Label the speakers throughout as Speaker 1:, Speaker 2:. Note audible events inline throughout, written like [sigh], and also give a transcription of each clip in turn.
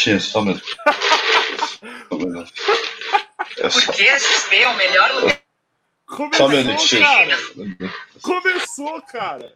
Speaker 1: minutinho, só um minutinho. Só um minuto. É só,
Speaker 2: Porque XP é o melhor lugar.
Speaker 1: só um
Speaker 3: Começou,
Speaker 1: minutinho.
Speaker 3: cara! Começou, cara!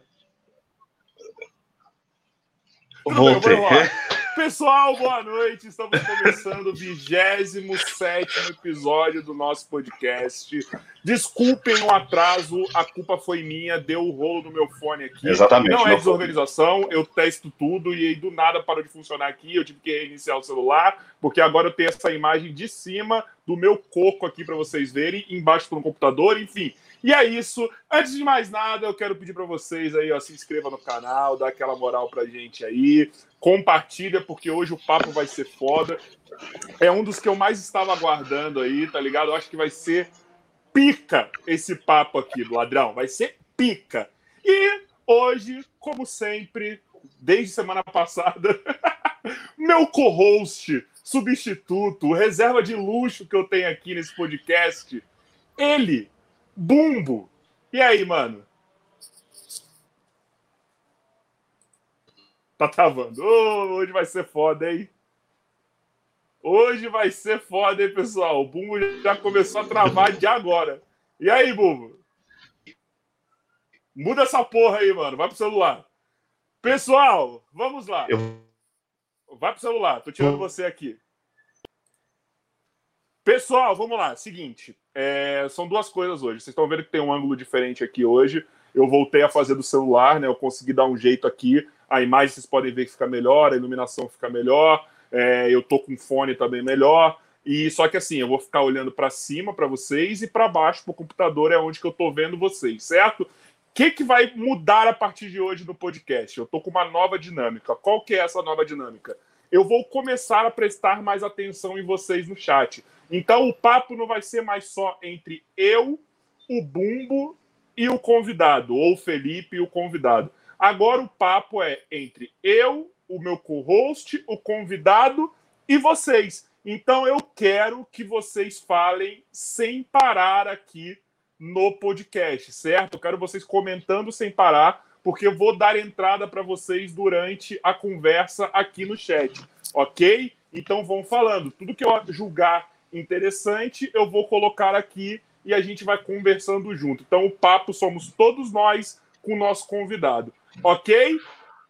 Speaker 3: Tudo
Speaker 1: Voltei.
Speaker 3: vamos lá. Pessoal, boa noite. Estamos começando o 27 episódio do nosso podcast. Desculpem o atraso, a culpa foi minha, deu o rolo no meu fone aqui.
Speaker 1: Exatamente.
Speaker 3: Não é desorganização, eu testo tudo e aí do nada parou de funcionar aqui. Eu tive que reiniciar o celular, porque agora eu tenho essa imagem de cima do meu coco aqui para vocês verem, embaixo do computador, enfim. E é isso. Antes de mais nada, eu quero pedir para vocês aí, ó, se inscreva no canal, dá aquela moral pra gente aí, compartilha, porque hoje o papo vai ser foda. É um dos que eu mais estava aguardando aí, tá ligado? Eu acho que vai ser pica esse papo aqui ladrão, vai ser pica. E hoje, como sempre, desde semana passada, [laughs] meu co-host, substituto, reserva de luxo que eu tenho aqui nesse podcast, ele, Bumbo. E aí, mano? Tá travando. Ô, hoje vai ser foda, hein? Hoje vai ser foda, hein, pessoal? O Bumbo já começou a travar de agora. E aí, Bumbo? Muda essa porra aí, mano. Vai pro celular. Pessoal, vamos lá.
Speaker 1: Eu-
Speaker 3: Vai pro celular. Tô tirando você aqui. Pessoal, vamos lá. Seguinte, é, são duas coisas hoje. Vocês estão vendo que tem um ângulo diferente aqui hoje. Eu voltei a fazer do celular, né? Eu consegui dar um jeito aqui. A imagem vocês podem ver que fica melhor, a iluminação fica melhor. É, eu tô com fone também melhor. E só que assim, eu vou ficar olhando para cima para vocês e para baixo pro computador é onde que eu tô vendo vocês, certo? Que, que vai mudar a partir de hoje no podcast? Eu tô com uma nova dinâmica. Qual que é essa nova dinâmica? Eu vou começar a prestar mais atenção em vocês no chat. Então o papo não vai ser mais só entre eu, o Bumbo e o convidado, ou o Felipe e o convidado. Agora o papo é entre eu, o meu co-host, o convidado e vocês. Então eu quero que vocês falem sem parar aqui no podcast, certo? Eu quero vocês comentando sem parar, porque eu vou dar entrada para vocês durante a conversa aqui no chat, ok? Então vão falando. Tudo que eu julgar interessante, eu vou colocar aqui e a gente vai conversando junto. Então o papo somos todos nós com o nosso convidado, ok?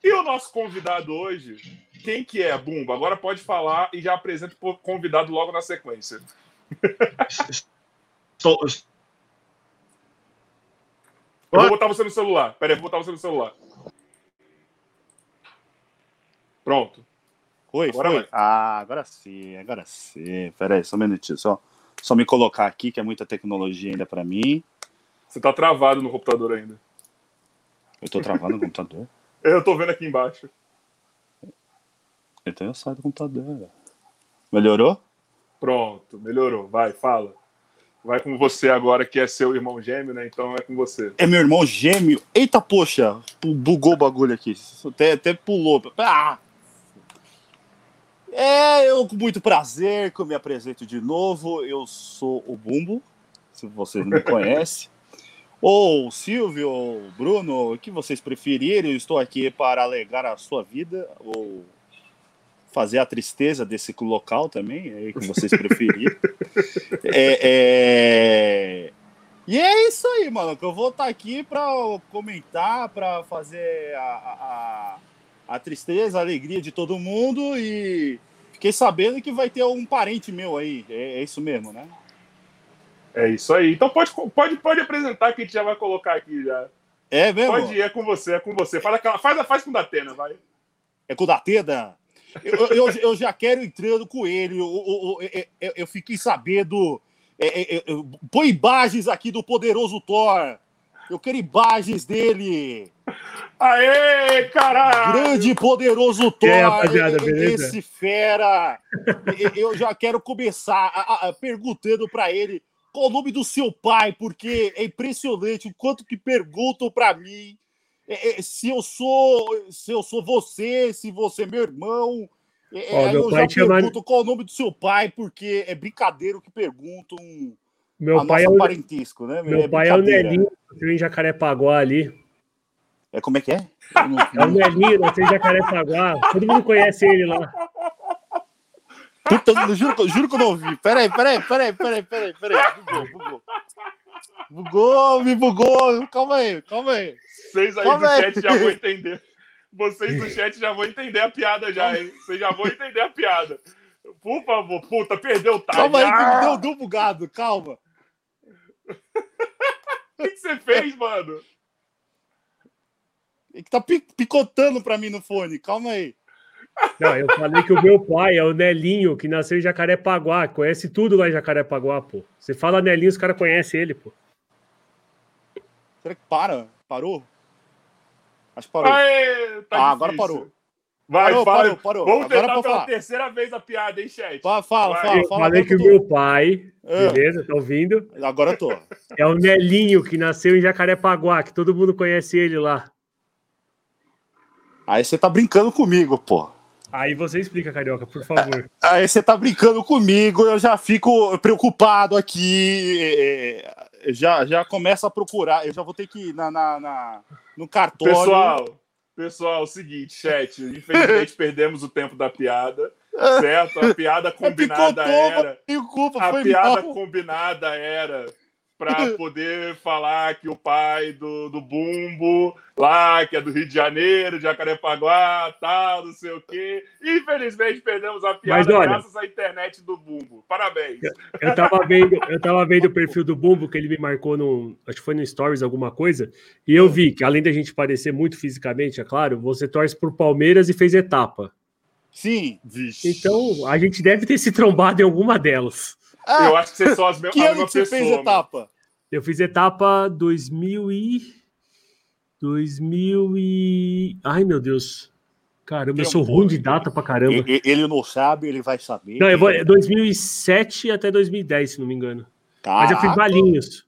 Speaker 3: E o nosso convidado hoje, quem que é, Bumba? Agora pode falar e já apresenta o convidado logo na sequência. [laughs]
Speaker 1: Estou-
Speaker 3: Eu vou botar você no celular. Pera aí, vou botar você no celular. Pronto.
Speaker 4: Oi,
Speaker 3: Agora
Speaker 4: foi? Ah, agora sim, agora sim. Pera aí, só um minutinho, só, só me colocar aqui, que é muita tecnologia ainda pra mim.
Speaker 3: Você tá travado no computador ainda.
Speaker 4: Eu tô travando o computador. [laughs]
Speaker 3: Eu tô vendo aqui embaixo.
Speaker 4: Então eu saio do computador. Melhorou?
Speaker 3: Pronto, melhorou. Vai, fala. Vai com você agora, que é seu irmão gêmeo, né? Então é com você.
Speaker 4: É meu irmão gêmeo. Eita, poxa, bugou o bagulho aqui. Até, até pulou. Ah! É, eu com muito prazer que eu me apresento de novo. Eu sou o Bumbo, se vocês não me [laughs] conhecem. Ou Silvio, ou Bruno, o que vocês preferirem. Eu estou aqui para alegar a sua vida, ou fazer a tristeza desse local também, é aí que vocês preferirem. [laughs] é, é... E é isso aí, mano, que eu vou estar aqui para comentar, para fazer a, a, a tristeza, a alegria de todo mundo e fiquei sabendo que vai ter um parente meu aí, é, é isso mesmo, né?
Speaker 3: É isso aí. Então pode, pode, pode apresentar que a gente já vai colocar aqui já.
Speaker 4: É mesmo?
Speaker 3: Pode ir, é com você, é com você. Faz, aquela, faz, faz com o Datena, vai.
Speaker 4: É com o Datena? Eu, eu, eu já quero entrando com ele. Eu, eu, eu, eu, eu fiquei sabendo. É, é, é, põe imagens aqui do poderoso Thor. Eu quero imagens dele.
Speaker 3: Aê, caralho!
Speaker 4: Grande e poderoso Thor.
Speaker 5: E aí, rapaziada, beleza?
Speaker 4: Esse fera. Eu já quero começar a, a, perguntando para ele qual o nome do seu pai, porque é impressionante o quanto que perguntam para mim é, é, se eu sou se eu sou você, se você é meu irmão. É,
Speaker 5: Ó,
Speaker 4: aí
Speaker 5: meu
Speaker 4: eu
Speaker 5: pai
Speaker 4: já
Speaker 5: chama-
Speaker 4: pergunto qual o nome do seu pai, porque é brincadeira o que perguntam
Speaker 5: Meu
Speaker 4: a
Speaker 5: pai, é o,
Speaker 4: parentesco, né?
Speaker 5: meu
Speaker 4: É
Speaker 5: pai é o. Nelinho, em Jacarepaguá ali.
Speaker 4: É como é que é? [laughs] Não-
Speaker 5: É o Nelinho, nasceu em Jacarepaguá. Todo mundo conhece ele lá.
Speaker 4: Puta, eu juro, juro que eu não ouvi. Peraí, peraí, peraí, peraí, peraí, peraí. Bugou, bugou. Bugou, me bugou. Calma aí, calma aí.
Speaker 3: Vocês aí do
Speaker 4: aí.
Speaker 3: chat já vão entender. Vocês do chat já vão entender a piada já, hein? Vocês já vão entender a piada. Por favor, puta, perdeu o time.
Speaker 4: Calma aí, que
Speaker 3: Ah!
Speaker 4: deu, deu bugado, calma. [laughs]
Speaker 3: O que que você fez, mano?
Speaker 4: É que tá pi- picotando pra mim no fone, calma aí.
Speaker 5: Não, eu falei que o meu pai é o Nelinho, que nasceu em Jacarepaguá. Conhece tudo lá em Jacarepaguá, pô. Você fala Nelinho, os caras conhecem ele, pô.
Speaker 4: Será que para? Parou? Acho que parou.
Speaker 3: Aê, tá
Speaker 4: ah, agora parou.
Speaker 3: Vai,
Speaker 4: parou,
Speaker 3: fala.
Speaker 4: parou, parou.
Speaker 3: Vamos
Speaker 4: Agora
Speaker 3: tentar pela
Speaker 4: falar.
Speaker 3: terceira vez a piada, hein, chat?
Speaker 4: Fala, fala, fala.
Speaker 5: Eu
Speaker 4: fala
Speaker 5: falei que o meu pai,
Speaker 4: Ah.
Speaker 5: beleza, tá ouvindo?
Speaker 4: Agora eu tô.
Speaker 5: É o Nelinho, que nasceu em Jacarepaguá, que todo mundo conhece ele lá.
Speaker 4: Aí você tá brincando comigo, pô.
Speaker 5: Aí você explica, Carioca, por favor.
Speaker 4: Aí você tá brincando comigo, eu já fico preocupado aqui. é, é, Já, já começo a procurar. Eu já vou ter que ir na, na, na- no cartório.
Speaker 3: Pessoal, pessoal, é o seguinte, chat. Infelizmente [laughs] perdemos o tempo da piada, certo? A piada combinada
Speaker 4: Picotou,
Speaker 3: era.
Speaker 4: culpa,
Speaker 3: A piada
Speaker 4: mal.
Speaker 3: combinada era para [laughs] poder falar que o pai do, do Bumbo, lá, que é do Rio de Janeiro, de Jacarepaguá, tal, não sei o quê. Infelizmente perdemos a piada
Speaker 5: olha-
Speaker 3: graças à internet do Bumbo. Parabéns.
Speaker 5: Eu tava [laughs] vendo, eu tava vendo o perfil do Bumbo que ele me marcou no, acho que foi no Stories alguma coisa, e eu vi que além da gente parecer muito fisicamente, é claro, você torce por Palmeiras e fez etapa.
Speaker 4: Sim.
Speaker 3: Vixe.
Speaker 5: Então, a gente deve ter se trombado em alguma delas.
Speaker 4: Ah,
Speaker 3: eu acho que vocês são as me-
Speaker 4: que
Speaker 3: a
Speaker 4: ano
Speaker 3: mesma
Speaker 4: que você
Speaker 3: pessoa.
Speaker 4: fez
Speaker 3: mano.
Speaker 4: etapa?
Speaker 5: Eu fiz etapa 2000 e 2000 e Ai, meu Deus. Caramba, eu sou
Speaker 4: um-
Speaker 5: ruim de data pra caramba.
Speaker 4: E- e- Ele não sabe, ele vai saber.
Speaker 5: Não, eu vou é 2007 até 2010, se não me engano. Mas eu fiz
Speaker 4: Caraca.
Speaker 5: Valinhos.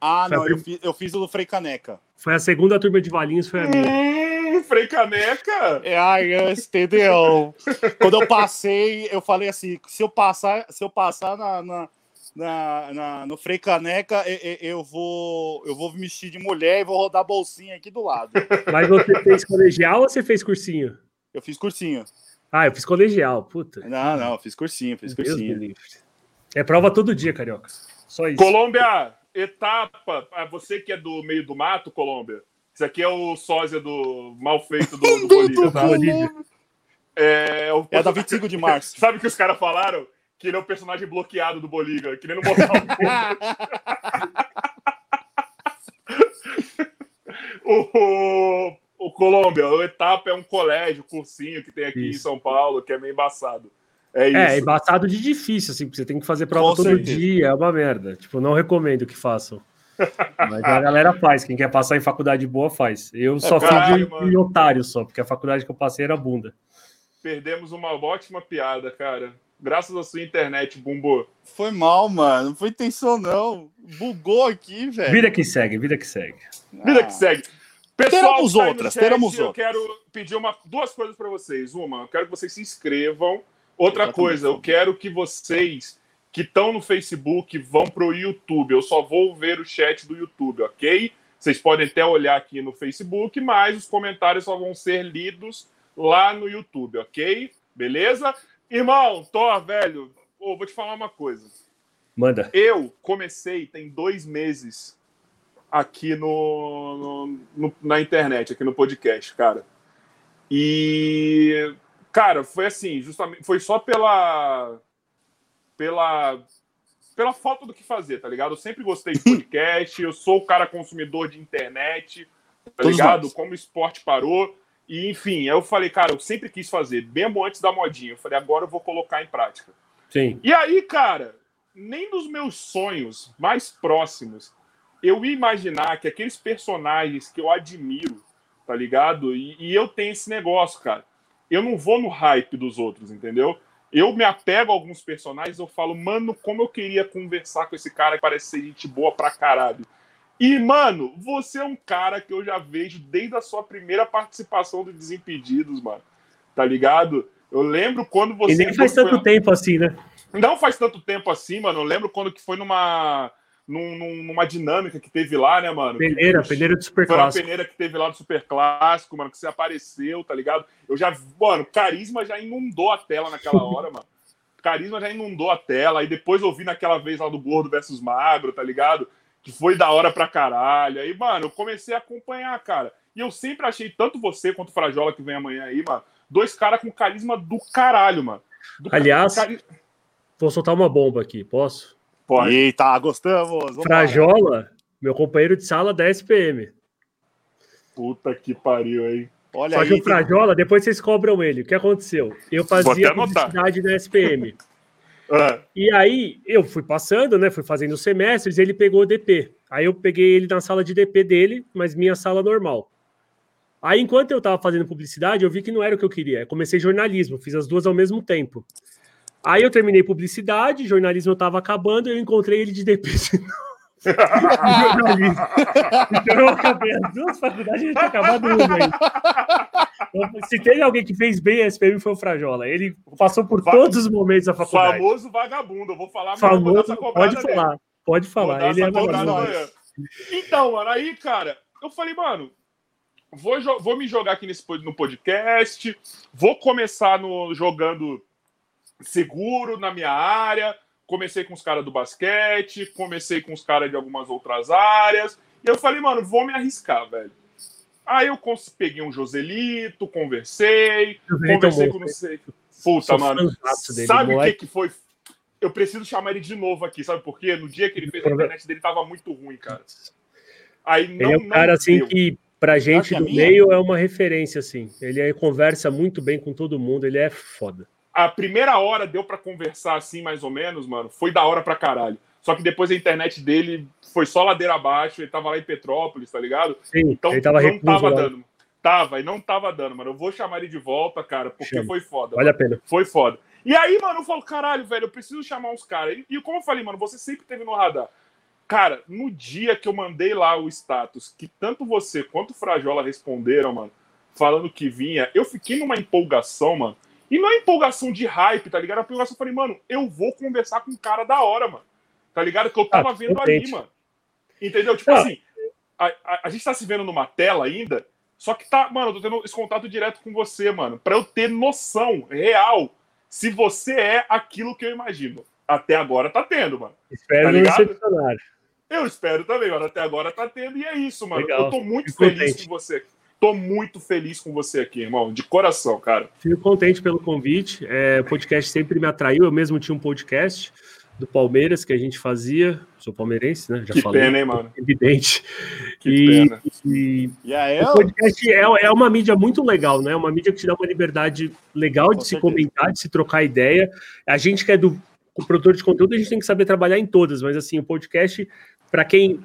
Speaker 4: Ah,
Speaker 5: Foi
Speaker 4: não,
Speaker 5: prim-
Speaker 4: eu fiz, eu fiz o do Frei Caneca.
Speaker 5: Foi a segunda turma de Valinhos, foi a minha.
Speaker 3: Hum, Frei Caneca.
Speaker 4: É, ai, é, entendeu? Quando eu passei, eu falei assim: se eu passar, se eu passar na, na, na- na- no Frei Caneca, e- e- eu, vou, eu vou me vestir de mulher e vou rodar a bolsinha aqui do lado.
Speaker 5: Mas você fez colegial ou você fez cursinho?
Speaker 4: Eu fiz cursinho.
Speaker 5: Ah, eu fiz colegial, puta.
Speaker 4: Não, não, eu fiz cursinho, fiz
Speaker 5: Deus
Speaker 4: cursinho.
Speaker 5: É prova todo dia, carioca. Só isso.
Speaker 3: Colômbia, etapa. Ah, Você que é do meio do mato, Colômbia. Isso aqui é o sósia do mal feito do, [laughs] do Bolívia, tá?
Speaker 5: Bolívia.
Speaker 3: É, o...
Speaker 4: É da 25 de março. [laughs]
Speaker 3: Sabe o que os caras falaram? Que ele é o personagem bloqueado do Bolívia, que nem no Mortal [laughs] o, o, o Colômbia, o Etapa é um colégio, cursinho que tem aqui
Speaker 5: Isso.
Speaker 3: em São Paulo, que é meio embaçado. É isso.
Speaker 5: É, embaçado de difícil, assim, porque você tem que fazer prova
Speaker 4: Com
Speaker 5: todo
Speaker 4: certeza.
Speaker 5: dia, é uma merda. Tipo, não recomendo que façam. Mas a galera faz, quem quer passar em faculdade boa faz. Eu só fui de, otário só, porque a faculdade que eu passei era bunda.
Speaker 3: Perdemos uma ótima piada, cara. Graças à sua internet, Bumbo.
Speaker 4: Foi mal, mano. Não foi intenção, não. Bugou aqui, velho.
Speaker 5: Vida que segue, vida que segue.
Speaker 3: Vida
Speaker 4: Ah.
Speaker 3: que segue. Pessoal,
Speaker 4: Teremos
Speaker 3: tá
Speaker 4: outras,
Speaker 3: chat,
Speaker 4: teremos
Speaker 3: Eu
Speaker 4: outras.
Speaker 3: quero pedir uma, duas coisas para vocês. Uma, eu quero que vocês se inscrevam. Outra
Speaker 4: Exatamente.
Speaker 3: coisa, eu quero que vocês que estão no Facebook vão pro YouTube. Eu só vou ver o chat do YouTube, ok? Vocês podem até olhar aqui no Facebook, mas os comentários só vão ser lidos lá no YouTube, ok? Beleza? Irmão, Thor, velho, ô, vou te falar uma coisa.
Speaker 5: Manda.
Speaker 3: Eu comecei tem dois meses aqui no, no- no- na internet, aqui no podcast, cara. E, cara, foi assim, justamente, foi só pela pela pela falta do que fazer, tá ligado? Eu sempre gostei de podcast, eu sou o cara consumidor de internet, tá
Speaker 4: Todos
Speaker 3: ligado?
Speaker 4: nós.
Speaker 3: Como o esporte parou. E, enfim, aí eu falei, cara, eu sempre quis fazer, mesmo antes da modinha. Eu falei, agora eu vou colocar em prática.
Speaker 5: Sim.
Speaker 3: E aí, cara, nem nos meus sonhos mais próximos eu ia imaginar que aqueles personagens que eu admiro, tá ligado? E, e eu tenho esse negócio, cara. Eu não vou no hype dos outros, entendeu? Eu me apego a alguns personagens, eu falo, mano, como eu queria conversar com esse cara que parece ser gente boa pra caralho. E, mano, você é um cara que eu já vejo desde a sua primeira participação do Desimpedidos, mano. Tá ligado? Eu lembro quando você.
Speaker 5: E nem faz
Speaker 3: foi-
Speaker 5: tanto tempo assim, né?
Speaker 3: Não faz tanto tempo assim, mano. Eu lembro quando que foi numa. Num- num- numa dinâmica que teve lá, né, mano?
Speaker 5: Peneira,
Speaker 3: que-
Speaker 5: peneira do Super
Speaker 3: Foi
Speaker 5: Clássico.
Speaker 3: peneira que teve lá do Super Clássico, mano, que você apareceu, tá ligado? Eu já. Mano, carisma já inundou a tela naquela [laughs] hora, mano. Carisma já inundou a tela. Aí depois eu vi naquela vez lá do Gordo versus Magro, tá ligado? Que foi da hora pra caralho. Aí, mano, eu comecei a acompanhar, cara. E eu sempre achei, tanto você quanto o Frajola que vem amanhã aí, mano, dois caras com carisma do caralho, mano. Do
Speaker 5: Aliás,
Speaker 3: cari-
Speaker 5: Vou soltar uma bomba aqui, posso?
Speaker 3: Pode.
Speaker 4: Eita, gostamos. Vamos lá.
Speaker 5: Frajola, meu companheiro de sala da SPM.
Speaker 3: Puta que pariu, aí.
Speaker 4: Olha
Speaker 5: Só
Speaker 4: aí.
Speaker 5: que o
Speaker 4: tem-
Speaker 5: Frajola, depois vocês cobram ele. O que aconteceu? Eu fazia publicidade na SPM. [laughs]
Speaker 3: Ah,
Speaker 5: E aí eu fui passando, né? Fui fazendo os semestres, ele pegou o DP. Aí eu peguei ele na sala de DP dele, mas minha sala normal. Aí, enquanto eu tava fazendo publicidade, eu vi que não era o que eu queria. Eu comecei jornalismo, fiz as duas ao mesmo tempo. Aí eu terminei publicidade, jornalismo eu tava acabando, eu encontrei ele de DP. [laughs] Então eu acabei as duas faculdades e ele tinha acabado uma ainda. Então, Se teve alguém que fez bem a SPM foi o Frajola. Ele passou por
Speaker 3: Va-
Speaker 5: todos os momentos da faculdade.
Speaker 3: famoso vagabundo. Eu vou falar, vou
Speaker 5: Famoso, pode falar, pode falar. Ele é
Speaker 3: amanhã. Então, mano, aí, cara, eu falei, mano, vou, vou me jogar aqui nesse, no podcast, vou começar no, jogando seguro na minha área. Comecei com os caras do basquete, comecei com os caras de algumas outras áreas. E eu falei, mano, vou me arriscar, velho. Aí eu peguei um Joselito, conversei,
Speaker 5: Joselito é
Speaker 3: conversei com não sei. Puta,
Speaker 5: Sou
Speaker 3: mano.
Speaker 5: dele,
Speaker 3: sabe o que, que foi? Eu preciso chamar ele de novo aqui, sabe por quê? No dia que ele fez a internet dele tava muito ruim, cara. Aí
Speaker 5: Ele
Speaker 3: não,
Speaker 5: é um cara
Speaker 3: não
Speaker 5: assim
Speaker 3: deu.
Speaker 5: que, pra gente do meio, é uma referência, assim. Ele aí conversa muito bem com todo mundo, ele é foda.
Speaker 3: A primeira hora deu pra conversar assim, mais ou menos, mano. Foi da hora pra caralho. Só que depois a internet dele foi só ladeira abaixo. Ele tava lá em Petrópolis, tá ligado?
Speaker 5: Sim,
Speaker 3: Então
Speaker 5: ele tava
Speaker 3: não tava
Speaker 5: lá.
Speaker 3: dando. Tava, e não tava dando, mano. Eu vou chamar ele de volta, cara, porque
Speaker 5: Chama.
Speaker 3: foi foda.
Speaker 5: Vale a pena.
Speaker 3: Foi foda. E aí, mano, eu falo, caralho, velho, eu preciso chamar uns caras. E, e como eu falei, mano, você sempre teve no radar. Cara, no dia que eu mandei lá o status, que tanto você quanto o Frajola responderam, mano, falando que vinha, eu fiquei numa empolgação, mano. E não é empolgação de hype, tá ligado? A empolgação, eu falei, mano, eu vou conversar com um cara da hora, mano. Tá ligado? Que eu tava
Speaker 5: Ah,
Speaker 3: vendo
Speaker 5: contente.
Speaker 3: ali, mano. Entendeu? Tipo
Speaker 5: Ah.
Speaker 3: assim, a, a, a gente tá se vendo numa tela ainda, só que tá, mano, eu tô tendo esse contato direto com você, mano, pra eu ter noção real se você é aquilo que eu imagino. Até agora tá tendo, mano.
Speaker 5: Espero
Speaker 3: Tá ligado? Eu espero também, mano. Até agora tá tendo, e é isso, mano.
Speaker 5: Legal.
Speaker 3: Eu tô muito
Speaker 5: Fico
Speaker 3: feliz
Speaker 5: contente.
Speaker 3: com você. Tô muito feliz com você aqui, irmão. De coração, cara.
Speaker 5: Fico contente pelo convite. É, o podcast sempre me atraiu. Eu mesmo tinha um podcast do Palmeiras que a gente fazia. Sou palmeirense, né? Já
Speaker 3: que
Speaker 5: falei.
Speaker 3: pena, hein, mano.
Speaker 5: Evidente.
Speaker 3: Que
Speaker 5: E-
Speaker 3: pena.
Speaker 5: E
Speaker 4: E aí,
Speaker 5: o podcast é, é uma mídia muito legal, né? É uma mídia que te dá uma liberdade legal de
Speaker 4: Com
Speaker 5: se
Speaker 4: certeza.
Speaker 5: comentar, de se trocar ideia. A gente que é do produtor de conteúdo, a gente tem que saber trabalhar em todas, mas assim, o podcast, para quem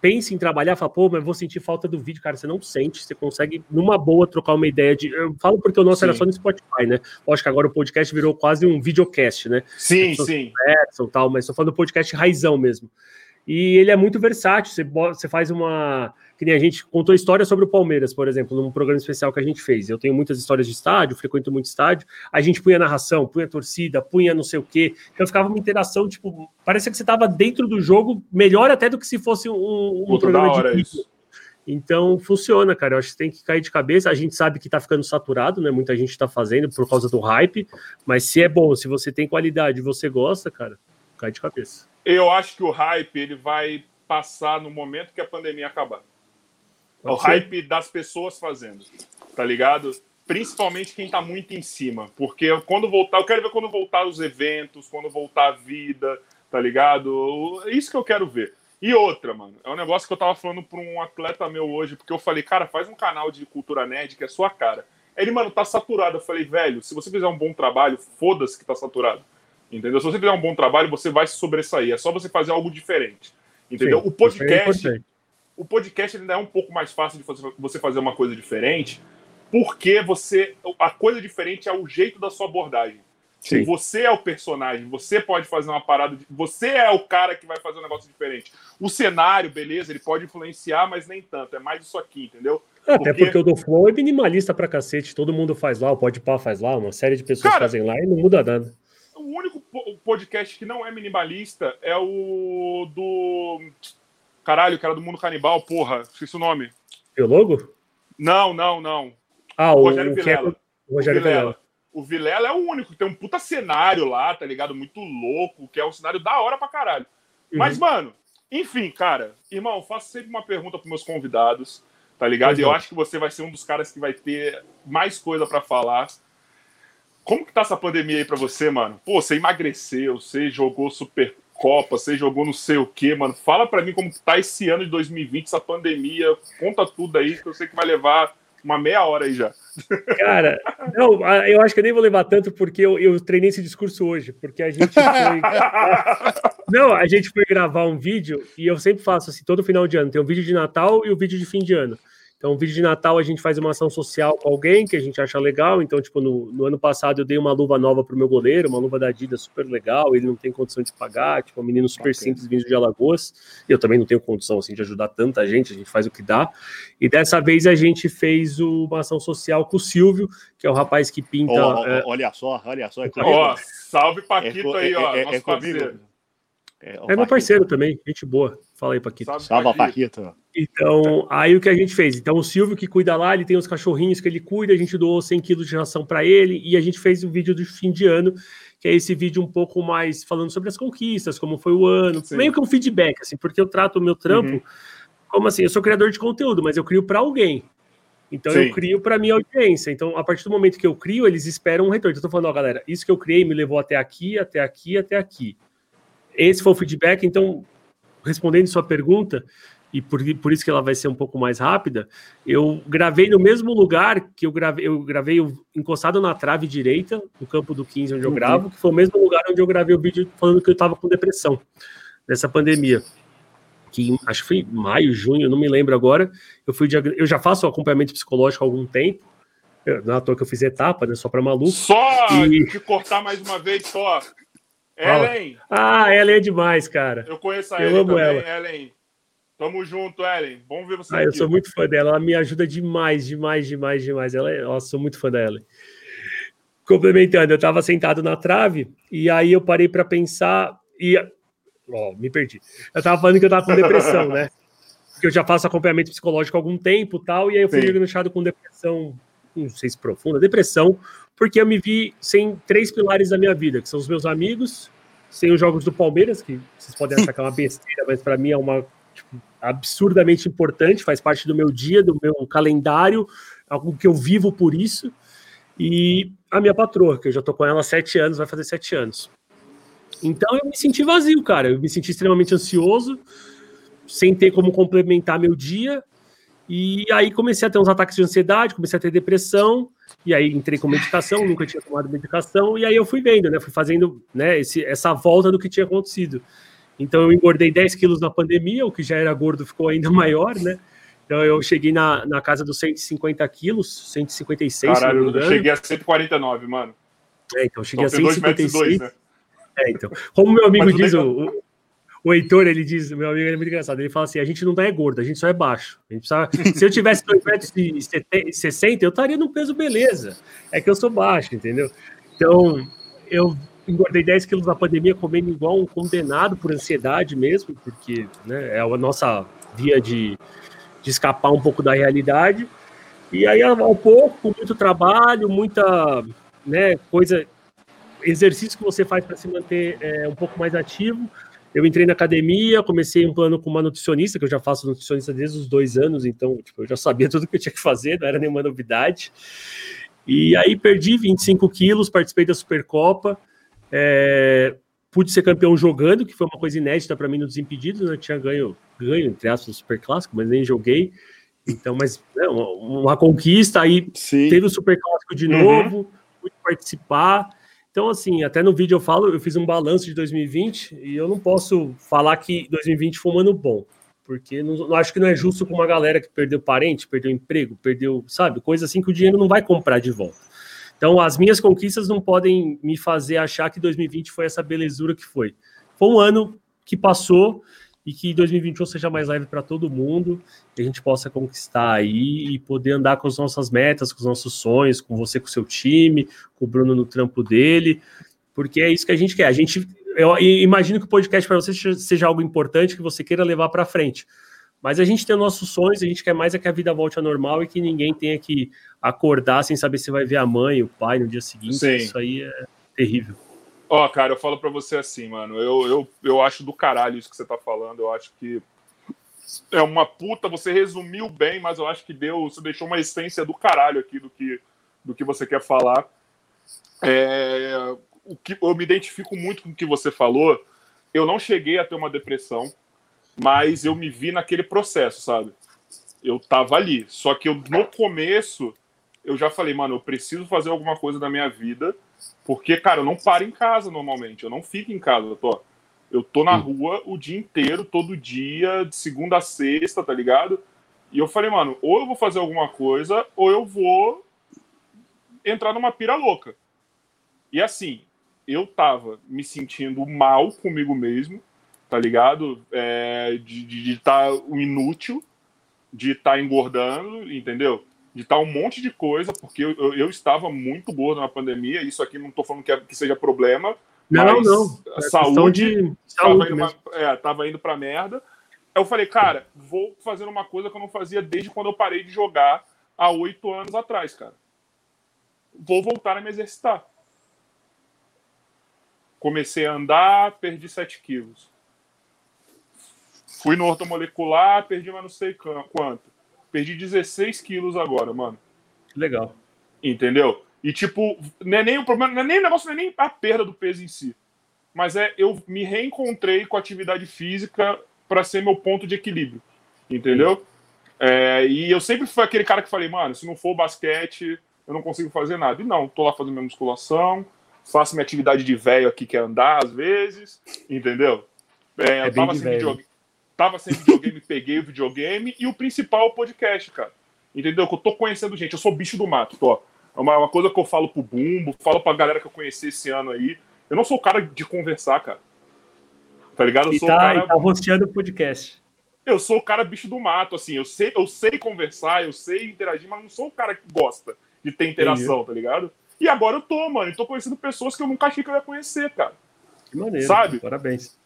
Speaker 5: pensa em trabalhar, fala, pô, mas vou sentir falta do vídeo, cara, você não sente, você consegue numa boa trocar uma ideia de. Eu falo porque o nosso era
Speaker 3: Sim.
Speaker 5: só no Spotify, né? Lógico que agora o podcast virou quase um videocast, né?
Speaker 3: Sim, sim.
Speaker 5: E tal, mas estou falando do podcast raizão mesmo. E ele é muito versátil. Você, você faz uma. Que nem a gente contou história sobre o Palmeiras, por exemplo, num programa especial que a gente fez. Eu tenho muitas histórias de estádio, frequento muito estádio. A gente punha narração, punha torcida, punha não sei o quê. Então ficava uma interação, tipo, parecia que você estava dentro do jogo, melhor até do que se fosse um, um programa
Speaker 3: hora
Speaker 5: de
Speaker 3: isso.
Speaker 5: então funciona, cara. Eu acho que tem que cair de cabeça. A gente sabe que tá ficando saturado, né? Muita gente tá fazendo por causa do hype, mas se é bom, se você tem qualidade e você gosta, cara, cai de cabeça.
Speaker 3: Eu acho que o hype ele vai passar no momento que a pandemia acabar. O
Speaker 5: ser.
Speaker 3: hype das pessoas fazendo, tá ligado? Principalmente quem tá muito em cima. Porque quando voltar, eu quero ver quando voltar os eventos, quando voltar a vida, tá ligado? É Isso que eu quero ver. E outra, mano, é um negócio que eu tava falando pra um atleta meu hoje, porque eu falei, cara, faz um canal de cultura nerd que é sua cara. Ele, mano, tá saturado. Eu falei, velho, se você fizer um bom trabalho, foda-se que tá saturado. Entendeu? Se você fizer um bom trabalho, você vai se sobressair. É só você fazer algo diferente. Entendeu?
Speaker 5: Sim,
Speaker 3: o podcast,
Speaker 5: é importante.
Speaker 3: O podcast ainda é um pouco mais fácil de você fazer uma coisa diferente, porque você a coisa diferente é o jeito da sua abordagem.
Speaker 5: Sim.
Speaker 3: Você é o personagem, você pode fazer uma parada, de- você é o cara que vai fazer um negócio diferente. O cenário, beleza, ele pode influenciar, mas nem tanto. É mais isso aqui, entendeu?
Speaker 5: Até
Speaker 3: Porque-
Speaker 5: porque o do Flow é minimalista pra cacete. Todo mundo faz lá, o Podpah faz lá, uma série de pessoas
Speaker 3: Cara,
Speaker 5: fazem lá e não muda nada.
Speaker 3: O único po- podcast que não é minimalista é o do. Caralho, que era do Mundo Canibal, porra. Esqueci o nome.
Speaker 5: O logo?
Speaker 3: Não, não, não.
Speaker 5: Ah,
Speaker 3: O
Speaker 5: o,
Speaker 3: Rogério
Speaker 5: o é-
Speaker 3: Vilela.
Speaker 5: o Rogério
Speaker 3: o Vilela.
Speaker 5: Vilela.
Speaker 3: O Vilela é o único que tem um puta cenário lá, tá ligado? Muito louco, que é um cenário da hora pra caralho. Mas,
Speaker 5: Uhum.
Speaker 3: mano, enfim, cara, irmão, eu faço sempre uma pergunta pros meus convidados, tá ligado?
Speaker 5: Pois
Speaker 3: E eu
Speaker 5: não.
Speaker 3: acho que você vai ser um dos caras que vai ter mais coisa pra falar. Como que tá essa pandemia aí pra você, mano? Pô, você emagreceu, você jogou Supercopa, você jogou não sei o quê, mano. Fala pra mim como que tá esse ano de 2020, essa pandemia. Conta tudo aí, que eu sei que vai levar uma meia hora aí já.
Speaker 5: Cara, não, eu acho que eu nem vou levar tanto porque eu, eu treinei esse discurso hoje, porque a gente [laughs] foi. Não, a gente foi gravar um vídeo e eu sempre faço assim, todo final de ano. Tem um vídeo de Natal e o vídeo de fim de ano. Então, o vídeo de Natal a gente faz uma ação social com alguém que a gente acha legal. Então, tipo, no, no ano passado eu dei uma luva nova pro meu goleiro, uma luva da Adidas super legal, ele não tem condição de pagar, tipo, um menino super simples vindo de Alagoas. Eu também não tenho condição, assim, de ajudar tanta gente, a gente faz o que dá. E dessa vez a gente fez o- uma ação social com o Silvio, que é o rapaz que pinta...
Speaker 4: Ó, ó,
Speaker 5: é,
Speaker 4: olha só, olha só. É.
Speaker 3: Ó, salve
Speaker 4: É
Speaker 3: Paquito
Speaker 4: co-
Speaker 3: aí,
Speaker 4: é-
Speaker 3: ó.
Speaker 4: é-
Speaker 3: nosso
Speaker 4: é comigo.
Speaker 3: parceiro.
Speaker 4: É,
Speaker 5: é meu parceiro também, gente boa. Fala aí, Paquito.
Speaker 3: Salve,
Speaker 4: Salva,
Speaker 3: Paquito.
Speaker 5: Então, aí o que a gente fez? Então, o Silvio que cuida lá, ele tem os cachorrinhos que ele cuida, a gente doou 100 quilos de ração para ele e a gente fez o vídeo do fim de ano, que é esse vídeo um pouco mais falando sobre as conquistas, como foi o ano,
Speaker 3: Sim.
Speaker 5: meio que um feedback, assim, porque eu trato o meu trampo
Speaker 3: Uhum.
Speaker 5: como assim, eu sou criador de conteúdo, mas eu crio para alguém. Então
Speaker 3: Sim.
Speaker 5: eu crio para minha audiência. Então, a partir do momento que eu crio, eles esperam um retorno. Então, eu tô falando, ó, galera, isso que eu criei me levou até aqui, até aqui, até aqui. Esse foi o feedback. Então, respondendo sua pergunta, e por, por isso que ela vai ser um pouco mais rápida, eu gravei no mesmo lugar que eu gravei, eu gravei o- encostado na trave direita, no campo do 15, onde eu gravo, que foi o mesmo lugar onde eu gravei o vídeo falando que eu estava com depressão dessa pandemia. Que acho que foi maio, junho, não me lembro agora. Eu fui eu já faço acompanhamento psicológico há algum tempo. Eu, não é à toa que eu fiz etapa, né? Só para maluco.
Speaker 3: Só
Speaker 5: E-
Speaker 3: te cortar mais uma vez, só. Ellen,
Speaker 5: Ah, ela é demais, cara.
Speaker 3: eu conheço a
Speaker 5: Eu
Speaker 3: Ellen
Speaker 5: amo
Speaker 3: também,
Speaker 5: ela.
Speaker 3: Ellen. Tamo junto, Ellen. Bom ver você
Speaker 5: Ah, eu
Speaker 3: aqui.
Speaker 5: sou muito fã dela, ela me ajuda demais, demais, demais, demais. Ela, é- nossa, sou muito fã da Ellen. Complementando, eu estava sentado na trave e aí eu parei para pensar e ó, me perdi. Eu estava falando que eu estava com depressão, né? Porque eu já faço acompanhamento psicológico há algum tempo, tal, e aí eu fui
Speaker 3: Sim.
Speaker 5: diagnosticado com depressão, não sei se profunda, depressão, porque eu me vi sem três pilares da minha vida, que são os meus amigos, sem os jogos do Palmeiras, que vocês podem achar que é uma besteira, mas para mim é uma tipo, absurdamente importante, faz parte do meu dia, do meu calendário, algo que eu vivo por isso. E a minha patroa, que eu já tô com ela há sete anos, vai fazer sete anos. Então eu me senti vazio, cara. Eu me senti extremamente ansioso, sem ter como complementar meu dia. E aí comecei a ter uns ataques de ansiedade, comecei a ter depressão, e aí entrei com medicação, nunca tinha tomado medicação, e aí eu fui vendo, né? Fui fazendo né, esse, essa volta do que tinha acontecido. Então eu engordei 10 quilos na pandemia, o que já era gordo ficou ainda [laughs] maior, né? Então eu cheguei na, na casa dos 150 quilos, 156, se não me
Speaker 3: Caralho, eu cheguei a 149, mano.
Speaker 5: É, então cheguei
Speaker 3: Então
Speaker 5: a
Speaker 3: tem 2 metros e
Speaker 5: 156.
Speaker 3: dois, né?
Speaker 5: É, então. Como meu amigo diz, o, o, Heitor, ele diz, meu amigo ele é muito engraçado, ele fala assim, a gente não é gordo, a gente só é baixo. Precisa, [laughs] se eu tivesse 2 metros 70 60, eu estaria no peso beleza. É que eu sou baixo, entendeu? Então, eu engordei 10 quilos na pandemia, comendo igual um condenado por ansiedade mesmo, porque né, é a nossa via de, de escapar um pouco da realidade. E aí, ao pouco, muito trabalho, muita né, coisa, exercício que você faz para se manter é, um pouco mais ativo. Eu entrei na academia, comecei um plano com uma nutricionista, que eu já faço nutricionista desde os dois anos, então tipo, eu já sabia [laughs] tudo que eu tinha que fazer, não era nenhuma novidade. E aí perdi 25 quilos, participei da Supercopa, é, pude ser campeão jogando, que foi uma coisa inédita para mim nos Desimpedidos, né? Eu tinha ganho, ganho, entre aspas, o Super Clássico, mas nem joguei. Então, mas né, uma, uma conquista, aí
Speaker 4: Sim.
Speaker 5: teve o Super Clássico de
Speaker 3: Uhum.
Speaker 5: novo, pude participar. Então, assim, até no vídeo eu falo, eu fiz um balanço de 2020 e eu não posso falar que 2020 foi um ano bom, porque não, não acho que não é justo com uma galera que perdeu parente, perdeu emprego, perdeu, sabe, coisa assim que o dinheiro não vai comprar de volta. Então, as minhas conquistas não podem me fazer achar que 2020 foi essa belezura que foi. Foi um ano que passou e que 2021 seja mais leve para todo mundo, que a gente possa conquistar aí e poder andar com as nossas metas, com os nossos sonhos, com você, com o seu time, com o Bruno no trampo dele, porque é isso que a gente quer. A gente, eu imagino que o podcast para você seja algo importante que você queira levar para frente. Mas a gente tem nossos sonhos, a gente quer mais é que a vida volte ao normal e que ninguém tenha que acordar sem saber se vai ver a mãe, o pai no dia seguinte. Sim. Isso aí é terrível.
Speaker 3: Ó, oh, cara, eu falo para você assim, mano. Eu, eu, eu acho do caralho isso que você tá falando. Eu acho que é uma puta. Você resumiu bem, mas eu acho que deu. Você deixou uma essência do caralho aqui do que, do que você quer falar. É, o que, eu me identifico muito com o que você falou. Eu não cheguei a ter uma depressão mas eu me vi naquele processo, sabe? Eu tava ali. Só que eu, no começo, eu já falei, mano, eu preciso fazer alguma coisa da minha vida, porque, cara, eu não paro em casa normalmente, eu não fico em casa, eu tô, eu tô na rua o dia inteiro, todo dia, de segunda a sexta, tá ligado? E eu falei, mano, ou eu vou fazer alguma coisa, ou eu vou entrar numa pira louca. E assim, eu tava me sentindo mal comigo mesmo, tá ligado? É, de estar tá um inútil, de estar tá engordando, entendeu? De estar tá um monte de coisa, porque eu, eu, eu, estava muito gordo na pandemia, isso aqui não estou falando que, é, que, seja problema,
Speaker 5: não, mas não.
Speaker 3: É saúde, estava indo, é, tava indo pra merda. Eu falei, cara, vou fazer uma coisa que eu não fazia desde quando eu parei de jogar há oito anos atrás, cara. Vou voltar a me exercitar. Comecei a andar, perdi 7 quilos. Fui no ortomolecular, perdi mas não sei quanto. Perdi 16 quilos agora, mano.
Speaker 5: Legal.
Speaker 3: Entendeu? E, tipo, não é nem o problema, não é nem o negócio, não é nem a perda do peso em si. Mas é eu me reencontrei com a atividade física para ser meu ponto de equilíbrio. Entendeu? É, e eu sempre fui aquele cara que falei, mano, se não for basquete, eu não consigo fazer nada. E não, tô lá fazendo minha musculação, faço minha atividade de velho aqui, que é andar às vezes, entendeu? É, é eu tava sem videogame tava sem videogame, [laughs] peguei o videogame e o principal é o podcast, cara. Entendeu? Que eu tô conhecendo gente, eu sou bicho do mato, tô. É uma, uma coisa que eu falo pro Bumbo, falo pra galera que eu conheci esse ano aí. Eu não sou o cara de conversar, cara. Tá ligado? Eu
Speaker 5: e
Speaker 3: sou
Speaker 5: tá,
Speaker 3: o cara.
Speaker 5: E tá rosteando o podcast.
Speaker 3: Eu sou o cara bicho do mato, assim. Eu sei, eu sei conversar, eu sei interagir, mas não sou o cara que gosta de ter interação, Entendi. tá ligado? E agora eu tô, mano. Eu tô conhecendo pessoas que eu nunca achei que eu ia conhecer, cara.
Speaker 5: Que maneiro.
Speaker 3: Sabe?
Speaker 5: Parabéns.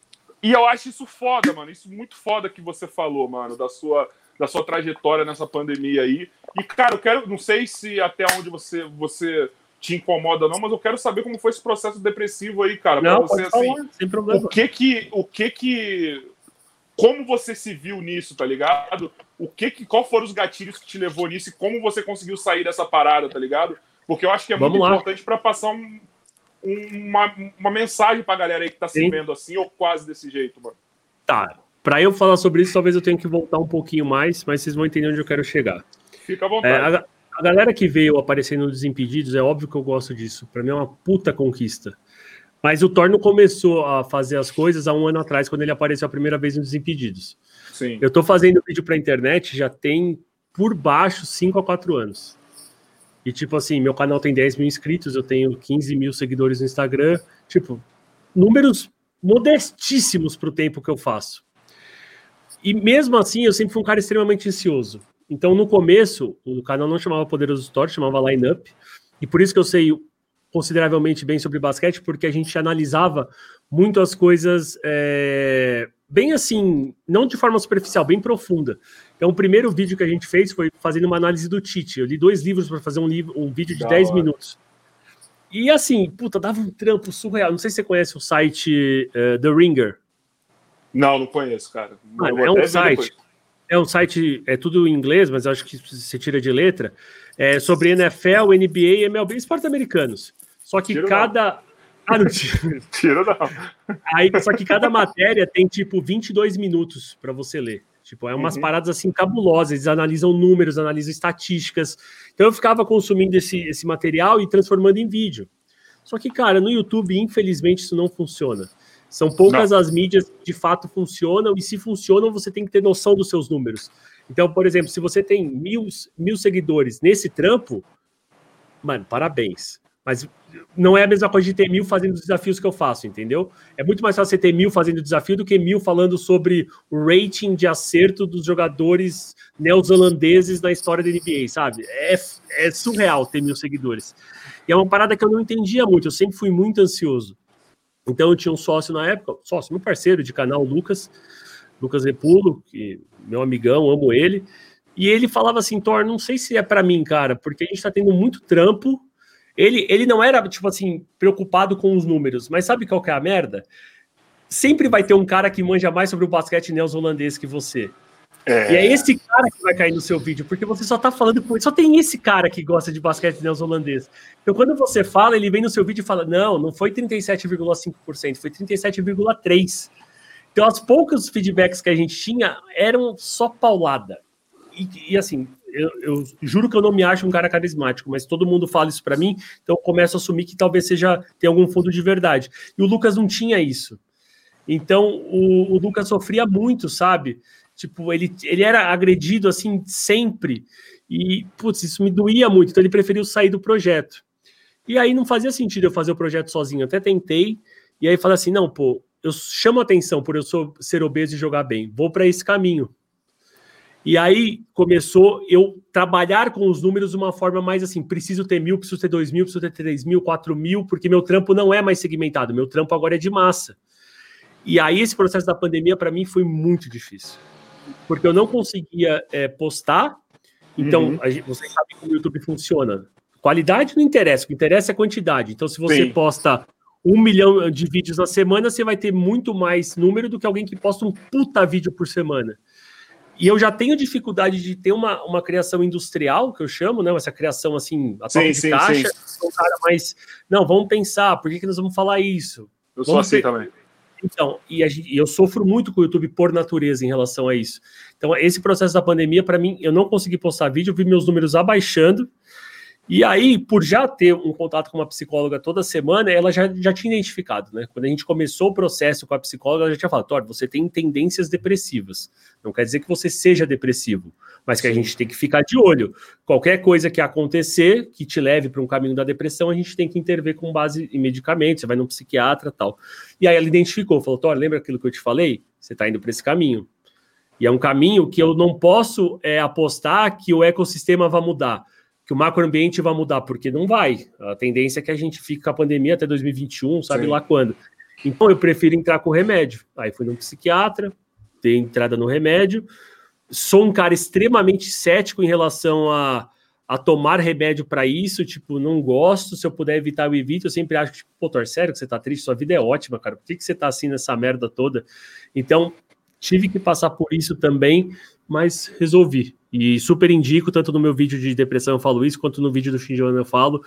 Speaker 3: E eu acho isso foda, mano. Isso muito foda que você falou, mano, da sua, da sua trajetória nessa pandemia aí. E, cara, eu quero. Não sei se até onde você, você te incomoda, não, mas eu quero saber como foi esse processo depressivo aí, cara.
Speaker 5: Não,
Speaker 3: você,
Speaker 5: assim, falar, sem problema.
Speaker 3: O que que. O que que. Como você se viu nisso, tá ligado? O que que. Qual foram os gatilhos que te levou nisso e como você conseguiu sair dessa parada, tá ligado? Porque eu acho que é Vamos muito lá. importante para passar um, uma, uma mensagem pra galera aí que tá se vendo assim, ou quase desse jeito, mano.
Speaker 5: Tá. Pra eu falar sobre isso, talvez eu tenha que voltar um pouquinho mais, mas vocês vão entender onde eu quero chegar.
Speaker 3: Fica à vontade.
Speaker 5: É, a, a, galera que veio aparecendo no Desimpedidos, é óbvio que eu gosto disso. Pra mim é uma puta conquista. Mas o Thor não começou a fazer as coisas há um ano atrás, quando ele apareceu a primeira vez no Desimpedidos.
Speaker 3: Sim.
Speaker 5: Eu tô fazendo vídeo pra internet já tem por baixo 5 a 4 anos. E, tipo assim, meu canal tem 10 mil inscritos, eu tenho 15 mil seguidores no Instagram. Tipo, números modestíssimos para o tempo que eu faço. E mesmo assim, eu sempre fui um cara extremamente ansioso. Então, no começo, o canal não chamava Poderoso Story, chamava Lineup. E por isso que eu sei consideravelmente bem sobre basquete, porque a gente analisava muito as coisas é, bem assim, não de forma superficial, bem profunda. Então, o primeiro vídeo que a gente fez foi fazendo uma análise do Tite. Eu li dois livros para fazer um, livro, um vídeo de da 10 hora. minutos. E assim, puta, dava um trampo surreal. Não sei se você conhece o site uh, The Ringer.
Speaker 3: Não, não conheço, cara.
Speaker 5: Mano, é um site. É um site, é tudo em inglês, mas acho que você tira de letra. É sobre NFL, NBA e MLB, esportes americanos. Só que Tiro cada. Ah, não [laughs]
Speaker 3: não.
Speaker 5: Aí, só que cada matéria tem tipo 22 minutos para você ler. Tipo, é umas uhum. paradas assim cabulosas, eles analisam números, analisam estatísticas. Então eu ficava consumindo esse, esse material e transformando em vídeo. Só que, cara, no YouTube, infelizmente, isso não funciona. São poucas não. as mídias que de fato funcionam, e se funcionam, você tem que ter noção dos seus números. Então, por exemplo, se você tem mil, mil seguidores nesse trampo, mano, parabéns. Mas não é a mesma coisa de ter mil fazendo os desafios que eu faço, entendeu? É muito mais fácil você ter mil fazendo desafio do que mil falando sobre o rating de acerto dos jogadores neozelandeses na história da NBA, sabe? É, é surreal ter mil seguidores. E é uma parada que eu não entendia muito, eu sempre fui muito ansioso. Então eu tinha um sócio na época, sócio, meu parceiro de canal, Lucas, Lucas Repulo, que meu amigão, amo ele. E ele falava assim, Thor, não sei se é para mim, cara, porque a gente tá tendo muito trampo ele, ele não era, tipo assim, preocupado com os números, mas sabe qual que é a merda? Sempre vai ter um cara que manja mais sobre o basquete neozelandês que você. É. E é esse cara que vai cair no seu vídeo, porque você só tá falando com só tem esse cara que gosta de basquete neozelandês. Então, quando você fala, ele vem no seu vídeo e fala: não, não foi 37,5%, foi 37,3%. Então, as poucos feedbacks que a gente tinha eram só paulada. E, e assim, eu, eu, juro que eu não me acho um cara carismático, mas todo mundo fala isso para mim, então eu começo a assumir que talvez seja tem algum fundo de verdade. E o Lucas não tinha isso. Então o, o Lucas sofria muito, sabe? Tipo, ele, ele era agredido assim sempre. E, putz, isso me doía muito. Então ele preferiu sair do projeto. E aí não fazia sentido eu fazer o projeto sozinho. Até tentei. E aí falei assim: não, pô, eu chamo atenção por eu sou, ser obeso e jogar bem. Vou para esse caminho. E aí começou eu trabalhar com os números de uma forma mais assim: preciso ter mil, preciso ter dois mil, preciso ter três mil, quatro mil, porque meu trampo não é mais segmentado, meu trampo agora é de massa. E aí esse processo da pandemia para mim foi muito difícil, porque eu não conseguia é, postar. Então, uhum. gente, você sabe como o YouTube funciona. Qualidade não interessa, o que interessa é quantidade. Então, se você Sim. posta um milhão de vídeos na semana, você vai ter muito mais número do que alguém que posta um puta vídeo por semana. E eu já tenho dificuldade de ter uma, uma criação industrial, que eu chamo, né? Essa criação assim, a sim, de sim, caixa. Sim. Cara mais. Não, vamos pensar, por que, que nós vamos falar isso?
Speaker 3: Eu vamos sou assim ter... também.
Speaker 5: Então, e, e, eu sofro muito com o YouTube por natureza em relação a isso. Então, esse processo da pandemia, para mim, eu não consegui postar vídeo, eu vi meus números abaixando. E aí, por já ter um contato com uma psicóloga toda semana, ela já, já tinha identificado, né? Quando a gente começou o processo com a psicóloga, ela já tinha falado, você tem tendências depressivas. Não quer dizer que você seja depressivo, mas que a gente tem que ficar de olho. Qualquer coisa que acontecer, que te leve para um caminho da depressão, a gente tem que intervir com base em medicamentos, você vai num psiquiatra tal. E aí ela identificou, falou, Thor, lembra aquilo que eu te falei? Você está indo para esse caminho. E é um caminho que eu não posso é, apostar que o ecossistema vai mudar que o macroambiente vai mudar, porque não vai. A tendência é que a gente fique com a pandemia até 2021, sabe Sim. lá quando. Então eu prefiro entrar com remédio. Aí fui num psiquiatra, dei entrada no remédio. Sou um cara extremamente cético em relação a, a tomar remédio para isso. Tipo, não gosto. Se eu puder evitar, eu evito. Eu sempre acho que, tipo, pô, Thor, sério que você tá triste? Sua vida é ótima, cara. Por que, que você tá assim nessa merda toda? Então, tive que passar por isso também, mas resolvi. E super indico, tanto no meu vídeo de depressão eu falo isso, quanto no vídeo do ano eu falo.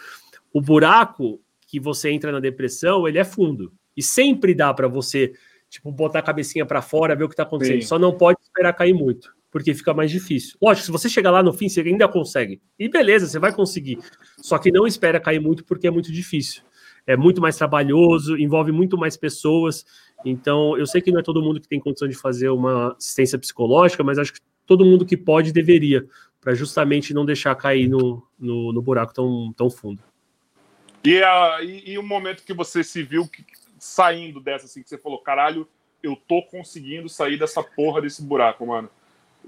Speaker 5: O buraco que você entra na depressão, ele é fundo. E sempre dá para você, tipo, botar a cabecinha para fora, ver o que está acontecendo. Sim. Só não pode esperar cair muito, porque fica mais difícil. Lógico, se você chegar lá no fim, você ainda consegue. E beleza, você vai conseguir. Só que não espera cair muito, porque é muito difícil. É muito mais trabalhoso, envolve muito mais pessoas. Então, eu sei que não é todo mundo que tem condição de fazer uma assistência psicológica, mas acho que todo mundo que pode deveria, para justamente não deixar cair no, no, no, buraco tão, tão fundo.
Speaker 3: E, a, e, e o momento que você se viu que, saindo dessa, assim, que você falou, caralho, eu tô conseguindo sair dessa porra desse buraco, mano.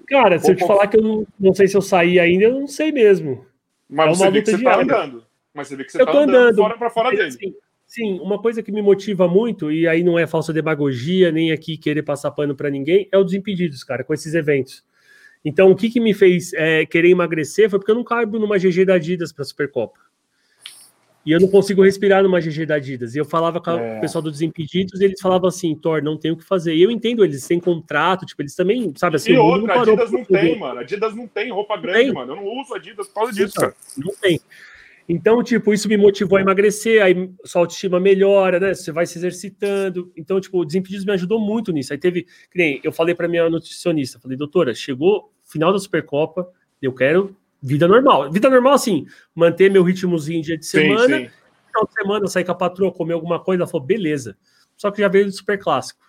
Speaker 5: Cara, se eu te falar que eu não, não, sei se eu saí ainda, eu não sei mesmo.
Speaker 3: Mas é você vê que você tá andando. Mas você vê que você eu tá andando, andando fora pra fora dele.
Speaker 5: Sim, sim, uma coisa que me motiva muito, e aí não é falsa demagogia, nem aqui querer passar pano para ninguém, é o Desimpedidos, cara, com esses eventos. Então, o que, que me fez é, querer emagrecer foi porque eu não caibo numa GG da Adidas para Supercopa. E eu não consigo respirar numa GG da Adidas. E eu falava com é. o pessoal do Desimpedidos e eles falavam assim, Thor, não tem o que fazer. E eu entendo, eles têm contrato, tipo, eles também, sabe assim...
Speaker 3: E outra, não Adidas não tem, mano. Adidas não tem roupa grande, tem. mano. Eu não uso Adidas por causa disso, cara.
Speaker 5: Não tem. Então, tipo, isso me motivou a emagrecer, aí sua autoestima melhora, né? Você vai se exercitando. Então, tipo, o Desimpedidos me ajudou muito nisso. Aí teve, que nem, eu falei para minha nutricionista, falei, doutora, chegou final da Supercopa, eu quero vida normal. Vida normal, assim, manter meu ritmozinho dia de semana. Sim, sim. Final de semana, sair com a patroa, comer alguma coisa, ela falou, beleza. Só que já veio do Super Clássico.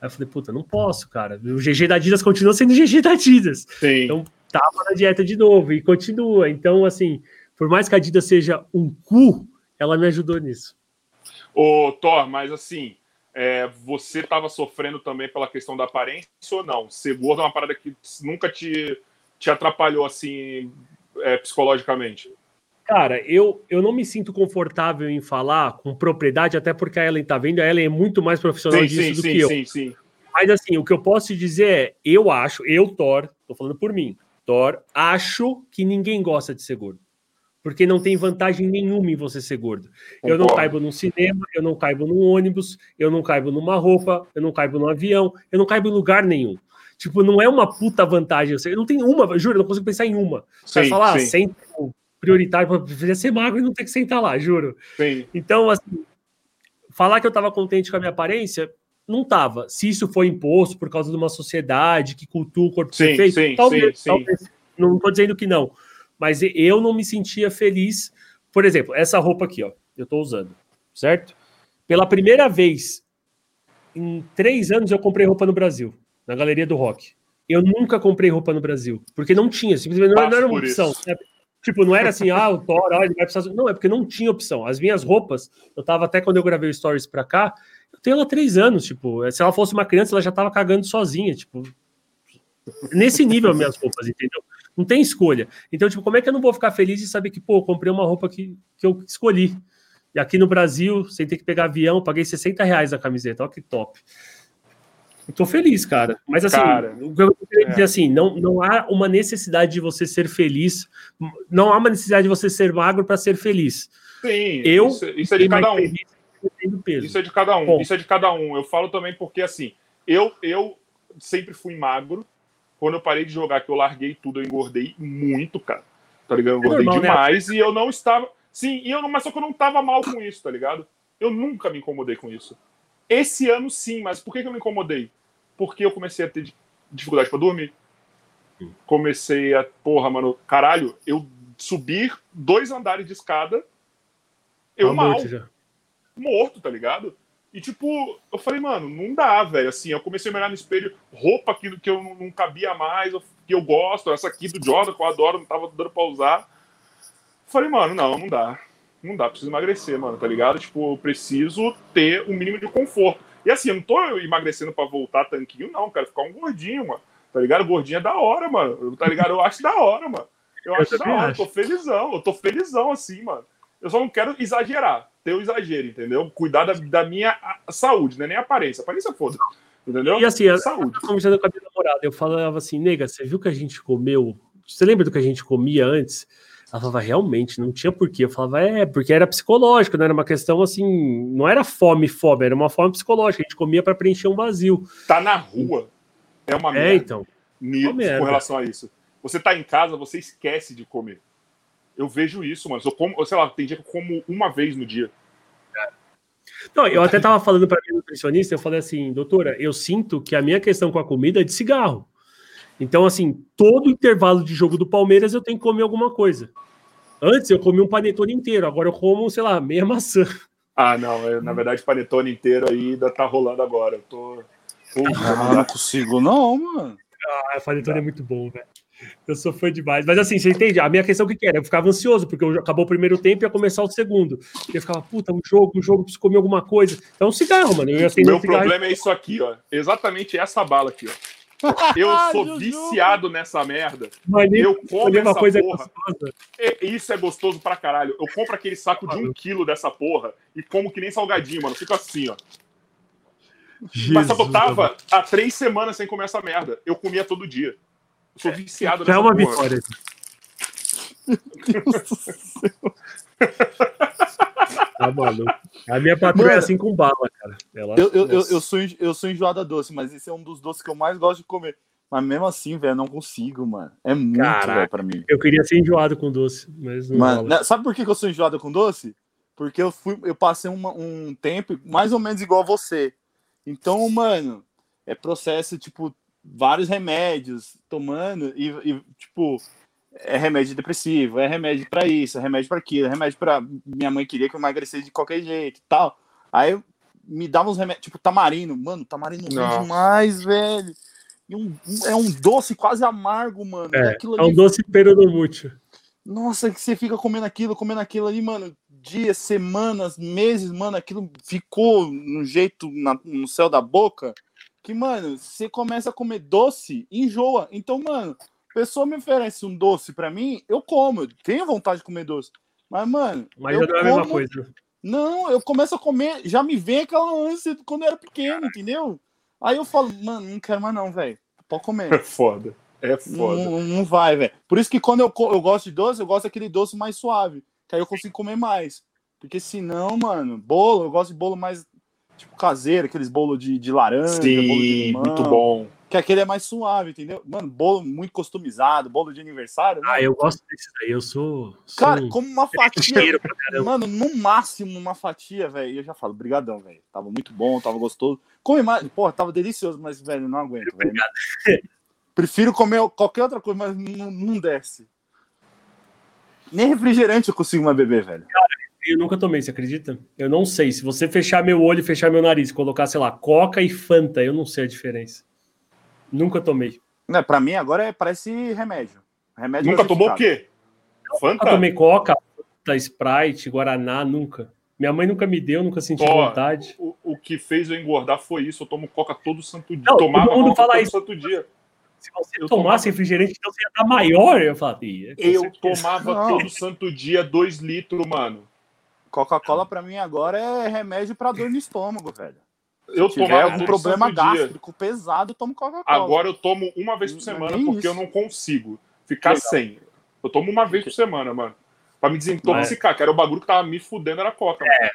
Speaker 5: Aí eu falei, puta, não posso, cara. O GG da Adidas continua sendo GG da Adidas. Sim. Então, tava na dieta de novo e continua. Então, assim por mais que a Adidas seja um cu, ela me ajudou nisso.
Speaker 3: Ô, Thor, mas assim, é, você estava sofrendo também pela questão da aparência ou não? Ser gordo é uma parada que nunca te, te atrapalhou assim é, psicologicamente?
Speaker 5: Cara, eu, eu não me sinto confortável em falar com propriedade, até porque a Ellen tá vendo, a Ellen é muito mais profissional
Speaker 3: Sim,
Speaker 5: disso
Speaker 3: sim,
Speaker 5: do
Speaker 3: sim,
Speaker 5: que eu.
Speaker 3: sim, sim.
Speaker 5: Mas assim, o que eu posso te dizer é, eu acho, eu, Thor, tô falando por mim, Thor, acho que ninguém gosta de ser gordo. Porque não tem vantagem nenhuma em você ser gordo. Eu não caibo num cinema, eu não caibo num ônibus, eu não caibo numa roupa, eu não caibo num avião, eu não caibo em lugar nenhum. Tipo, não é uma puta vantagem. Eu não tenho uma, juro, eu não consigo pensar em uma. Você
Speaker 3: Sim,
Speaker 5: falar, ah, o prioritário para ser magro e não ter que sentar lá, juro.
Speaker 3: Sim.
Speaker 5: Então, assim, falar que eu estava contente com a minha aparência, não tava. Se isso foi imposto por causa de uma sociedade que cultua o corpo
Speaker 3: Sim,
Speaker 5: perfeito,
Speaker 3: sim,
Speaker 5: talvez,
Speaker 3: sim.
Speaker 5: talvez. Não estou dizendo que não. Mas eu não me sentia feliz. Por exemplo, essa roupa aqui, ó, eu estou usando, certo? Pela primeira vez em três anos eu comprei roupa no Brasil, na Galeria do Rock. Eu nunca comprei roupa no Brasil, porque não tinha, simplesmente não, não era uma opção. sabe? Tipo, não era assim, ah, o Thor, olha, ele vai precisar. Não, é porque não tinha opção. As minhas roupas, eu tava até quando eu gravei o Stories pra cá, eu tenho ela há três anos, tipo, se ela fosse uma criança, ela já tava cagando sozinha, tipo. Nesse nível, minhas roupas, entendeu? Não tem escolha. Então, tipo, como é que eu não vou ficar feliz de saber que, pô, comprei uma roupa que, que eu escolhi? E aqui no Brasil, sem ter que pegar avião, paguei 60 reais a camiseta, olha que top. Eu tô feliz, cara. Mas assim,
Speaker 3: Cara,
Speaker 5: o que eu queria
Speaker 3: é.
Speaker 5: dizer assim, não, não há uma necessidade de você ser feliz, não há uma necessidade de você ser magro para ser feliz.
Speaker 3: Sim,
Speaker 5: Eu
Speaker 3: isso, isso é de cada um.
Speaker 5: feliz.
Speaker 3: Isso é de cada um.
Speaker 5: Bom.
Speaker 3: Isso é de cada um. Eu falo também porque, assim, eu, eu sempre fui magro. Quando eu parei de jogar, que eu larguei tudo, eu engordei muito, cara. Tá ligado? Eu engordei
Speaker 5: normal, né?
Speaker 3: demais e eu não estava. Sim, e eu não, mas só que eu não tava mal com isso, tá ligado? Eu nunca me incomodei com isso. Esse ano sim, mas por que, que eu me incomodei? Porque eu comecei a ter di- dificuldade pra dormir. Comecei a. Porra, mano, caralho, eu subir dois andares de escada. Eu mal
Speaker 5: morto,
Speaker 3: tá ligado? E tipo, eu falei, mano, não dá, velho. Assim, eu comecei a olhar no espelho, roupa que, que eu não, cabia mais, eu- que eu gosto, essa aqui do Jordan, que eu adoro, não tava dando pra usar. Falei, mano, não, não dá. Não dá, preciso emagrecer, mano, tá ligado? Tipo, eu preciso ter um mínimo de conforto. E assim, eu não tô emagrecendo pra voltar tanquinho, não, cara. Ficar um gordinho, mano. Tá ligado? Gordinho é da hora, mano. Tá ligado? Eu acho da hora, mano. Eu,
Speaker 5: Eu
Speaker 3: acho da hora, eu
Speaker 5: acho.
Speaker 3: tô felizão, eu tô felizão assim, mano. Eu só não quero exagerar, ter o exagero, entendeu? Cuidar da, da minha saúde, não é nem aparência. Aparência foda. Entendeu?
Speaker 5: E assim, a-
Speaker 3: saúde.
Speaker 5: conversando com a minha namorada, eu falava assim, nega, você viu que a gente comeu? Você lembra do que a gente comia antes? Ela falava, realmente, não tinha porquê. Eu falava, é, porque era psicológico, não era uma questão assim, não era fome, fome, era uma fome psicológica. A gente comia para preencher um vazio.
Speaker 3: Tá na rua. É uma
Speaker 5: É,
Speaker 3: merda.
Speaker 5: então.
Speaker 3: ni-
Speaker 5: uma merda.
Speaker 3: com relação a isso. Você tá em casa, você esquece de comer. Eu vejo isso, mano. Eu como, eu sei lá, tem dia que eu como uma vez no dia.
Speaker 5: Não, eu até tava falando para minha nutricionista, eu falei assim, doutora, eu sinto que a minha questão com a comida é de cigarro. Então, assim, todo intervalo de jogo do Palmeiras eu tenho que comer alguma coisa. Antes eu comia um panetone inteiro, agora eu como, sei lá, meia maçã.
Speaker 3: Ah, não. é, na verdade, panetone inteiro aí ainda tá rolando agora. Eu tô. Puta,
Speaker 4: Ah,
Speaker 3: não
Speaker 4: consigo, não, mano.
Speaker 5: Ah, panetone é muito bom, velho. Eu sou fã demais. Mas assim, você entende? A minha questão o que que era? Eu ficava ansioso, porque acabou o primeiro tempo e ia começar o segundo. Eu ficava, puta, um jogo, um jogo, preciso comer alguma coisa. Então, um cigarro, mano. Eu ia
Speaker 3: Meu
Speaker 5: um
Speaker 3: problema é isso aqui, ó. Exatamente essa bala aqui, ó. [laughs] Eu sou
Speaker 4: Juju.
Speaker 3: viciado nessa merda.
Speaker 5: Maneiro,
Speaker 3: Eu
Speaker 5: uma
Speaker 3: essa
Speaker 5: coisa
Speaker 3: porra. E- Isso é gostoso pra caralho. Eu compro aquele saco de um quilo dessa porra e como que nem salgadinho, mano. Fico assim, ó. Mas só que eu tava há três semanas sem comer essa merda. Eu comia todo dia. Eu sou viciado
Speaker 5: Já é uma
Speaker 3: porra.
Speaker 5: vitória.
Speaker 4: Deus do céu.
Speaker 5: Tá maluco. A minha patroa é assim com bala, cara. Ela,
Speaker 4: Eu, eu, eu, eu, sou, eu sou enjoada doce, mas esse é um dos doces que eu mais gosto de comer. Mas mesmo assim, velho, eu não consigo, mano. É muito, velho, pra mim.
Speaker 5: Eu queria ser enjoado com doce, mas não
Speaker 4: Mano,
Speaker 5: rola.
Speaker 4: né, sabe por que eu sou enjoada com doce? Porque eu fui, eu passei uma- um tempo mais ou menos igual a você. Então, mano, é processo, tipo, vários remédios tomando e, e, tipo, é remédio depressivo, é remédio pra isso, é remédio pra aquilo, é remédio pra. Minha mãe queria que eu emagrecesse de qualquer jeito e tal. Aí me dava uns remédios, tipo, tamarino. Mano, ruim
Speaker 3: Nossa.
Speaker 4: demais, velho. E um- um- é um doce quase amargo, mano.
Speaker 5: É, é um
Speaker 4: ali
Speaker 5: doce peronomútil.
Speaker 4: nossa, que você fica comendo aquilo, comendo aquilo ali, mano. dias, semanas, meses, mano, aquilo ficou no jeito na- no céu da boca que, mano, você começa a comer doce, enjoa. Então, mano, a pessoa me oferece um doce pra mim, eu como, eu tenho vontade de comer doce. Mas, mano,
Speaker 5: Mas
Speaker 4: eu
Speaker 5: já não é a mesma coisa.
Speaker 4: Não, eu começo a comer, já me vem aquela ânsia de quando eu era pequeno, entendeu? Aí eu falo, mano, não quero mais não, velho. Pode comer.
Speaker 3: É foda. É foda.
Speaker 4: Não, não vai, velho. Por isso que quando eu, eu gosto de doce, eu gosto daquele doce mais suave. Que aí eu consigo comer mais. Porque senão, mano, bolo, eu gosto de bolo mais tipo caseiro, aqueles bolos de, de laranja, bolo de
Speaker 3: Sim,
Speaker 4: limão,
Speaker 3: muito bom.
Speaker 4: Que aquele é mais suave, entendeu? Mano, bolo muito customizado, bolo de aniversário.
Speaker 5: Ah,
Speaker 4: mano.
Speaker 5: eu gosto desse daí. Eu sou. sou
Speaker 4: Cara, como uma [laughs] fatia.
Speaker 5: cheiro pra caramba.
Speaker 4: Mano, no máximo uma fatia, velho. E eu já falo, brigadão, velho. Tava muito bom, tava gostoso. Come mais. Porra, tava delicioso, mas, velho, não aguento, velho. [laughs] Prefiro comer qualquer outra coisa, mas não, não desce. Nem refrigerante eu consigo mais beber, velho.
Speaker 5: Eu nunca tomei, você acredita? Eu não sei. Se você fechar meu olho e fechar meu nariz, colocar, sei lá, Coca e Fanta, eu não sei a diferença. Nunca tomei.
Speaker 4: Né, pra mim agora é, parece remédio. Remédio
Speaker 3: Nunca tomou o quê?
Speaker 5: Nunca
Speaker 3: Fanta?
Speaker 5: tomei Coca, Fanta, Sprite, Guaraná, nunca. Minha mãe nunca me deu, nunca senti
Speaker 3: Ó,
Speaker 5: vontade.
Speaker 3: O, o que fez eu engordar foi isso. Eu tomo coca todo santo dia.
Speaker 5: Não,
Speaker 3: Tomava
Speaker 5: todo mundo
Speaker 3: coca
Speaker 5: fala
Speaker 3: todo
Speaker 5: isso.
Speaker 3: santo dia.
Speaker 5: Se você
Speaker 3: eu
Speaker 5: tomasse
Speaker 3: tomava-
Speaker 5: refrigerante, então você ia estar maior. Eu falaria. com
Speaker 3: Eu
Speaker 5: certeza.
Speaker 3: tomava
Speaker 4: Não.
Speaker 3: todo santo dia dois litros, mano.
Speaker 4: Coca-Cola pra mim agora é remédio pra dor no estômago, velho.
Speaker 3: Eu
Speaker 4: Se tiver
Speaker 3: tomava
Speaker 4: algum problema
Speaker 3: santo dia.
Speaker 4: gástrico pesado, eu tomo Coca-Cola.
Speaker 3: Agora eu tomo uma vez por
Speaker 4: é
Speaker 3: semana porque
Speaker 4: isso.
Speaker 3: eu não consigo ficar
Speaker 4: Legal.
Speaker 3: sem. Eu tomo uma vez por semana, mano. Pra me desintoxicar, que era o bagulho que tava me fudendo, era coca. mano.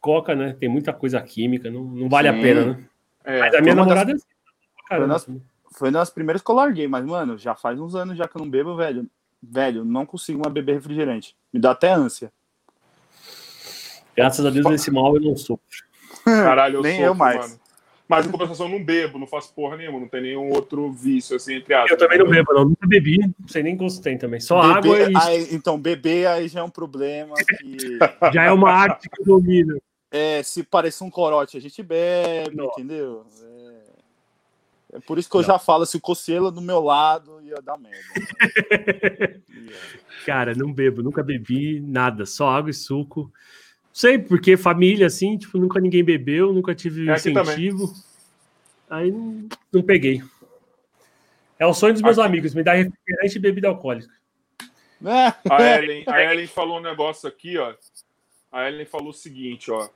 Speaker 5: Coca, né? Tem muita coisa química, não, não vale
Speaker 4: Sim.
Speaker 5: a pena, né?
Speaker 3: É.
Speaker 5: Mas a minha
Speaker 4: das-
Speaker 5: namorada é assim.
Speaker 4: Das- Foi uma das primeiras que eu larguei, mas, mano, já faz uns anos já que eu não bebo, velho. Velho, eu não consigo mais beber refrigerante. Me dá até ânsia.
Speaker 5: Graças a Deus, nesse mal eu não sou. [laughs]
Speaker 3: Caralho, eu
Speaker 4: Nem
Speaker 3: sofro,
Speaker 4: eu mais.
Speaker 3: mano. Mas em compensação, eu não bebo, não faço porra nenhuma, não tem nenhum outro vício, assim, entre aspas.
Speaker 5: Eu também não bebo, não. Nunca bebi, não sei nem gosto tem também. Só
Speaker 4: Beber-
Speaker 5: água e
Speaker 4: aí- então, beber aí já é um problema [laughs] que
Speaker 5: já é uma arte que eu domino.
Speaker 4: é, se parecer um corote, a gente bebe,
Speaker 5: Não.
Speaker 4: entendeu? É, é por isso que eu
Speaker 5: Não.
Speaker 4: já falo, se o Cocielo do meu lado ia dar merda. [laughs]
Speaker 5: Cara, não bebo, nunca bebi nada, só água e suco. Sei, porque família, assim, tipo, nunca ninguém bebeu, nunca tive
Speaker 3: É
Speaker 5: incentivo. Aí não, não peguei. É o sonho dos meus
Speaker 3: Aqui-
Speaker 5: amigos, me dar refrigerante e bebida alcoólica.
Speaker 4: É, [laughs]
Speaker 3: A Ellen, a Ellen falou um negócio aqui, ó. A Ellen falou o seguinte, ó.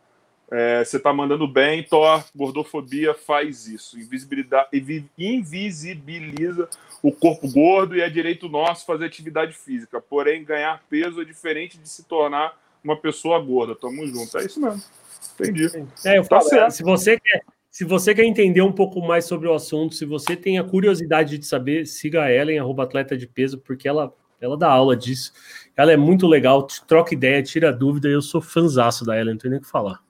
Speaker 3: É, você tá mandando bem, Thor, gordofobia faz isso. Invisibilidade, invi- invisibiliza o corpo gordo e é direito nosso fazer atividade física. Porém, ganhar peso é diferente de se tornar uma pessoa gorda. Tamo junto. É isso mesmo. Entendi.
Speaker 5: É, eu
Speaker 3: Tá
Speaker 5: falo,
Speaker 3: certo.
Speaker 5: se você quer, se você quer entender um pouco mais sobre o assunto, se você tem a curiosidade de saber, siga a Ellen, arroba atleta de peso, porque ela, ela dá aula disso. Ela é muito legal, troca ideia, tira dúvida. Eu sou fanzaço da Ellen, não tem nem o que falar.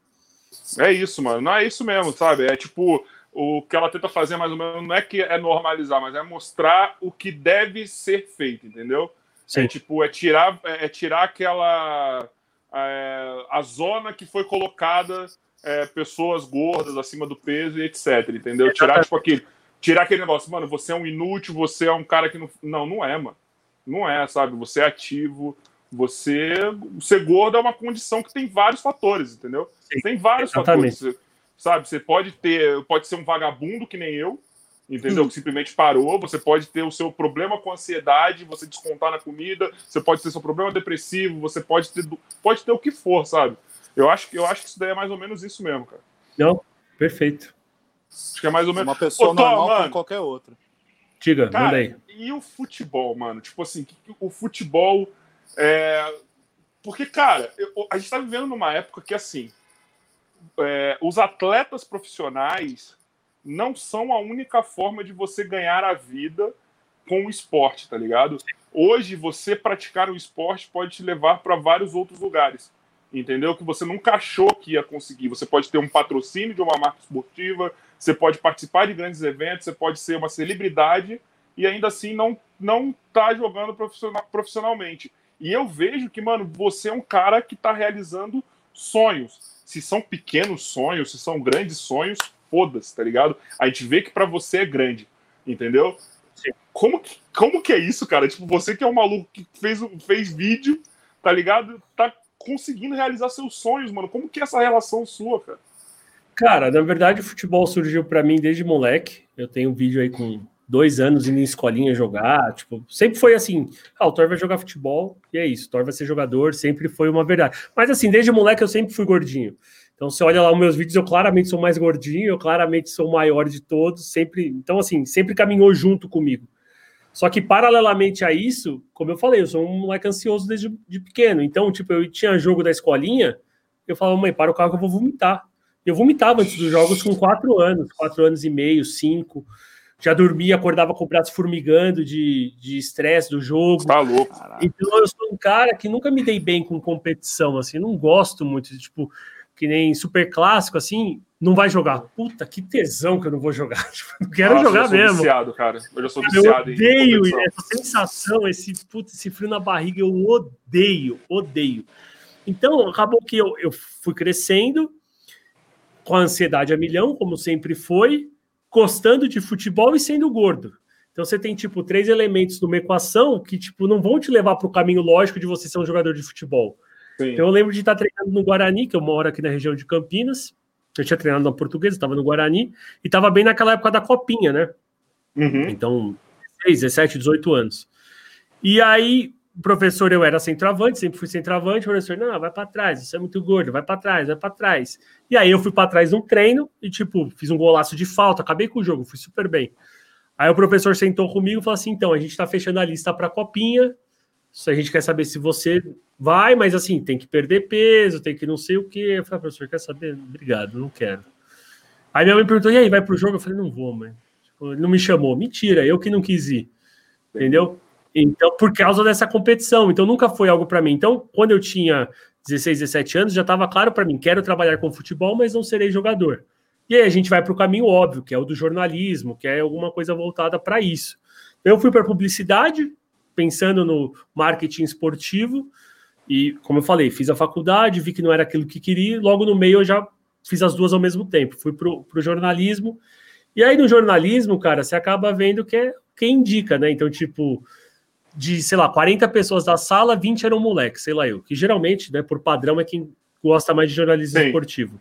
Speaker 3: É isso, mano. Não é isso mesmo, sabe? É tipo, o que ela tenta fazer mais ou menos não é que é normalizar, mas é mostrar o que deve ser feito, entendeu?
Speaker 5: Sim.
Speaker 3: É tipo, é tirar, é é tirar aquela. É, a zona que foi colocada é, pessoas gordas acima do peso e etc. Entendeu? Tirar, tipo, aquele. Tirar aquele negócio, mano, você é um inútil, você é um cara que não. Não, não é, mano. Não é, sabe? Você é ativo. Você. Ser gordo é uma condição que tem vários fatores, entendeu?
Speaker 5: Sim,
Speaker 3: tem vários
Speaker 5: exatamente.
Speaker 3: fatores. Sabe? Você pode ter. Pode ser um vagabundo que nem eu, entendeu? Que simplesmente parou. Você pode ter o seu problema com ansiedade, você descontar na comida. Você pode ter seu problema depressivo. Você pode ter, pode ter o que for, sabe? Eu acho, que- eu acho que isso daí é mais ou menos isso mesmo, cara.
Speaker 5: Não? Perfeito.
Speaker 3: Acho que é mais ou menos.
Speaker 4: uma pessoa
Speaker 3: Ô,
Speaker 4: normal
Speaker 3: mano.
Speaker 4: como qualquer outra.
Speaker 5: Diga, manda
Speaker 3: Cara,
Speaker 5: aí.
Speaker 3: e o futebol, mano? Tipo assim, o futebol. É... Porque, cara, eu- a gente tá vivendo numa época que, assim, é, os atletas profissionais não são a única forma de você ganhar a vida com o esporte, tá ligado? Hoje, você praticar o esporte pode te levar para vários outros lugares. Entendeu? Que você nunca achou que ia conseguir. Você pode ter um patrocínio de uma marca esportiva, você pode participar de grandes eventos, você pode ser uma celebridade e ainda assim não não tá jogando profissional, profissionalmente. E eu vejo que, mano, você é um cara que tá realizando sonhos. Se são pequenos sonhos, se são grandes sonhos, foda-se, tá ligado? A gente vê que para você é grande, entendeu?
Speaker 5: Sim.
Speaker 3: Como que, como que é isso, cara? Tipo, você que é um maluco que fez, fez vídeo, tá ligado? Tá conseguindo realizar seus sonhos, mano. Como que é essa relação sua, cara?
Speaker 5: Cara, na verdade, o futebol surgiu para mim desde moleque. Eu tenho um vídeo aí com dois anos indo em escolinha jogar. Tipo, sempre foi assim: ah, o Thor vai jogar futebol e é isso. O Thor vai ser jogador, sempre foi uma verdade. Mas assim, desde moleque eu sempre fui gordinho. Então, você olha lá os meus vídeos, eu claramente sou mais gordinho, eu claramente sou o maior de todos, sempre. Então, assim, sempre caminhou junto comigo. Só que, paralelamente a isso, como eu falei, eu sou um moleque ansioso desde de pequeno. Então, tipo, eu tinha jogo da escolinha, eu falava, mãe, para o carro que eu vou vomitar. Eu vomitava antes dos jogos com quatro anos, quatro anos e meio, cinco. Já dormia, acordava com o braço formigando de estresse do jogo.
Speaker 3: Tá louco.
Speaker 5: Então, eu sou um cara que nunca me dei bem com competição, assim, não gosto muito de, tipo, que nem super clássico, assim, não vai jogar. Puta, que tesão que eu não vou jogar. [laughs] Tipo, não quero Nossa, jogar eu sou mesmo.
Speaker 3: Viciado, cara. Eu já sou viciado
Speaker 5: eu odeio essa sensação, esse, puta, esse frio na barriga, eu odeio, odeio. Então, acabou que eu, eu fui crescendo com a ansiedade a milhão, como sempre foi, gostando de futebol e sendo gordo. Então você tem tipo três elementos numa equação que tipo não vão te levar para o caminho lógico de você ser um jogador de futebol. Sim. Então eu lembro de estar treinando no Guarani, que eu moro aqui na região de Campinas. Eu tinha treinado na Portuguesa, estava no Guarani, e estava bem naquela época da copinha, né?
Speaker 3: Uhum.
Speaker 5: Então, 16, 17, 18 anos. E aí, o professor, eu era centroavante, sempre fui centroavante, o professor, não, vai para trás, você é muito gordo, vai para trás, vai para trás. E aí eu fui para trás num treino e, tipo, fiz um golaço de falta, acabei com o jogo, fui super bem. Aí o professor sentou comigo e falou assim: então, a gente está fechando a lista para a copinha, a gente quer saber se você vai, mas assim, tem que perder peso, tem que não sei o que. Eu falei, ah, professor, quer saber? Obrigado, não quero. Aí minha mãe perguntou, e aí, vai pro jogo? Eu falei, não vou, mãe. Tipo, ele não me chamou. Mentira, eu que não quis ir. Entendeu? Então, por causa dessa competição. Então, nunca foi algo para mim. Então, quando eu tinha 16, 17 anos, já estava claro para mim: quero trabalhar com futebol, mas não serei jogador. E aí a gente vai para o caminho óbvio, que é o do jornalismo, que é alguma coisa voltada para isso. Eu fui para publicidade, pensando no marketing esportivo, e, como eu falei, fiz a faculdade, vi que não era aquilo que queria, logo no meio eu já fiz as duas ao mesmo tempo. Fui para o jornalismo. E aí, no jornalismo, cara, você acaba vendo que é quem indica, né? Então, tipo, de, sei lá, 40 pessoas da sala, 20 eram moleques, sei lá eu. Que geralmente, né, por padrão, é quem gosta mais de jornalismo Sim. esportivo.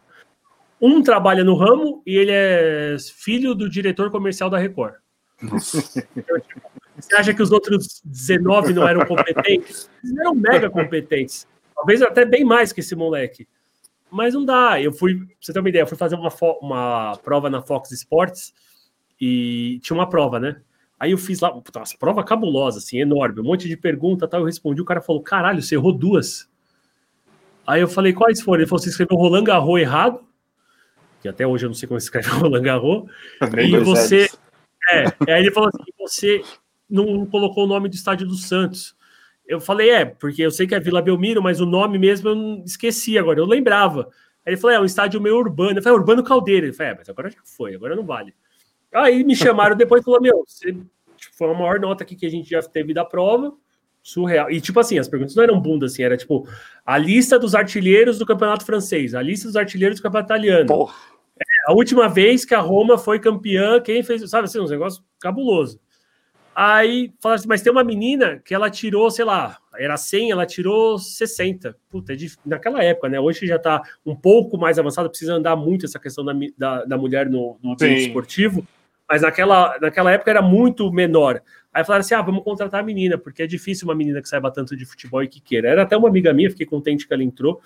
Speaker 5: Um trabalha no ramo e ele é filho do diretor comercial da Record. Então, tipo, você acha que os outros 19 não eram competentes? Eles eram mega competentes. Talvez até bem mais que esse moleque. Mas não dá. Eu fui, pra você ter uma ideia, eu fui fazer uma, uma prova na Fox Sports e tinha uma prova, né? Aí eu fiz lá, puta, umas provas cabulosas, assim, enorme, um monte de pergunta, tal. Eu respondi, o cara falou: caralho, você errou duas. Aí eu falei, quais foram? Ele falou: você escreveu Roland Garros errado, que até hoje eu não sei como escreve [laughs] Roland Garros. e você. É, aí ele falou assim: você não colocou o nome do estádio do Santos. Eu falei, é, porque eu sei que é Vila Belmiro, mas o nome mesmo eu esqueci agora, eu lembrava. Aí ele falou, é um estádio meio urbano. Eu falei, é Urbano Caldeira. Ele falou, é, mas agora já foi, agora não vale. Aí me chamaram [laughs] depois e falou, meu, você, tipo, foi a maior nota aqui que a gente já teve da prova, surreal. E tipo assim, as perguntas não eram bunda, assim, era tipo, a lista dos artilheiros do campeonato francês, a lista dos artilheiros do campeonato italiano. É, a última vez que a Roma foi campeã, quem fez, sabe assim, um negócio cabuloso. Aí falaram assim, mas tem uma menina que ela tirou, sei lá, era 100, ela tirou 60. Puta, é naquela época, né? Hoje já tá um pouco mais avançado, precisa andar muito essa questão da, da, da mulher no, no ambiente esportivo, mas naquela, naquela época era muito menor. Aí falaram assim: ah, vamos contratar a menina, porque é difícil uma menina que saiba tanto de futebol e que queira. Era até uma amiga minha, fiquei contente que ela entrou.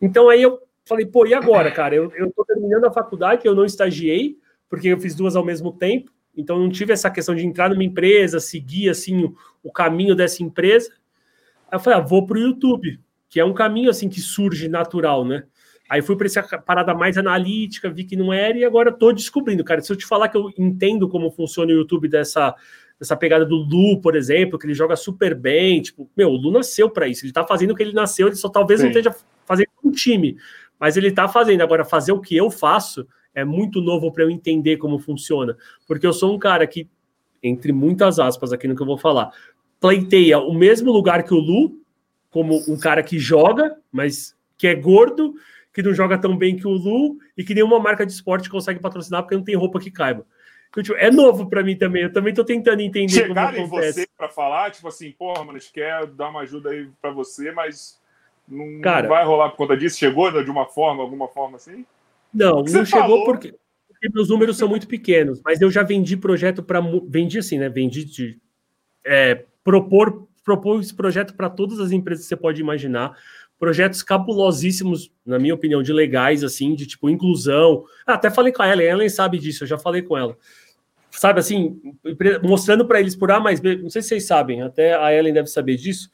Speaker 5: Então aí eu falei, pô, e agora, cara? Eu, eu tô terminando a faculdade, eu não estagiei, porque eu fiz duas ao mesmo tempo. Então não tive essa questão de entrar numa empresa, seguir assim o, o caminho dessa empresa. Aí eu falei, ah, vou para o YouTube, que é um caminho assim que surge natural, né? Aí fui para essa parada mais analítica, vi que não era e agora estou descobrindo, cara. Se eu te falar que eu entendo como funciona o YouTube dessa dessa pegada do Lu, por exemplo, que ele joga super bem, tipo, meu, o Lu nasceu para isso. Ele está fazendo o que ele nasceu, ele só talvez Sim. não esteja fazendo um time, mas ele está fazendo. Agora fazer o que eu faço, é muito novo para eu entender como funciona, porque eu sou um cara que, entre muitas aspas aqui no que eu vou falar, pleiteia o mesmo lugar que o Lu, como um cara que joga, mas que é gordo, que não joga tão bem que o Lu e que nenhuma marca de esporte consegue patrocinar porque não tem roupa que caiba. Então, tipo, é novo para mim também. Eu também tô tentando entender
Speaker 3: Chegaram como acontece. em você para falar, tipo assim, porra, mano, a gente quer dar uma ajuda aí para você, mas Não,
Speaker 5: Cara-
Speaker 3: não vai rolar por conta disso? Chegou de uma forma, alguma forma assim?
Speaker 5: Não, não chegou
Speaker 3: falou.
Speaker 5: porque, meus números são muito pequenos, mas eu já vendi projeto para. Vendi assim, né? Vendi de é, propor, propor esse projeto para todas as empresas que você pode imaginar. Projetos cabulosíssimos, na minha opinião, de legais, assim, de tipo inclusão. Ah, até falei com a Ellen, a Ellen sabe disso, eu já falei com ela. Sabe assim, mostrando para eles por A mais B, não sei se vocês sabem, até a Ellen deve saber disso,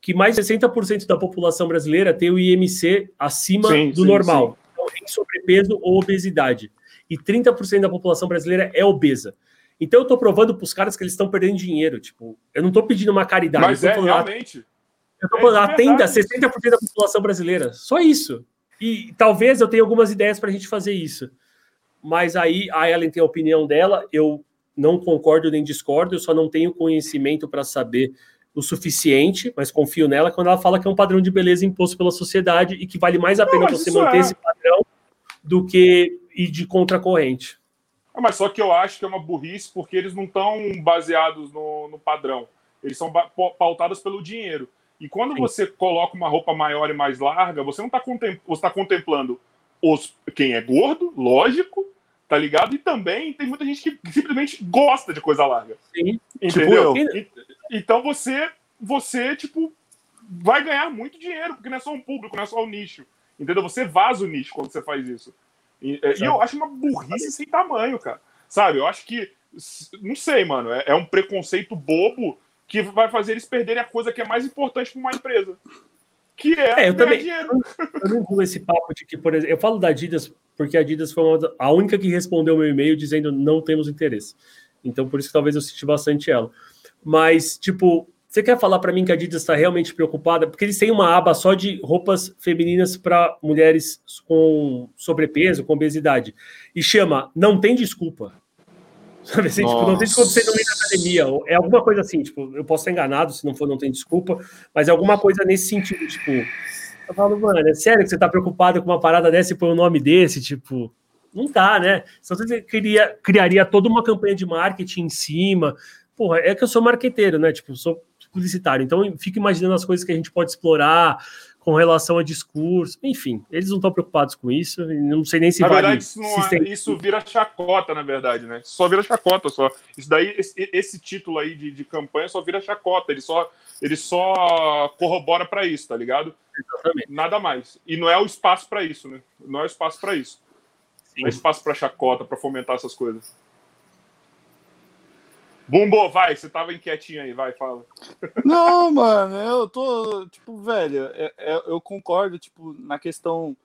Speaker 5: que mais de 60% da população brasileira tem o IMC acima
Speaker 3: Sim,
Speaker 5: do
Speaker 3: sim,
Speaker 5: normal. Então, tem sobrepeso ou obesidade. E 30% da população brasileira é obesa. Então eu tô provando para os caras que eles estão perdendo dinheiro. Tipo, eu não tô pedindo uma caridade.
Speaker 3: Mas
Speaker 5: eu
Speaker 3: é, realmente.
Speaker 5: eu
Speaker 3: É
Speaker 5: falando,
Speaker 3: de
Speaker 5: atenda
Speaker 3: verdade.
Speaker 5: 60% da população brasileira. Só isso. E talvez eu tenha algumas ideias para a gente fazer isso. Mas aí a Ellen tem a opinião dela, eu não concordo nem discordo, eu só não tenho conhecimento para saber o suficiente, mas confio nela quando ela fala que é um padrão de beleza imposto pela sociedade e que vale mais a pena
Speaker 3: mas
Speaker 5: você manter
Speaker 3: é.
Speaker 5: esse padrão do que ir de contracorrente.
Speaker 3: Ah, mas só que eu acho que é uma burrice porque eles não estão baseados no, no padrão. Eles são pautados pelo dinheiro. E quando
Speaker 5: Sim.
Speaker 3: você coloca uma roupa maior e mais larga, você não está você tá contemplando os, quem é gordo, lógico, tá ligado? E também tem muita gente que simplesmente gosta de coisa larga.
Speaker 5: Sim.
Speaker 3: Entendeu?
Speaker 5: eu.
Speaker 3: Então você, você, tipo, vai ganhar muito dinheiro, porque não é só um público, não é só um nicho. Entendeu? Você vaza o nicho quando você faz isso. E, é, e eu acho uma burrice sem tamanho, cara. Sabe? Eu acho que. Não sei, mano. É, é um preconceito bobo que vai fazer eles perderem a coisa que é mais importante para uma empresa. Que é,
Speaker 5: É, eu também-
Speaker 3: dinheiro. [laughs]
Speaker 5: Eu não vou esse papo de que, por exemplo, eu falo da Adidas porque a Adidas foi uma a única que respondeu meu e-mail dizendo não temos interesse. Então, por isso que talvez eu senti bastante ela. Mas, tipo, você quer falar para mim que a Adidas está realmente preocupada? Porque eles têm uma aba só de roupas femininas para mulheres com sobrepeso, com obesidade. E chama Não Tem Desculpa. [laughs] Sabe assim? Tipo, não tem desculpa você não ir na academia. É alguma coisa assim, tipo, eu posso estar enganado, se não for, não tem desculpa, mas é alguma coisa nesse sentido, tipo. Eu falo, mano, é sério que você tá preocupado com uma parada dessa e põe o nome desse? Tipo, não tá, né? Se você queria, criaria toda uma campanha de marketing em cima. Porra, é que eu sou marqueteiro, né? Tipo, sou publicitário. Então, fico imaginando as coisas que a gente pode explorar com relação a discurso. Enfim, eles não estão preocupados com isso. Não sei nem se
Speaker 3: Na
Speaker 5: vale.
Speaker 3: verdade, isso, não é- isso vira chacota, na verdade, né? Só vira chacota, só. Isso daí, esse, esse título aí de, de campanha só vira chacota. Ele só, ele só corrobora para isso, tá ligado?
Speaker 5: Exatamente.
Speaker 3: Nada mais. E não é o espaço para isso, né? Não é o espaço para isso. Não é espaço para chacota, para fomentar essas coisas. Bumbo, vai, você tava inquietinho aí, vai, fala.
Speaker 4: Não, mano, eu tô, tipo, velho, é- é- eu concordo, tipo, na questão.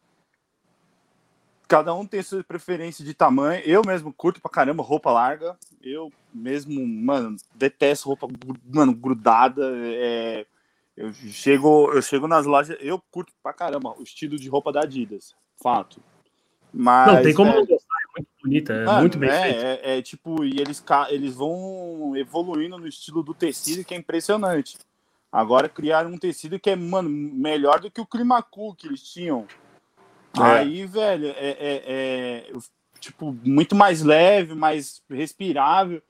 Speaker 4: Cada um tem sua preferência de tamanho. Eu mesmo curto pra caramba roupa larga. Eu mesmo, mano, detesto roupa, mano, grudada. É... Eu chego, eu chego nas lojas, eu curto pra caramba o estilo de roupa da Adidas, fato. Mas,
Speaker 5: Não, tem como é bonita, é
Speaker 4: Mano,
Speaker 5: muito bem
Speaker 4: é,
Speaker 5: feito.
Speaker 4: É, é tipo, e eles, eles vão evoluindo no estilo do tecido, que é impressionante. Agora criaram um tecido que é, mano, melhor do que o Climacool que eles tinham.
Speaker 3: É.
Speaker 4: Aí, velho, é, é- é, tipo, muito mais leve, mais respirável.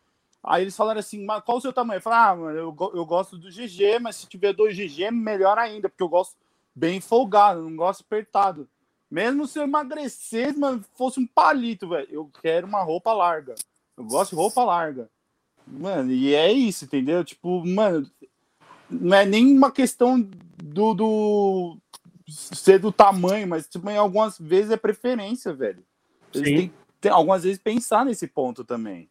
Speaker 4: Aí eles falaram assim, mas qual o seu tamanho? Eu falei, ah, mano, eu, eu gosto do GG, mas se tiver dois GG, melhor ainda, porque eu gosto bem folgado, não gosto apertado. Mesmo se eu emagrecesse, mano, fosse um palito, velho. Eu quero uma roupa larga. Eu gosto de roupa larga. Mano, e é isso, entendeu? Tipo, mano, não é nem uma questão do, do ser do tamanho, mas também algumas vezes é preferência, velho. Têm, têm algumas vezes pensar nesse ponto também.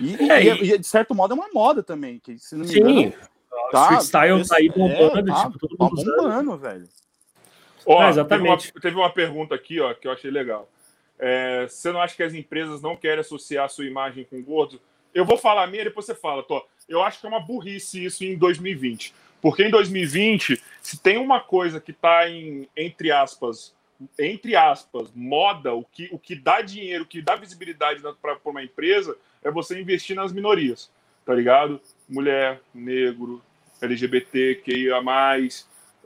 Speaker 4: E,
Speaker 5: É,
Speaker 4: e- e, de certo modo é uma moda também, que se não me
Speaker 5: Sim,
Speaker 4: engano,
Speaker 5: o street style tá aí
Speaker 4: esse-
Speaker 5: bombando,
Speaker 4: é, tá-
Speaker 5: tipo, todo
Speaker 4: tá bombando, velho.
Speaker 3: Ó,
Speaker 5: É,
Speaker 3: teve,
Speaker 5: exatamente.
Speaker 3: uma, teve uma pergunta aqui, ó, que eu achei legal. É, você não acha que as empresas não querem associar a sua imagem com gordo? Eu vou falar a minha, depois você fala, Tô. Eu acho que é uma burrice isso em 2020. Porque em 2020, se tem uma coisa que está em, entre aspas, entre aspas, moda, o que, o que dá dinheiro, o que dá visibilidade para uma empresa, é você investir nas minorias, tá ligado? Mulher, negro, LGBT, QIA+,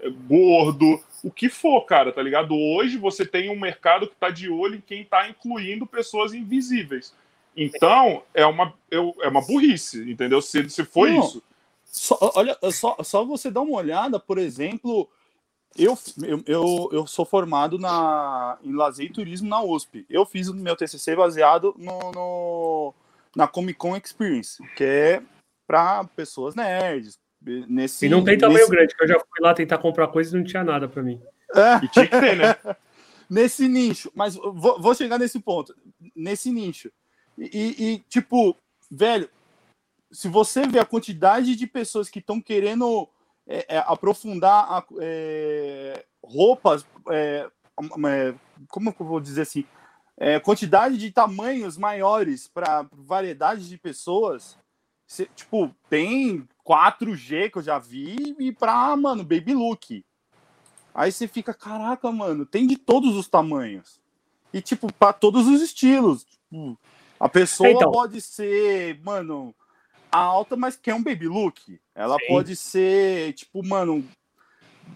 Speaker 3: é, gordo, o que for, cara, tá ligado? Hoje você tem um mercado que tá de olho em quem tá incluindo pessoas invisíveis. Então, é uma, é uma burrice, entendeu? Se, se foi
Speaker 4: Não.
Speaker 3: isso.
Speaker 4: Só, olha, só, só você dá uma olhada, por exemplo, Eu, eu, eu, eu sou formado na, em lazer e turismo na USP. Eu fiz o meu TCC baseado no, no na Comic Con Experience, que é para pessoas nerds. Nesse,
Speaker 5: E não tem tamanho
Speaker 4: nesse,
Speaker 5: grande, que eu já fui lá tentar comprar coisa e não tinha nada pra mim.
Speaker 4: É,
Speaker 3: E tinha que ter, né? [laughs]
Speaker 4: nesse nicho. Mas vou, vou chegar nesse ponto. Nesse nicho. E, e- e, tipo, velho, se você vê a quantidade de pessoas que estão querendo é, é, aprofundar a- é, roupas, é, é, como que eu vou dizer assim? É, quantidade de tamanhos maiores para variedade de pessoas. Tipo, tem 4G que eu já vi e pra, mano, baby look. Aí você fica, caraca, mano, tem de todos os tamanhos. E, tipo, para todos os estilos. Tipo, a pessoa
Speaker 5: Então.
Speaker 4: pode ser, mano, alta, mas quer um baby look. Ela
Speaker 5: Sim.
Speaker 4: pode ser, tipo, mano,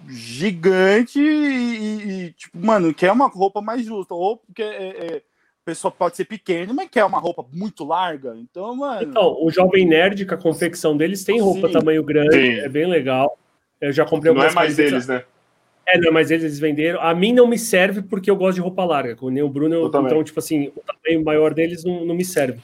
Speaker 4: gigante e, e, tipo, mano, quer uma roupa mais justa. Ou porque é, é, pessoa pode ser pequena, mas quer uma roupa muito larga. Então, mano.
Speaker 5: Então, o Jovem Nerd, com a confecção deles, tem roupa
Speaker 4: Sim.
Speaker 5: tamanho grande,
Speaker 3: Sim.
Speaker 5: é bem legal. Eu já comprei
Speaker 3: Não é
Speaker 5: algumas
Speaker 3: mais
Speaker 5: camisetas-
Speaker 3: deles, né?
Speaker 5: É, não, mas eles venderam. A mim não me serve porque eu gosto de roupa larga, como nem o Bruno.
Speaker 3: Eu também.
Speaker 5: então, tipo assim, o tamanho maior deles não, não me serve.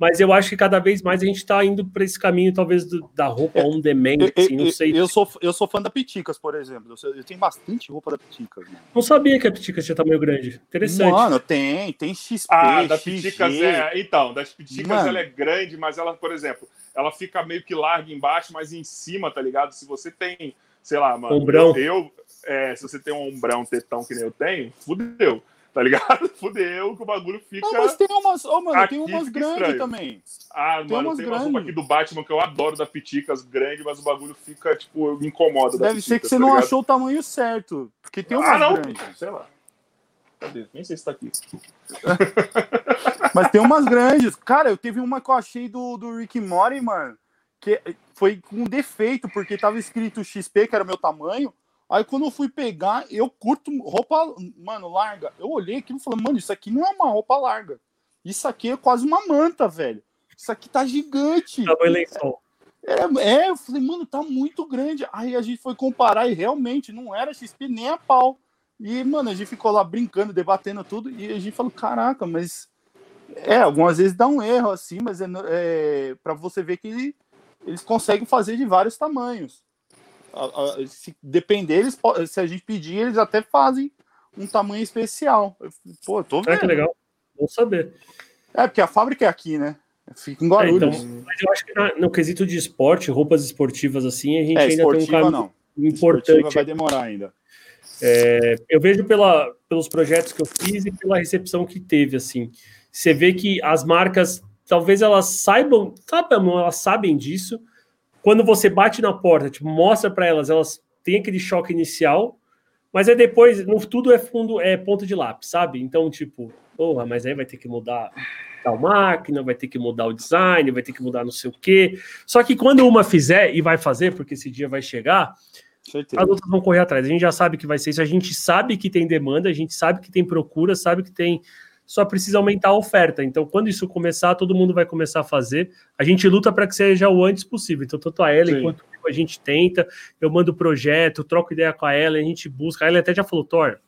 Speaker 5: Mas eu acho que cada vez mais a gente tá indo para esse caminho, talvez, do- da roupa on demand,
Speaker 4: Eu,
Speaker 5: assim, não sei.
Speaker 4: eu sou, eu sou fã da Piticas, por exemplo. Eu, tenho bastante roupa da Piticas. Mano,
Speaker 5: Não sabia que a Pitica tinha tamanho grande. Interessante.
Speaker 4: Mano, tem, tem XP,
Speaker 3: Ah, da
Speaker 4: XG.
Speaker 3: Piticas é. Então, das Piticas
Speaker 4: Mano.
Speaker 3: ela é grande, mas ela, por exemplo, ela fica meio que larga embaixo, mas em cima, tá ligado? Se você tem, sei lá, mano.
Speaker 5: Ombrão.
Speaker 3: Eu, é, se você tem um ombrão tetão que nem eu tenho, fudeu, tá ligado? [laughs] Fudeu que o bagulho fica.
Speaker 4: Não, mas tem umas, ô, mano,
Speaker 3: Aqui
Speaker 4: tem umas grandes também.
Speaker 3: Ah,
Speaker 4: tem
Speaker 3: mano,
Speaker 4: umas
Speaker 3: tem uma roupa aqui do Batman que eu adoro da Piticas grande, mas o bagulho fica, tipo, me incomoda. da
Speaker 4: Deve ser que você
Speaker 3: tá
Speaker 4: não
Speaker 3: ligado?
Speaker 4: achou o tamanho certo. Porque tem umas
Speaker 3: Ah, não,
Speaker 4: grandes.
Speaker 3: sei lá. Cadê? Nem sei se tá aqui.
Speaker 4: Mas tem umas grandes. Cara, eu teve uma que eu achei do, do Rick Mori, mano, que foi com defeito, porque tava escrito XP, que era o meu tamanho. Aí quando eu fui pegar, eu curto roupa, mano, larga. Eu olhei aquilo e falei, mano, isso aqui não é uma roupa larga. Isso aqui é quase uma manta, velho. Isso aqui tá gigante.
Speaker 5: Tamanho lençol.
Speaker 4: É, é, eu falei, mano, tá muito grande. Aí a gente foi comparar e realmente não era XP nem a pau. E, mano, a gente ficou lá brincando, debatendo tudo, e a gente falou, caraca, mas. É, algumas vezes dá um erro assim, mas é, é para você ver que eles conseguem fazer de vários tamanhos. Se depender, eles, se a gente pedir, eles até fazem um tamanho especial. Pô, tô
Speaker 5: Olha que
Speaker 4: vendo.
Speaker 5: legal. Bom saber.
Speaker 4: É, porque a fábrica é aqui, né? Fica em
Speaker 5: É,
Speaker 4: Guarulhos.
Speaker 5: então, mas eu acho que na- no quesito de esporte, roupas esportivas assim, a gente
Speaker 4: É,
Speaker 5: ainda tem um caminho
Speaker 4: não.
Speaker 5: importante.
Speaker 4: Esportiva vai demorar ainda.
Speaker 5: Eu vejo pela, pelos projetos que eu fiz e pela recepção que teve, assim. Você vê que as marcas, talvez elas saibam, saibam, elas sabem disso. Quando você bate na porta, tipo, mostra para elas, elas têm aquele choque inicial, mas é depois, no, tudo é fundo, é ponto de lápis, sabe? Então, tipo, porra, mas aí vai ter que mudar tal máquina, vai ter que mudar o design, vai ter que mudar não sei o quê. Só que quando uma fizer, e vai fazer, porque esse dia vai chegar,
Speaker 4: Certeza.
Speaker 5: as outras vão correr atrás. A gente já sabe que vai ser isso, a gente sabe que tem demanda, a gente sabe que tem procura, sabe que tem. Só precisa aumentar a oferta. Então, quando isso começar, todo mundo vai começar a fazer. A gente luta para que seja o antes possível. Então, tanto a ela
Speaker 3: Sim.
Speaker 5: quanto a gente tenta. Eu mando projeto, troco ideia com a ela, a gente busca. A ela até já falou: Thor,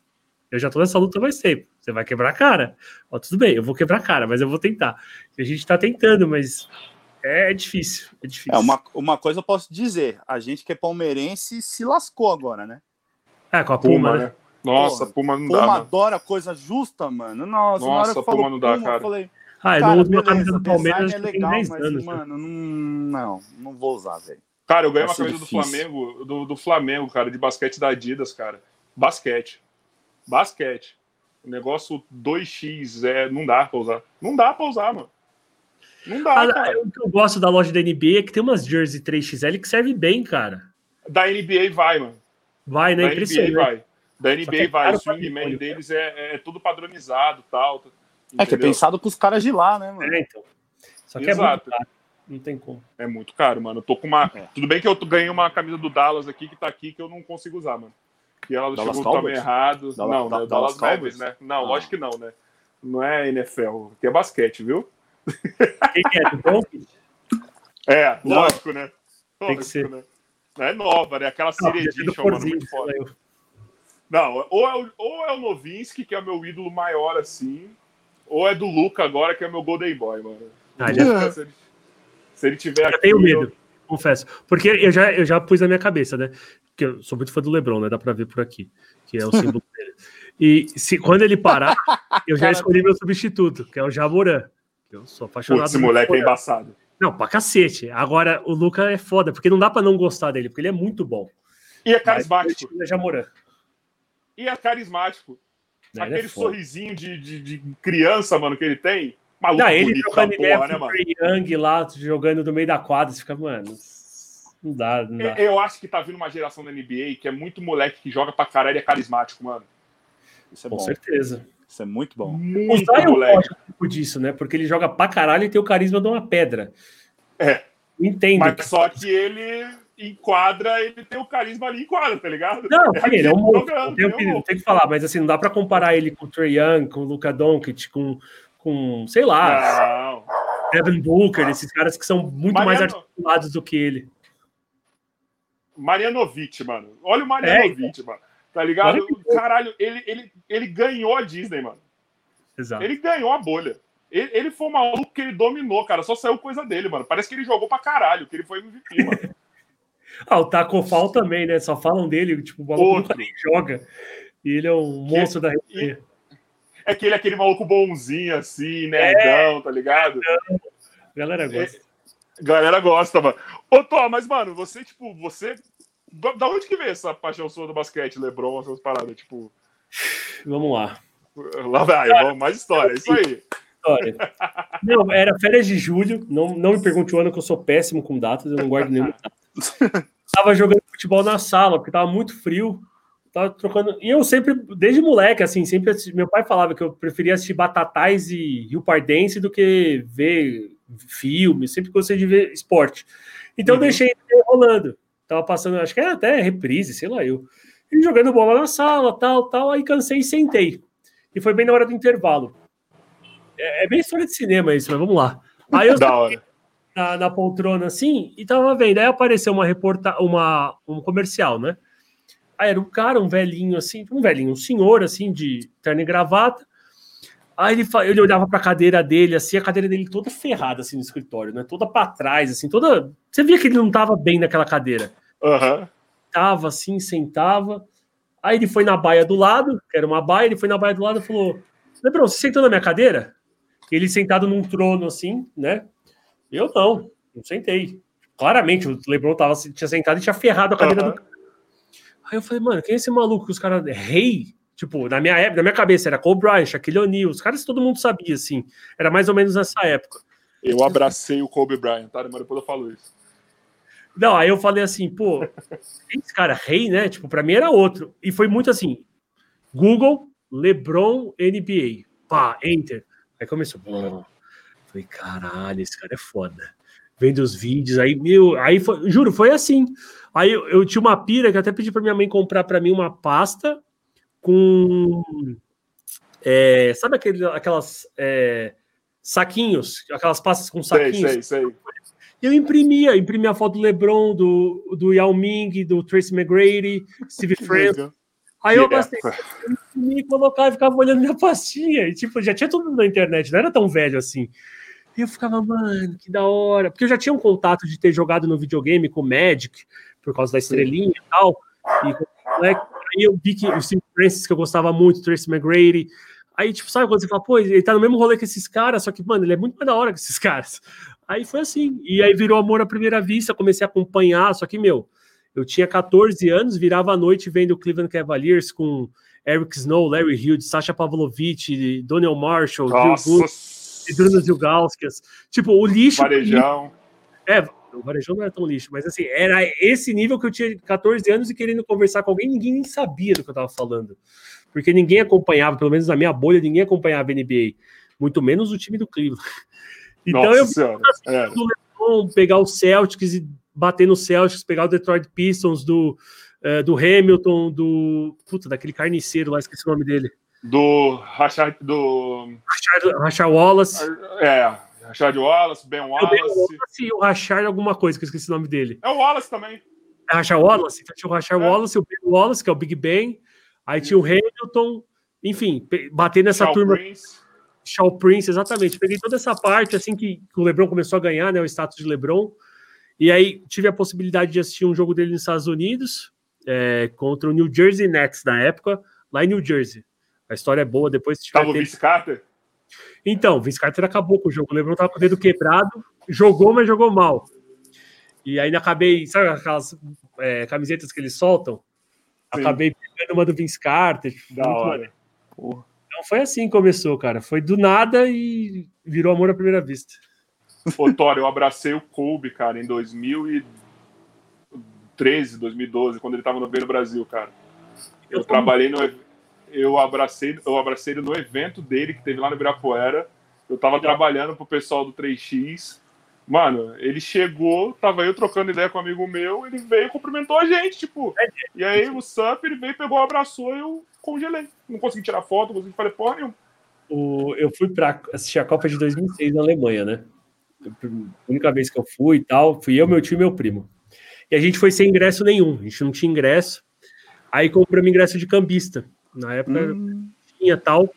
Speaker 5: eu já tô nessa luta mais tempo. Você vai quebrar a cara. Ó, tudo bem, eu vou quebrar a cara, mas eu vou tentar. E a gente tá tentando, mas é difícil. É difícil.
Speaker 4: É, uma, uma coisa eu posso dizer, a gente que é palmeirense se lascou agora, né?
Speaker 5: É, com a Puma,
Speaker 3: Puma,
Speaker 5: né?
Speaker 3: né? Nossa,
Speaker 4: Porra,
Speaker 3: Puma não dá,
Speaker 4: Puma
Speaker 3: mano.
Speaker 4: adora coisa justa, mano. Nossa, na hora
Speaker 3: Nossa,
Speaker 4: que falou
Speaker 3: Puma não dá,
Speaker 4: Puma,
Speaker 3: cara.
Speaker 4: eu falei,
Speaker 5: Ah, eu
Speaker 4: cara,
Speaker 5: não uso uma
Speaker 4: beleza,
Speaker 5: camisa do Palmeiras
Speaker 4: é legal,
Speaker 5: 10
Speaker 4: mas,
Speaker 5: anos. já.
Speaker 4: mano, não, não, não vou usar, velho.
Speaker 3: Cara, eu ganhei
Speaker 4: Vai
Speaker 3: uma
Speaker 4: ser
Speaker 3: camisa do. Flamengo, do, do Flamengo, cara, de basquete da Adidas, cara. Basquete. Basquete. O negócio 2x, é, não dá pra usar. Não dá pra usar, mano. Não dá,
Speaker 5: Ah,
Speaker 3: cara.
Speaker 5: o que eu gosto da loja da NBA é que tem umas jersey 3XL que serve bem, cara.
Speaker 3: Da NBA vai, mano.
Speaker 5: Vai, né?
Speaker 3: Da NBA
Speaker 5: Impressionante.
Speaker 3: vai. Da NBA
Speaker 5: é
Speaker 3: vai. O swingman deles é, é tudo padronizado e tal.
Speaker 4: É que é
Speaker 3: entendeu?
Speaker 4: pensado com os caras de lá, né, mano?
Speaker 5: É, então. Só que é
Speaker 3: Exato.
Speaker 5: muito caro. Não tem como.
Speaker 3: É muito caro, mano. Eu tô com uma.
Speaker 4: É.
Speaker 3: Tudo bem que eu ganhei uma camisa do Dallas aqui que tá aqui que eu não consigo usar, mano. Que ela
Speaker 4: Dallas
Speaker 3: chegou
Speaker 4: Cowboys?
Speaker 3: errado.
Speaker 4: Dalla-
Speaker 3: não,
Speaker 4: da-
Speaker 3: né?
Speaker 4: Dallas
Speaker 3: Dallas
Speaker 4: Cowboys?
Speaker 3: né? Não,
Speaker 4: Ah.
Speaker 3: lógico que não, né? Não é NFL, que é basquete, viu?
Speaker 5: Quem que é? Do?
Speaker 3: É,
Speaker 5: Não.
Speaker 3: lógico, né?
Speaker 5: Tem que
Speaker 3: Lógico,
Speaker 5: ser.
Speaker 3: né? Não é nova, né? Aquela
Speaker 5: do
Speaker 3: Edition, mano, muito foda.
Speaker 5: Eu.
Speaker 3: Não, ou é, o, ou é o Novinsky, que é o meu ídolo maior, assim, ou é do Luca agora, que é meu Golden Boy, mano.
Speaker 5: Ah, já-
Speaker 3: Se, ele, se ele tiver
Speaker 5: Eu
Speaker 3: aqui.
Speaker 5: tenho
Speaker 3: eu-
Speaker 5: medo, confesso. Porque eu já, eu já pus na minha cabeça, né? Que eu sou muito fã do Lebron, né? Dá pra ver por aqui, que é o símbolo dele. E se, quando ele parar, [laughs] eu já
Speaker 4: Cara-
Speaker 5: escolhi meu substituto, que é o Jamoran. que Eu sou apaixonado
Speaker 3: Putz, esse moleque é
Speaker 5: Jamoran.
Speaker 3: embaçado.
Speaker 5: Não, pra cacete. Agora, o Luca é foda, porque não dá pra não gostar dele, porque ele é muito bom.
Speaker 3: E é
Speaker 5: Mas
Speaker 3: carismático.
Speaker 5: ele é Jamoran.
Speaker 3: E é carismático.
Speaker 5: Ele é
Speaker 3: Aquele
Speaker 5: foda.
Speaker 3: sorrisinho de, de, de criança, mano, que ele tem. Maluco
Speaker 5: Não, ele
Speaker 3: bonito
Speaker 5: ideia
Speaker 3: porra,
Speaker 5: com
Speaker 3: né,
Speaker 5: o
Speaker 3: mano?
Speaker 5: Young lá, jogando no meio da quadra, você fica, mano, não dá, não dá.
Speaker 3: Eu acho que tá vindo uma geração da NBA que é muito moleque que joga pra caralho e é carismático, mano.
Speaker 4: Isso é
Speaker 5: Com
Speaker 4: bom.
Speaker 5: certeza.
Speaker 4: Isso é muito bom.
Speaker 5: O
Speaker 3: Muito
Speaker 5: Zion
Speaker 3: moleque.
Speaker 5: pode um pouco disso, né? Porque ele joga pra caralho e tem o carisma de uma pedra.
Speaker 3: É.
Speaker 5: Entendo.
Speaker 3: Mas só que ele enquadra, ele tem o carisma ali em quadra, tá ligado?
Speaker 5: Não, sim, ele é um monstro.
Speaker 3: jogando,
Speaker 5: tem,
Speaker 3: é um
Speaker 5: que, não
Speaker 3: monstro.
Speaker 5: tem que falar, mas assim, não dá pra comparar ele com o Trae Young, com o Luka Doncic, com, com sei lá,
Speaker 3: Não.
Speaker 5: Devin Booker, esses caras que são muito mais
Speaker 3: Mariano-
Speaker 5: articulados do que ele.
Speaker 3: Marianovic, mano. Olha o
Speaker 5: É,
Speaker 3: Marianovic, mano. Tá ligado? Caralho, ele, ele, ele ganhou a Disney, mano.
Speaker 5: Exato.
Speaker 3: Ele ganhou a bolha. Ele, ele foi um maluco que ele dominou, cara. Só saiu coisa dele, mano. Parece que ele jogou pra caralho, que ele foi MVP, mano. [laughs]
Speaker 5: Ah, o Taco Fall também, né? Só falam dele, tipo, o maluco nunca nem joga. E ele é um monstro da RP.
Speaker 3: É que ele é aquele maluco bonzinho, assim, nerdão, tá ligado?
Speaker 5: A galera gosta.
Speaker 3: Galera gosta, mano. Ô, Tó, mas, mano, você, tipo, você. Da onde que veio essa paixão sua do basquete, Lebron, essas paradas? Tipo,
Speaker 5: Vamos lá.
Speaker 3: lá vai, vamos, mais história, é isso aí.
Speaker 5: História. Não, era férias de julho. Não, não me pergunte o ano que eu sou péssimo com datas, eu não guardo nenhuma data. [laughs] Tava jogando futebol na sala, porque tava muito frio. Tava trocando. E eu sempre, desde moleque, assim, sempre assisti- meu pai falava que eu preferia assistir Batatais e Rio Pardense do que ver filme, sempre gostei de ver esporte. Então
Speaker 3: Uhum.
Speaker 5: deixei rolando. Tava passando, acho que era até reprise, sei lá eu. E jogando bola na sala, tal, tal, aí cansei e sentei. E foi bem na hora do intervalo. É, é bem história de cinema isso, mas vamos lá. Aí eu na, na poltrona assim e tava vendo. Aí apareceu uma reporta, uma, um comercial, né? Aí era um cara, um velhinho assim, um velhinho, um senhor assim, de terno e gravata. Aí ele, ele olhava pra cadeira dele, assim, a cadeira dele toda ferrada, assim, no escritório, né? Toda pra trás, assim, toda. Você via que ele não tava bem naquela cadeira.
Speaker 3: Aham.
Speaker 5: Tava assim, sentava. Aí ele foi na baia do lado, que era uma baia, ele foi na baia do lado e falou: Lebron, você sentou na minha cadeira? Ele sentado num trono assim, né? Eu não, não sentei. Claramente, o Lebron tava, tinha sentado e tinha ferrado a cadeira
Speaker 3: Aham.
Speaker 5: do cara. Aí eu falei, mano, quem é esse maluco que os caras. Rei? Tipo, na minha época, na minha cabeça, era Cole Bryant, Shaquille O'Neal, os caras todo mundo sabia, assim. Era mais ou menos nessa época.
Speaker 3: Eu abracei o Kobe Bryant, tá? Mas depois eu falo isso.
Speaker 5: Não, aí eu falei assim, pô, esse cara, rei, né? Tipo, pra mim era outro. E foi muito assim: Google, LeBron, NBA. Pá, enter. Aí começou. Blá. Falei, caralho, esse cara é foda. Vendo os vídeos, aí, meu, aí foi, juro, foi assim. Aí eu, eu tinha uma pira que até pedi pra minha mãe comprar pra mim uma pasta com. é, sabe aquele, aquelas é, saquinhos, aquelas pastas com
Speaker 3: Sei,
Speaker 5: saquinhos?
Speaker 3: sei, sei.
Speaker 5: Eu imprimia, imprimia a foto do LeBron, do, do Yao Ming, do Tracy McGrady, [laughs] Steve Francis. Aí eu
Speaker 3: época.
Speaker 5: me colocava e ficava olhando minha pastinha. E tipo, já tinha tudo na internet, não era tão velho assim. E eu ficava, mano, que da hora. Porque eu já tinha um contato de ter jogado no videogame com o Magic, por causa da estrelinha e tal. E aí eu vi que o Steve Francis, que eu gostava muito, Tracy McGrady. Aí, tipo, sabe quando você fala, pô, ele tá no mesmo rolê que esses caras, só que, mano, ele é muito mais da hora que esses caras. Aí foi assim. E aí virou amor à primeira vista, comecei a acompanhar, só que, meu, eu tinha 14 anos, virava à noite vendo o Cleveland Cavaliers com Eric Snow, Larry Hughes, Sasha Pavlovich, Donnell Marshall, e Bruno Zilgauskas. Tipo, o lixo.
Speaker 3: Varejão.
Speaker 5: É, o Varejão não era tão lixo, mas assim, era esse nível que eu tinha 14 anos e querendo conversar com alguém, ninguém nem sabia do que eu tava falando. Porque ninguém acompanhava, pelo menos na minha bolha, ninguém acompanhava a NBA. Muito menos o time do Cleveland. [laughs] Então
Speaker 3: Nossa
Speaker 5: eu
Speaker 3: senhora. É.
Speaker 5: Pegar o Celtics e bater no Celtics, pegar o Detroit Pistons do, eh, do Hamilton, do. Puta, daquele carniceiro lá, esqueci o nome dele.
Speaker 3: Do Rashard. Do.
Speaker 5: Rashard, Rashard Wallace.
Speaker 3: É. Rashard Wallace, Ben
Speaker 5: Eu dei o
Speaker 3: Wallace.
Speaker 5: Wallace e o Rashard alguma coisa, que eu esqueci o nome dele.
Speaker 3: É o Wallace também.
Speaker 5: É Rashard Wallace? Então tinha o Rashard
Speaker 3: É.
Speaker 5: Wallace, o Ben Wallace, que é o Big Ben. Aí tinha o Hamilton, enfim, bater nessa
Speaker 3: Shaw
Speaker 5: turma.
Speaker 3: Prince.
Speaker 5: Shaw Prince, exatamente. Peguei toda essa parte assim que, que o LeBron começou a ganhar, né, o status de LeBron. E aí tive a possibilidade de assistir um jogo dele nos Estados Unidos é, contra o New Jersey Nets na época, lá em New Jersey. A história é boa, depois se tiver
Speaker 3: Tava o Vince Carter?
Speaker 5: Então, o Vince Carter acabou com o jogo. O LeBron tava com o dedo quebrado, jogou, mas jogou mal. E ainda acabei, sabe aquelas é, camisetas que eles soltam?
Speaker 3: Sim.
Speaker 5: Acabei pegando uma do Vince Carter.
Speaker 3: Da
Speaker 5: muito
Speaker 3: hora.
Speaker 5: Então foi assim que começou, cara. Foi do nada e virou amor à primeira vista.
Speaker 3: Ô, eu abracei o Kobe, cara, em 2013, 2012, quando ele tava no no Brasil, cara. Eu
Speaker 5: Eu
Speaker 3: trabalhei no. Eu abracei, eu abracei ele no evento dele que teve lá no Ibirapuera. Eu tava trabalhando pro pessoal do 3X. Mano, ele chegou, tava eu trocando ideia com um amigo meu, ele veio e cumprimentou a gente, tipo. E aí o Sup, ele veio, pegou, abraçou e eu congelei. Não consegui tirar foto, não consegui fazer porra nenhuma.
Speaker 5: O- eu fui para assistir a Copa de 2006 na Alemanha, né? A única vez que eu fui e tal, fui eu, meu tio e meu primo. E a gente foi sem ingresso nenhum, a gente não tinha ingresso. Aí compramos ingresso de cambista. Na época tinha tal.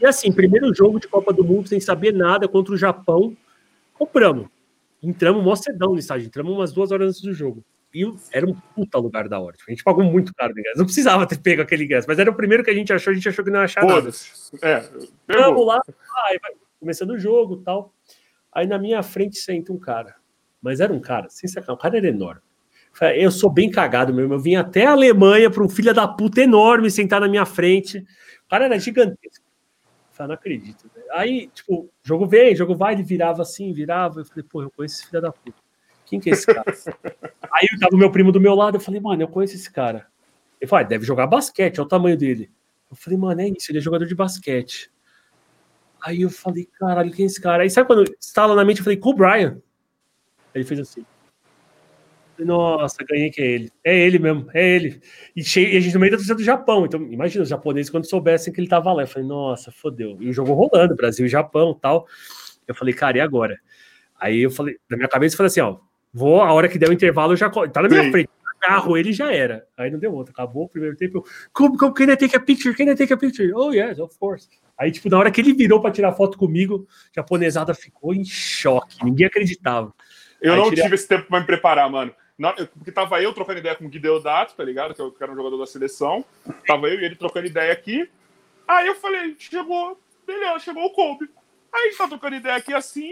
Speaker 5: E assim, primeiro jogo de Copa do Mundo, sem saber nada, contra o Japão, compramos. Entramos mó cedão no estádio, entramos umas duas horas antes do jogo. E era um puta lugar da hora. tipo, A gente pagou muito caro no ingresso. Não precisava ter pego aquele ingresso, mas era o primeiro que a gente achou, a gente achou que não ia achar nada.
Speaker 3: É,
Speaker 5: Vamos lá, aí vai começando o jogo e tal. Aí na minha frente senta um cara. Mas era um cara, sem sacanagem, o cara era enorme. Eu sou bem cagado mesmo. Eu vim até a Alemanha para um filho da puta enorme sentar na minha frente. O cara era gigantesco. Falei, não acredito. Aí, tipo, jogo vem, jogo vai, ele virava assim, virava. Eu falei, pô, eu conheço esse filho da puta. Quem que é esse cara? [laughs] Aí tava o meu primo do meu lado, eu falei, mano, eu conheço esse cara. Ele falou, ah, deve jogar basquete, olha o tamanho dele. Eu falei, mano, é isso, ele é jogador de basquete. Aí eu falei, caralho, quem é esse cara? Aí sabe quando estala na mente, eu falei, Cool Brian. Ele fez assim. Nossa, ganhei que é ele. É ele mesmo, é ele. E, cheio, e a gente no meio da torcida do Japão. Então, imagina, os japoneses, quando soubessem que ele tava lá, eu falei, nossa, fodeu. E o jogo rolando, Brasil e Japão tal. Eu falei, cara, e agora? Aí eu falei, na minha cabeça, eu falei assim, ó, vou, a hora que der o intervalo, eu já. Tá na minha
Speaker 3: Sim.
Speaker 5: frente. Agarro ele já era. Aí não deu outra. Acabou o primeiro tempo. Eu, como, como, can I take a picture? Can I take a picture? Oh, yes, of course. Aí, tipo, na hora que ele virou pra tirar foto comigo, a japonesada ficou em choque. Ninguém acreditava.
Speaker 3: Eu
Speaker 5: Aí
Speaker 3: não
Speaker 5: tirei-
Speaker 3: tive esse tempo pra me preparar, mano. Na- porque tava eu trocando ideia com o Gui Deodato, tá ligado? Que era um jogador da seleção. Tava eu e ele trocando ideia aqui. Aí eu falei, chegou, beleza, chegou o Kobe. Aí a gente tá trocando ideia aqui assim.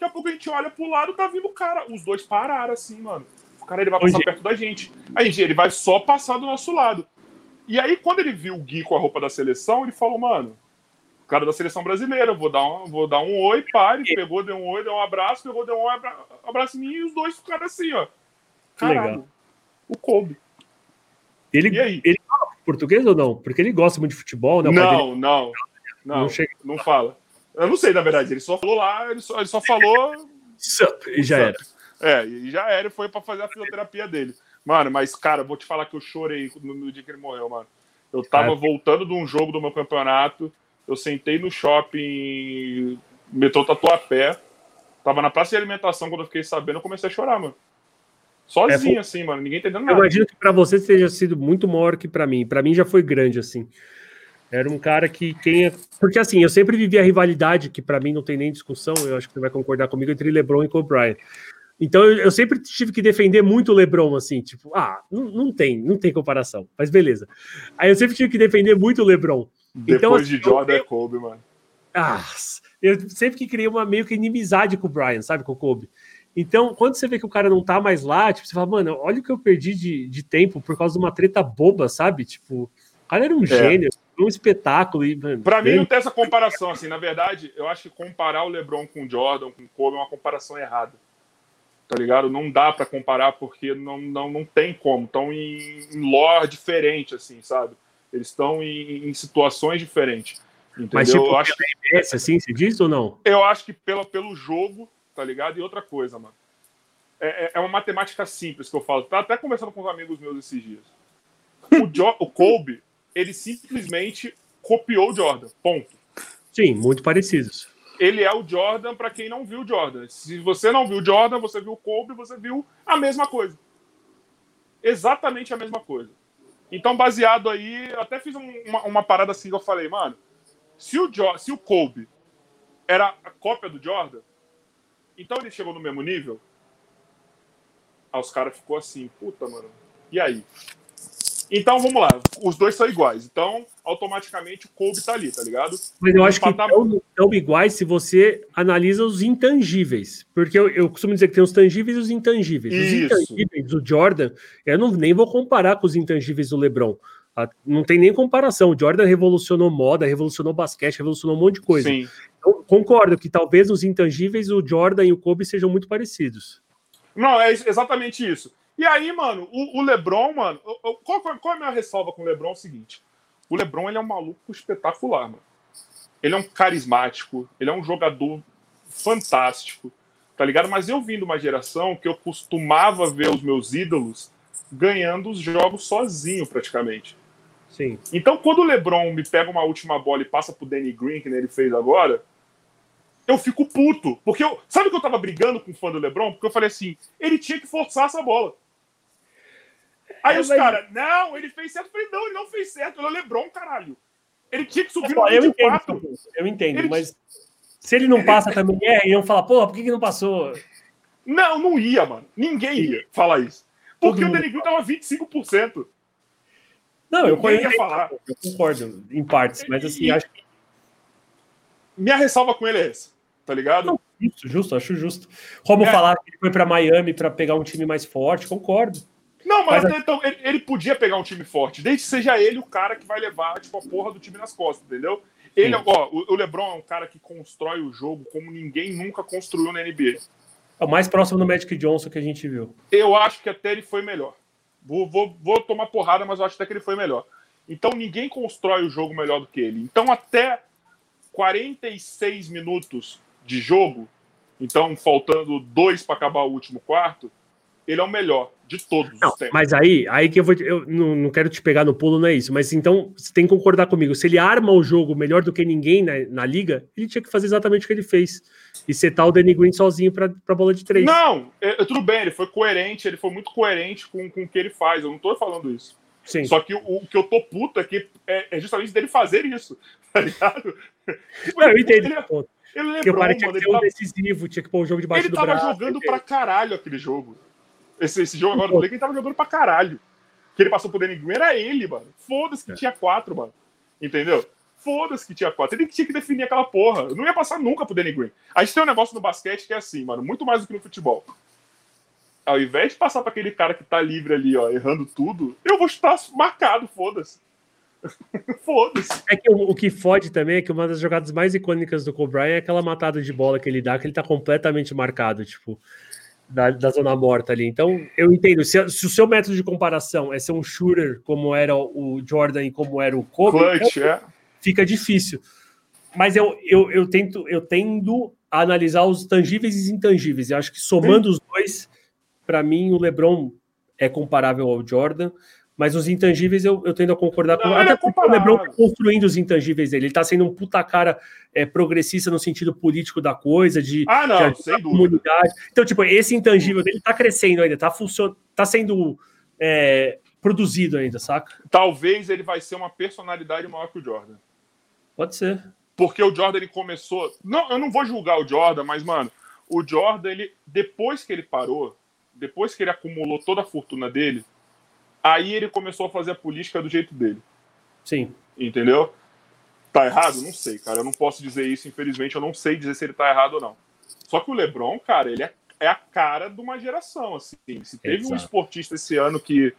Speaker 3: Daqui a pouco a gente olha pro lado, tá vindo o cara. Os dois pararam assim, mano. O cara ele vai passar perto da gente. Aí ele vai só passar do nosso lado. E aí, quando ele viu o Gui com a roupa da seleção, ele falou, mano, cara da seleção brasileira, vou dar um, vou dar um oi, pare. Pegou, deu um oi, deu um abraço, pegou, deu um oi, abra, abraço em mim e os dois ficaram assim, ó.
Speaker 5: Que legal.
Speaker 3: Caralho. O Kobe.
Speaker 5: Ele,
Speaker 3: E aí?
Speaker 5: ele fala português ou não? Porque ele gosta muito de futebol, né? Dele
Speaker 3: Não, não, não,
Speaker 5: não
Speaker 3: não,
Speaker 5: chega.
Speaker 3: fala. Eu não sei, na verdade. Ele só falou lá, ele só, ele só falou.
Speaker 5: Sup, e já era.
Speaker 3: É, e já era, e foi pra fazer a fisioterapia dele. Mano, mas, cara, vou te falar que eu chorei no, no dia que ele morreu, mano. Eu tava
Speaker 5: É.
Speaker 3: voltando de um jogo do meu campeonato, eu sentei no shopping, metrô Tatuapé, tava na praça de alimentação, quando eu fiquei sabendo, eu comecei a chorar, mano. Sozinho,
Speaker 5: É,
Speaker 3: assim, mano, ninguém entendendo
Speaker 5: Eu
Speaker 3: nada.
Speaker 5: imagino que para você tenha sido muito maior que para mim. Para mim já foi grande assim. Era um cara que quem é... porque assim, eu sempre vivi a rivalidade que para mim não tem nem discussão, eu acho que você vai concordar comigo entre LeBron e Kobe Bryant. Então eu, eu sempre tive que defender muito o LeBron assim, tipo, ah, não, não tem, não tem comparação. Mas beleza. Aí eu sempre tive que defender muito o LeBron.
Speaker 3: Depois
Speaker 5: então, assim,
Speaker 3: de
Speaker 5: eu
Speaker 3: Jordan é
Speaker 5: tenho-
Speaker 3: Kobe, mano.
Speaker 5: Ah, eu sempre que criei uma meio que inimizade com o Brian, sabe, com o Kobe. Então, quando você vê que o cara não tá mais lá, tipo, você fala, mano, olha o que eu perdi de, de tempo por causa de uma treta boba, sabe? Tipo, o cara era um gênio, um espetáculo. E, mano,
Speaker 3: Pra mim
Speaker 5: bem-
Speaker 3: não tem essa comparação, assim, na verdade, eu acho que comparar o LeBron com o Jordan, com o Kobe, é uma comparação errada. Tá ligado? Não dá pra comparar porque não, não, não tem como. Estão em, em lore diferente, assim, sabe? Eles estão em, em situações diferentes. Entendeu?
Speaker 5: Mas, tipo,
Speaker 3: eu, acho,
Speaker 5: essa, assim, se diz ou não?
Speaker 3: eu acho que pela, pelo jogo, tá ligado? E outra coisa, mano. É, é- é uma matemática simples que eu falo. Tá até conversando com os amigos meus esses dias. O, jo, o Kobe, ele simplesmente copiou o Jordan. Ponto.
Speaker 5: Sim, muito parecidos.
Speaker 3: Ele é o Jordan para quem não viu o Jordan. Se você não viu o Jordan, você viu o Kobe, você viu a mesma coisa. Exatamente a mesma coisa. Então, baseado aí, eu até fiz um- uma, uma parada assim que eu falei, mano, se o, Jo- se o Kobe era a cópia do Jordan, então ele chegou no mesmo nível? Aí os caras ficou assim, puta, mano, e aí? Então, vamos lá, os dois são iguais. Então, automaticamente o Kobe tá ali, tá ligado?
Speaker 5: Mas eu acho que
Speaker 3: Patamar-
Speaker 5: tão, tão iguais se você analisa os intangíveis. Porque eu, eu costumo dizer que tem os tangíveis e os intangíveis. Os
Speaker 3: Isso.
Speaker 5: intangíveis do Jordan, eu não, nem vou comparar com os intangíveis do LeBron. Ah, Não tem nem comparação. O Jordan revolucionou moda, revolucionou basquete, revolucionou um monte de coisa.
Speaker 3: Sim.
Speaker 5: Então, concordo que talvez nos intangíveis o Jordan e o Kobe sejam muito parecidos.
Speaker 3: Não, é ex- exatamente isso. E aí, mano, o, o LeBron, mano, eu- eu- qual, qual- qual é a minha ressalva com o LeBron? É o seguinte: o LeBron ele é um maluco espetacular, mano. Ele é um carismático, ele é um jogador fantástico, tá ligado? Mas eu vim de uma geração que eu costumava ver os meus ídolos ganhando os jogos sozinho, praticamente.
Speaker 5: Sim.
Speaker 3: Então, quando o LeBron me pega uma última bola e passa pro Danny Green, que nem ele fez agora, eu fico puto. Porque eu. Sabe que eu tava brigando com o fã do LeBron? Porque eu falei assim: ele tinha que forçar essa bola. Aí
Speaker 5: É,
Speaker 3: os
Speaker 5: mas-
Speaker 3: caras, não, ele fez certo. Eu falei, não, ele não fez certo. Ele é LeBron, caralho. Ele tinha que subir no
Speaker 5: eu entendo,
Speaker 3: 24.
Speaker 5: eu entendo,
Speaker 3: Ele-
Speaker 5: mas se ele não passa também é, e iam falar, porra, por que, que não passou?
Speaker 3: Não, não ia, mano. Ninguém ia falar isso. Porque
Speaker 5: Todo
Speaker 3: o Green tava 25%.
Speaker 5: Não, eu,
Speaker 3: Ninguém ia falar.
Speaker 5: eu concordo em partes, mas assim,
Speaker 3: E-
Speaker 5: acho
Speaker 3: Minha ressalva com ele é essa, tá ligado?
Speaker 5: Não, Justo, justo, acho justo. Como
Speaker 3: É.
Speaker 5: falar que ele foi para Miami para pegar um time mais forte, concordo.
Speaker 3: Não, mas,
Speaker 5: Mas-
Speaker 3: então, ele, ele podia pegar um time forte, desde que seja ele o cara que vai levar tipo, a porra do time nas costas, entendeu? Ele,
Speaker 5: Sim.
Speaker 3: ó, o, o LeBron é um cara que constrói o jogo como ninguém nunca construiu na NBA.
Speaker 5: É o mais próximo do Magic Johnson que a gente viu.
Speaker 3: Eu acho que até ele foi melhor. Vou, vou, vou tomar porrada, mas eu acho até que ele foi melhor. Então ninguém constrói o jogo melhor do que ele. Então até 46 minutos de jogo, então faltando dois para acabar o último quarto, ele é o melhor de todos
Speaker 5: Não,
Speaker 3: os tempos.
Speaker 5: mas aí, aí que eu vou. te- Eu não, não quero te pegar no pulo, não é isso. Mas então, você tem que concordar comigo. Se ele arma o jogo melhor do que ninguém na, na liga, ele tinha que fazer exatamente o que ele fez. E setar o Danny Green sozinho para pra bola de três.
Speaker 3: Não, é, é, tudo bem, ele foi coerente, ele foi muito coerente com, com o que ele faz. Eu não tô falando isso.
Speaker 5: Sim.
Speaker 3: Só que o, o que eu tô puto é que é, é justamente dele fazer isso, [laughs] tá ligado? Tipo,
Speaker 5: Não, eu entendo.
Speaker 3: Ele, ele
Speaker 5: Porque o
Speaker 3: lembrou,
Speaker 5: cara tinha que
Speaker 3: ele
Speaker 5: ser um
Speaker 3: tava,
Speaker 5: decisivo, tinha que pôr o jogo debaixo
Speaker 3: ele
Speaker 5: do
Speaker 3: tava
Speaker 5: braço.
Speaker 3: jogando
Speaker 5: entendeu?
Speaker 3: pra caralho aquele jogo. Esse, esse jogo agora do Lakers, ele tava jogando pra caralho. Que ele passou pro Danny Green era ele, mano. Foda-se
Speaker 5: É.
Speaker 3: que tinha quatro, mano. Entendeu? Foda-se que tinha quatro. Ele que tinha que definir aquela porra. Eu não ia passar nunca pro Danny Green. A gente tem um negócio no basquete que é assim, mano, muito mais do que no futebol. Ao invés de passar pra aquele cara que tá livre ali, ó, errando tudo, eu vou chutar marcado, foda-se. [laughs] foda-se.
Speaker 5: É que o, o que fode também é que uma das jogadas mais icônicas do Kobe Bryant é aquela matada de bola que ele dá, que ele tá completamente marcado, tipo, da, da zona morta ali. Então, eu entendo. Se, se o seu método de comparação é ser um shooter como era o Jordan e como era o Kobe,
Speaker 3: Clutch, é.
Speaker 5: fica difícil. Mas eu, eu, eu tento eu tendo a analisar os tangíveis e os intangíveis. Eu acho que somando os dois, para mim, o LeBron é comparável ao Jordan. Mas os intangíveis eu, eu tendo a concordar com
Speaker 3: Não,
Speaker 5: Até
Speaker 3: ele é
Speaker 5: porque o. LeBron tá construindo os intangíveis dele. Ele tá sendo um puta cara é, progressista no sentido político da coisa, de,
Speaker 3: Ah,
Speaker 5: de
Speaker 3: não,
Speaker 5: a
Speaker 3: dúvida.
Speaker 5: comunidade. Então, tipo, esse intangível dele tá crescendo ainda, tá, funcion... tá sendo é, produzido ainda, saca?
Speaker 3: Talvez ele vai ser uma personalidade maior que o Jordan.
Speaker 5: Pode ser.
Speaker 3: Porque o Jordan ele começou. Não, eu não vou julgar o Jordan, mas, mano, o Jordan, ele, depois que ele parou, depois que ele acumulou toda a fortuna dele, aí ele começou a fazer a política do jeito dele.
Speaker 5: Sim.
Speaker 3: Entendeu? Tá errado? Não sei, cara. Eu não posso dizer isso, infelizmente. Eu não sei dizer se ele tá errado ou não. Só que o LeBron, cara, ele é, é a cara de uma geração, assim. Se teve um
Speaker 5: Exato.
Speaker 3: esportista esse ano que
Speaker 5: Ele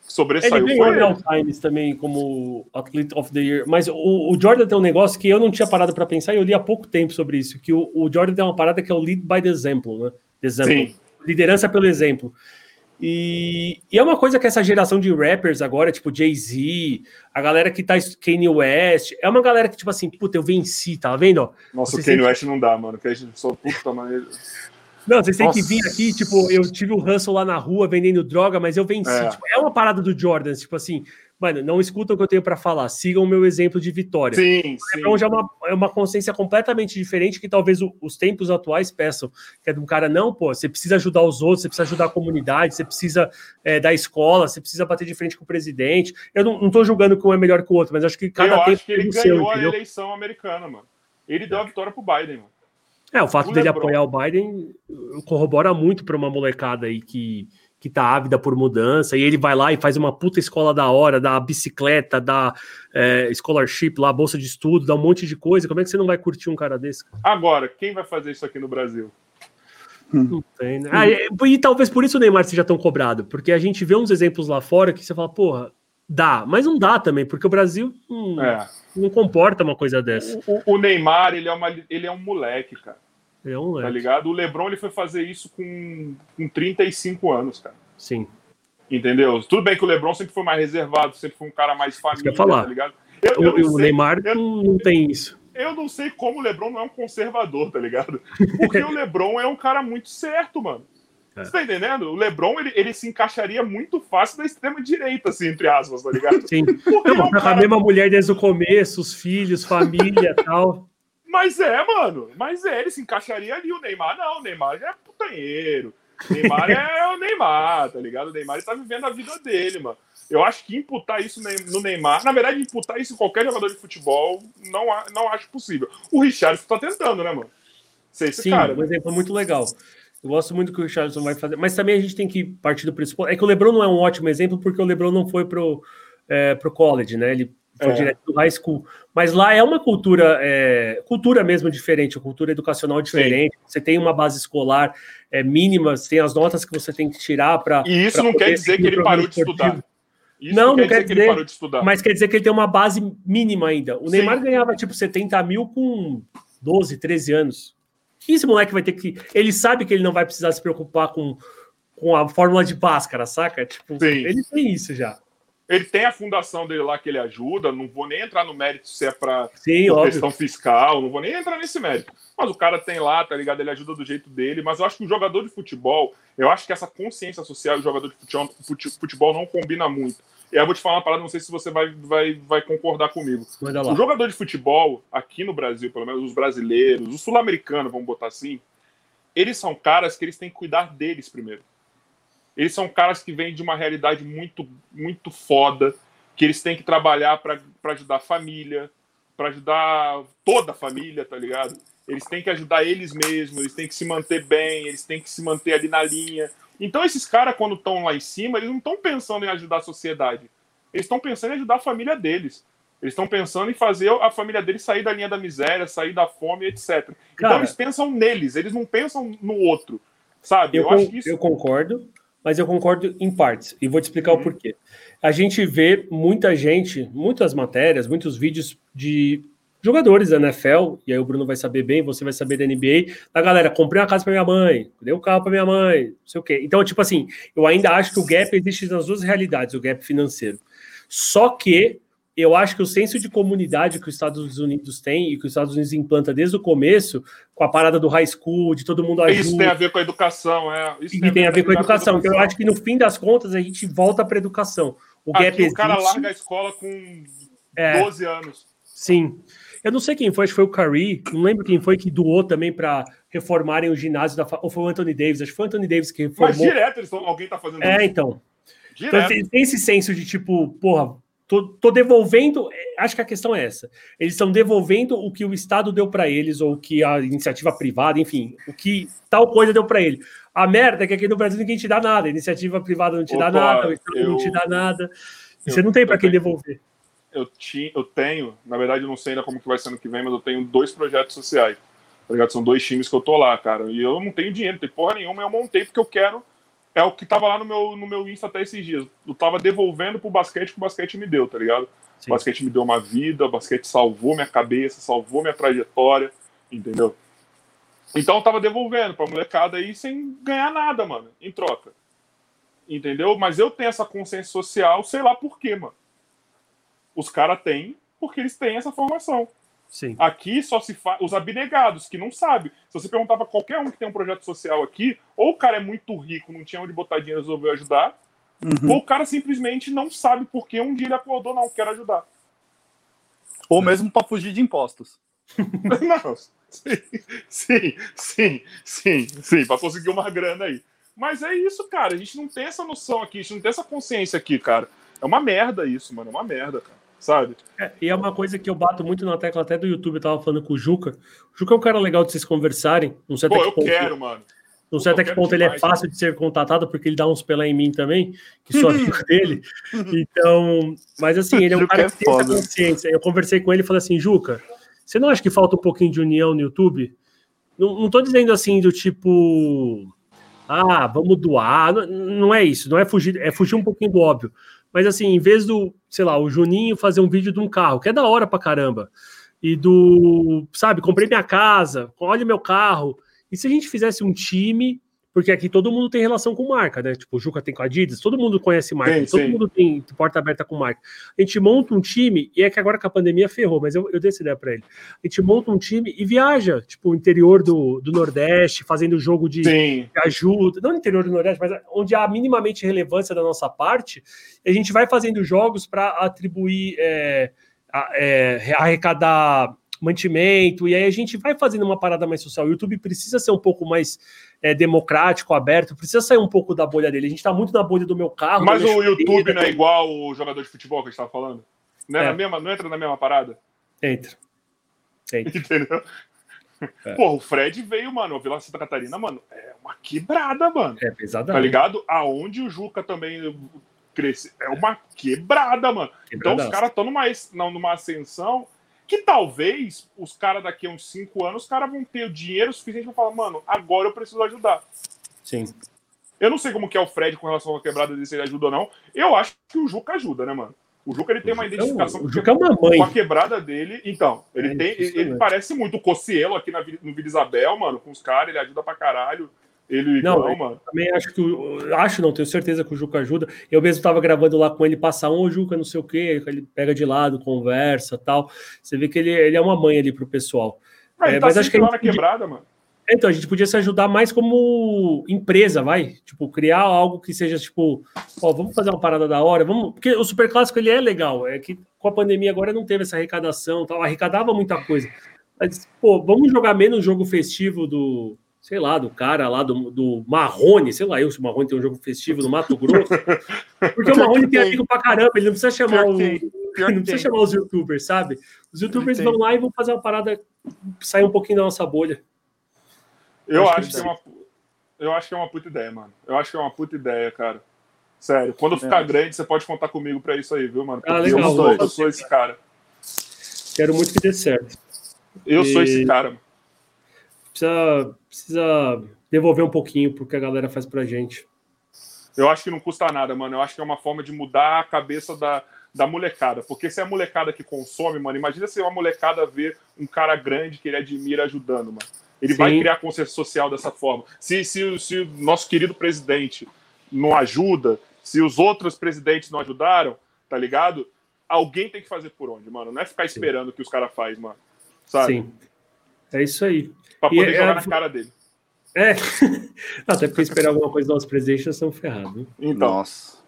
Speaker 3: sobressaiu,
Speaker 5: ganhou
Speaker 3: foi
Speaker 5: o
Speaker 3: ele.
Speaker 5: Times também como Athlete of the Year, mas o, o Jordan tem um negócio que eu não tinha parado para pensar e eu li há pouco tempo sobre isso, que o, o Jordan tem uma parada que é o lead by the example, né? The example.
Speaker 3: Sim.
Speaker 5: Liderança pelo exemplo. E, e é uma coisa que essa geração de rappers agora, tipo Jay-Z, a galera que tá Kanye West, é uma galera que, tipo assim, puta, eu venci, tá vendo?
Speaker 3: Nossa,
Speaker 5: Você
Speaker 3: o Kanye
Speaker 5: sempre-
Speaker 3: West não dá, mano. Que a gente só puta, mas.
Speaker 5: Não, vocês têm que vir aqui, tipo, eu tive o Russell lá na rua vendendo droga, mas eu venci.
Speaker 3: É.
Speaker 5: Tipo, É, uma parada do Jordan, tipo assim, mano, não escutam o que eu tenho pra falar, sigam o meu exemplo de vitória.
Speaker 3: Sim,
Speaker 5: O
Speaker 3: sim.
Speaker 5: LeBron já é uma, é uma consciência completamente diferente que talvez o- os tempos atuais peçam. Que é de um cara, não, pô, você precisa ajudar os outros, você precisa ajudar a comunidade, você precisa é, da escola, você precisa bater de frente com o presidente. Eu não, não tô julgando que um é melhor que o outro, mas acho que cada
Speaker 3: eu
Speaker 5: tempo
Speaker 3: acho que ele ganhou
Speaker 5: seu,
Speaker 3: a eleição americana, mano. Ele deu a vitória pro Biden, mano.
Speaker 5: É, o fato
Speaker 3: O
Speaker 5: dele
Speaker 3: LeBron.
Speaker 5: apoiar o Biden corrobora muito para uma molecada aí que, que tá ávida por mudança, e ele vai lá e faz uma puta escola da hora, dá bicicleta, dá é, scholarship lá, bolsa de estudo, dá um monte de coisa. Como é que você não vai curtir um cara desse? cara?
Speaker 3: Agora, quem vai fazer isso aqui no Brasil?
Speaker 5: Não tem, né? Ah, e, e talvez por isso o Neymar seja tão cobrado, porque a gente vê uns exemplos lá fora que você fala, porra, dá, mas não dá também, porque o Brasil hum,
Speaker 3: É.
Speaker 5: não comporta uma coisa dessa.
Speaker 3: O, o Neymar, ele é, uma, ele é um moleque, cara.
Speaker 5: É um
Speaker 3: Tá ligado? O LeBron, ele foi fazer isso com, com 35 anos, cara.
Speaker 5: Sim.
Speaker 3: Entendeu? Tudo bem que o LeBron sempre foi mais reservado, sempre foi um cara mais família,
Speaker 5: ia falar.
Speaker 3: tá ligado? Eu,
Speaker 5: O,
Speaker 3: eu não
Speaker 5: o
Speaker 3: sei,
Speaker 5: Neymar
Speaker 3: eu-
Speaker 5: não, não tem isso.
Speaker 3: eu não sei como o LeBron não é um conservador, tá ligado? Porque o LeBron é um cara muito certo, mano.
Speaker 5: É.
Speaker 3: Você tá entendendo? O LeBron, ele, ele se encaixaria muito fácil na extrema-direita, assim, entre aspas, tá ligado?
Speaker 5: Sim.
Speaker 3: Porque ele é
Speaker 5: Não,
Speaker 3: um
Speaker 5: com a
Speaker 3: cara
Speaker 5: mesma mulher desde o começo, os filhos, família e [laughs] tal.
Speaker 3: Mas é, mano. Mas é, ele se encaixaria ali. O Neymar não. O Neymar já é putanheiro. O Neymar é [laughs] o Neymar, tá ligado? O Neymar ele tá vivendo a vida dele, mano. Eu acho que imputar isso no Neymar, na verdade, imputar isso em qualquer jogador de futebol, não, não acho possível. O Richardson tá tentando, né, mano? Ser esse
Speaker 5: Sim,
Speaker 3: cara.
Speaker 5: um exemplo muito legal. Eu gosto muito do que o Richardson vai fazer, mas também a gente tem que partir do pressuposto. É que o Lebron não é um ótimo exemplo porque o Lebron não foi pro, é, pro college, né? Ele foi
Speaker 3: É.
Speaker 5: direto do high school. Mas lá é uma cultura, é, cultura mesmo diferente, cultura educacional diferente. Você tem uma base escolar é, mínima, você tem as notas que você tem que tirar para.
Speaker 3: E isso não quer dizer que ele parou de estudar. Isso
Speaker 5: Não,
Speaker 3: não, quer
Speaker 5: quer
Speaker 3: dizer que ele
Speaker 5: dizer,
Speaker 3: parou de estudar.
Speaker 5: Mas quer dizer que ele tem uma base mínima ainda. O
Speaker 3: Sim.
Speaker 5: Neymar ganhava tipo 70 mil com 12, 13 anos. Esse moleque vai ter que. Ele sabe que ele não vai precisar se preocupar com, com a fórmula de Bhaskara, saca? Tipo,
Speaker 3: Sim.
Speaker 5: ele tem isso já.
Speaker 3: Ele tem a fundação dele lá que ele ajuda, não vou nem entrar no mérito se é
Speaker 5: óbvio.
Speaker 3: questão fiscal, não vou nem entrar nesse mérito. Mas o cara tem lá, tá ligado? Ele ajuda do jeito dele. Mas eu acho que o jogador de futebol, eu acho que essa consciência social e o jogador de futebol, fute- futebol não combina muito. E aí eu vou te falar uma parada, não sei se você vai, vai, vai concordar comigo. O jogador de futebol, aqui no Brasil, pelo menos os brasileiros, os sul-americanos, vamos botar assim, eles são caras que eles têm que cuidar deles primeiro. Eles são caras que vêm de uma realidade muito, muito foda, que eles têm que trabalhar para ajudar a família, para ajudar toda a família, tá ligado? Eles têm que ajudar eles mesmos, eles têm que se manter bem, eles têm que se manter ali na linha. Então, esses caras, quando estão lá em cima, eles não estão pensando em ajudar a sociedade. Eles estão pensando em ajudar a família deles. Eles estão pensando em fazer a família deles sair da linha da miséria, sair da fome, etc. então,
Speaker 5: Cara-
Speaker 3: eles pensam neles, eles não pensam no outro. Sabe?
Speaker 5: Eu,
Speaker 3: Eu,
Speaker 5: con-
Speaker 3: isso.
Speaker 5: eu concordo, mas eu concordo em partes. E vou te explicar
Speaker 3: Uhum.
Speaker 5: o porquê. A gente vê muita gente, muitas matérias, muitos vídeos de jogadores da NFL, e aí o Bruno vai saber bem, você vai saber da NBA, da galera, comprei uma casa para minha mãe, dei um carro para minha mãe, não sei o quê. Então, tipo assim, eu ainda acho que o gap existe nas duas realidades, o gap financeiro. Só que eu acho que o senso de comunidade que os Estados Unidos tem e que os Estados Unidos implanta desde o começo, com a parada do high school, de todo mundo ajuda,
Speaker 3: Isso tem a ver com a educação, é. Isso
Speaker 5: e tem a ver com a educação. Então, eu acho que no fim das contas a gente volta para a educação. O gap
Speaker 3: Aqui, o cara
Speaker 5: existe.
Speaker 3: larga a escola com
Speaker 5: É.
Speaker 3: 12 anos.
Speaker 5: Sim. Eu não sei quem foi, acho que foi o Curry, não lembro quem foi que doou também para reformarem o ginásio da. Ou foi o Anthony Davis, acho que foi o Anthony Davis que
Speaker 3: Mas
Speaker 5: reformou.
Speaker 3: direto eles tão, alguém tá fazendo
Speaker 5: É,
Speaker 3: isso.
Speaker 5: então. Então
Speaker 3: Direto.
Speaker 5: tem, tem esse senso de tipo, porra, tô, tô devolvendo. é, Acho que a questão é essa. Eles estão devolvendo o que o Estado deu para eles, ou o que a iniciativa privada, enfim, o que tal coisa deu para ele. A merda é que aqui no Brasil ninguém te dá nada. A iniciativa privada não te dá
Speaker 3: Opa,
Speaker 5: nada, o Estado não
Speaker 3: eu-
Speaker 5: te dá nada. E
Speaker 3: eu-
Speaker 5: você não tem para quem devolver.
Speaker 3: eu, ti, eu tenho, na verdade eu não sei ainda como que vai ser ano que vem, mas eu tenho dois projetos sociais. Tá ligado? São dois times que eu tô lá, cara. E eu não tenho dinheiro, não tenho porra nenhuma, eu montei porque eu quero. É o que tava lá no meu, no meu Insta até esses dias. Eu tava devolvendo pro basquete que o basquete me deu, tá ligado?
Speaker 5: Sim.
Speaker 3: O basquete me deu uma vida, o basquete salvou minha cabeça, salvou minha trajetória, entendeu? Então eu tava devolvendo pra molecada aí sem ganhar nada, mano, em troca. Entendeu? Mas eu tenho essa consciência social, sei lá por quê, mano. Os caras têm, porque eles têm essa formação.
Speaker 5: Sim.
Speaker 3: Aqui só se faz os abnegados, que não sabe. Se você perguntar pra qualquer um que tem um projeto social aqui, ou o cara é muito rico, não tinha onde botar dinheiro e resolveu ajudar,
Speaker 4: Uhum.
Speaker 3: ou o cara simplesmente não sabe por que um dia ele acordou, não, quero ajudar.
Speaker 4: Ou mesmo para fugir de impostos. [laughs]
Speaker 3: Não, sim, sim, sim, sim, sim, pra conseguir uma grana aí. Mas é isso, cara. A gente não tem essa noção aqui, a gente não tem essa consciência aqui, cara. É uma merda isso, mano. É uma merda, cara. Sabe?
Speaker 5: É, e é uma coisa que eu bato muito na tecla até do YouTube, eu tava falando com o Juca. O Juca é um cara legal de vocês conversarem. Não sei até
Speaker 3: Pô,
Speaker 5: que
Speaker 3: eu
Speaker 5: ponto,
Speaker 3: quero, mano.
Speaker 5: não sei
Speaker 3: eu
Speaker 5: até que ponto ele é
Speaker 3: demais,
Speaker 5: fácil de ser contatado, porque ele dá uns pelé em mim também, que sou [laughs] amigo dele. Então, mas assim, ele é um cara
Speaker 4: é
Speaker 5: que tem essa consciência. Eu conversei com ele e falei assim, Juca, você não acha que falta um pouquinho de união no YouTube? Não, não tô dizendo assim do tipo, ah, vamos doar. Não, não é isso, não é fugir, é fugir um pouquinho do óbvio. Mas assim, em vez do, sei lá, o Juninho fazer um vídeo de um carro, que é da hora pra caramba, e do, sabe, comprei minha casa, olha meu carro. E se a gente fizesse um time, porque aqui todo mundo tem relação com marca, né? Tipo, o Juca tem com a Adidas, todo mundo conhece marca,
Speaker 3: Sim,
Speaker 5: todo
Speaker 3: sim.
Speaker 5: mundo tem porta aberta com marca. A gente monta um time, e é que agora com a pandemia ferrou, mas eu, eu dei essa ideia pra ele. A gente monta um time e viaja, tipo, o interior do, do Nordeste, fazendo jogo de, que ajuda, não no interior do Nordeste, mas onde há minimamente relevância da nossa parte, a gente vai fazendo jogos para atribuir, é, a- é, arrecadar mantimento, e aí a gente vai fazendo uma parada mais social. O YouTube precisa ser um pouco mais é, democrático, aberto, precisa sair um pouco da bolha dele. A gente está muito na bolha do meu carro.
Speaker 3: Mas o YouTube não é igual o jogador de futebol que a gente tava falando? Não, é
Speaker 5: É.
Speaker 3: na mesma, não entra na mesma parada?
Speaker 5: Entra. Entra. [laughs]
Speaker 3: Entendeu?
Speaker 5: É.
Speaker 3: Porra, o Fred veio, mano. A Vila Santa Catarina, mano, é uma quebrada, mano.
Speaker 5: É pesada.
Speaker 3: Tá ligado? Aonde o Juca também cresce. É uma quebrada, mano. Então os caras estão numa, não, numa ascensão que talvez os caras daqui a uns 5 anos, os caras vão ter o dinheiro suficiente pra falar, mano, agora eu preciso ajudar.
Speaker 5: Sim.
Speaker 3: Eu não sei como que é o Fred com relação à quebrada dele, se ele ajuda ou não. Eu acho que o Juca ajuda, né, mano? O Juca ele tem uma identificação
Speaker 5: o Juca é uma mãe.
Speaker 3: com a quebrada dele. Então, ele
Speaker 5: É,
Speaker 3: tem.
Speaker 5: impressionante.
Speaker 3: Ele parece muito o Cocielo aqui na, no Vila Isabel, mano, com os caras, ele ajuda pra caralho. Ele e
Speaker 5: Não,
Speaker 3: mano.
Speaker 5: Também acho que. Acho, não, tenho certeza que o Juca ajuda. Eu mesmo estava gravando lá com ele, passa um, Juca, não sei o quê, ele pega de lado, conversa tal. Você vê que ele, ele é uma mãe ali pro pessoal.
Speaker 3: Mas ele
Speaker 5: É,
Speaker 3: tá
Speaker 5: mas acho que a gente
Speaker 3: quebrada, mano.
Speaker 5: Então, a gente podia se ajudar mais como empresa, vai? Tipo, criar algo que seja, tipo, ó, vamos fazer uma parada da hora, vamos. Porque o Super Clássico ele é legal, é que com a pandemia agora não teve essa arrecadação, tal, arrecadava muita coisa. Mas, pô, vamos jogar menos jogo festivo do, sei lá, do cara lá do, do Marrone, sei lá, eu se o Marrone tem um jogo festivo no Mato Grosso. Porque o Marrone tem amigo pra caramba, ele não precisa chamar o. Não precisa chamar os youtubers, sabe? Os youtubers vão lá e vão fazer uma parada, sair um pouquinho da nossa bolha.
Speaker 3: Eu
Speaker 5: Acho
Speaker 3: acho,
Speaker 5: que
Speaker 3: que é uma. Eu acho que é uma puta ideia, mano. Eu acho que é uma puta ideia, cara. Sério, quando ficar
Speaker 4: É.
Speaker 3: grande, você pode contar comigo pra isso aí, viu, mano?
Speaker 5: Ah, legal,
Speaker 3: eu, sou, eu sou esse cara.
Speaker 5: Quero muito que dê certo.
Speaker 3: Eu sou
Speaker 5: E-
Speaker 3: esse cara, mano.
Speaker 5: Precisa, precisa devolver um pouquinho pro que a galera faz pra gente.
Speaker 3: Eu acho que não custa nada, mano. Eu acho que é uma forma de mudar a cabeça da, da molecada. Porque se é a molecada que consome, mano, imagina se uma molecada ver um cara grande que ele admira ajudando, mano. Ele
Speaker 5: Sim.
Speaker 3: vai criar consciência social dessa forma. Se, se, se o nosso querido presidente não ajuda, se os outros presidentes não ajudaram, tá ligado? Alguém tem que fazer por onde, mano. Não é ficar esperando o que os caras fazem, mano. Sabe?
Speaker 5: Sim. É isso aí.
Speaker 3: Pra
Speaker 5: E
Speaker 3: poder
Speaker 5: é-
Speaker 3: jogar na cara dele.
Speaker 5: É. [laughs] Até porque esperar alguma coisa do nosso presidente, nós estamos ferrados.
Speaker 3: Então,
Speaker 4: Nossa.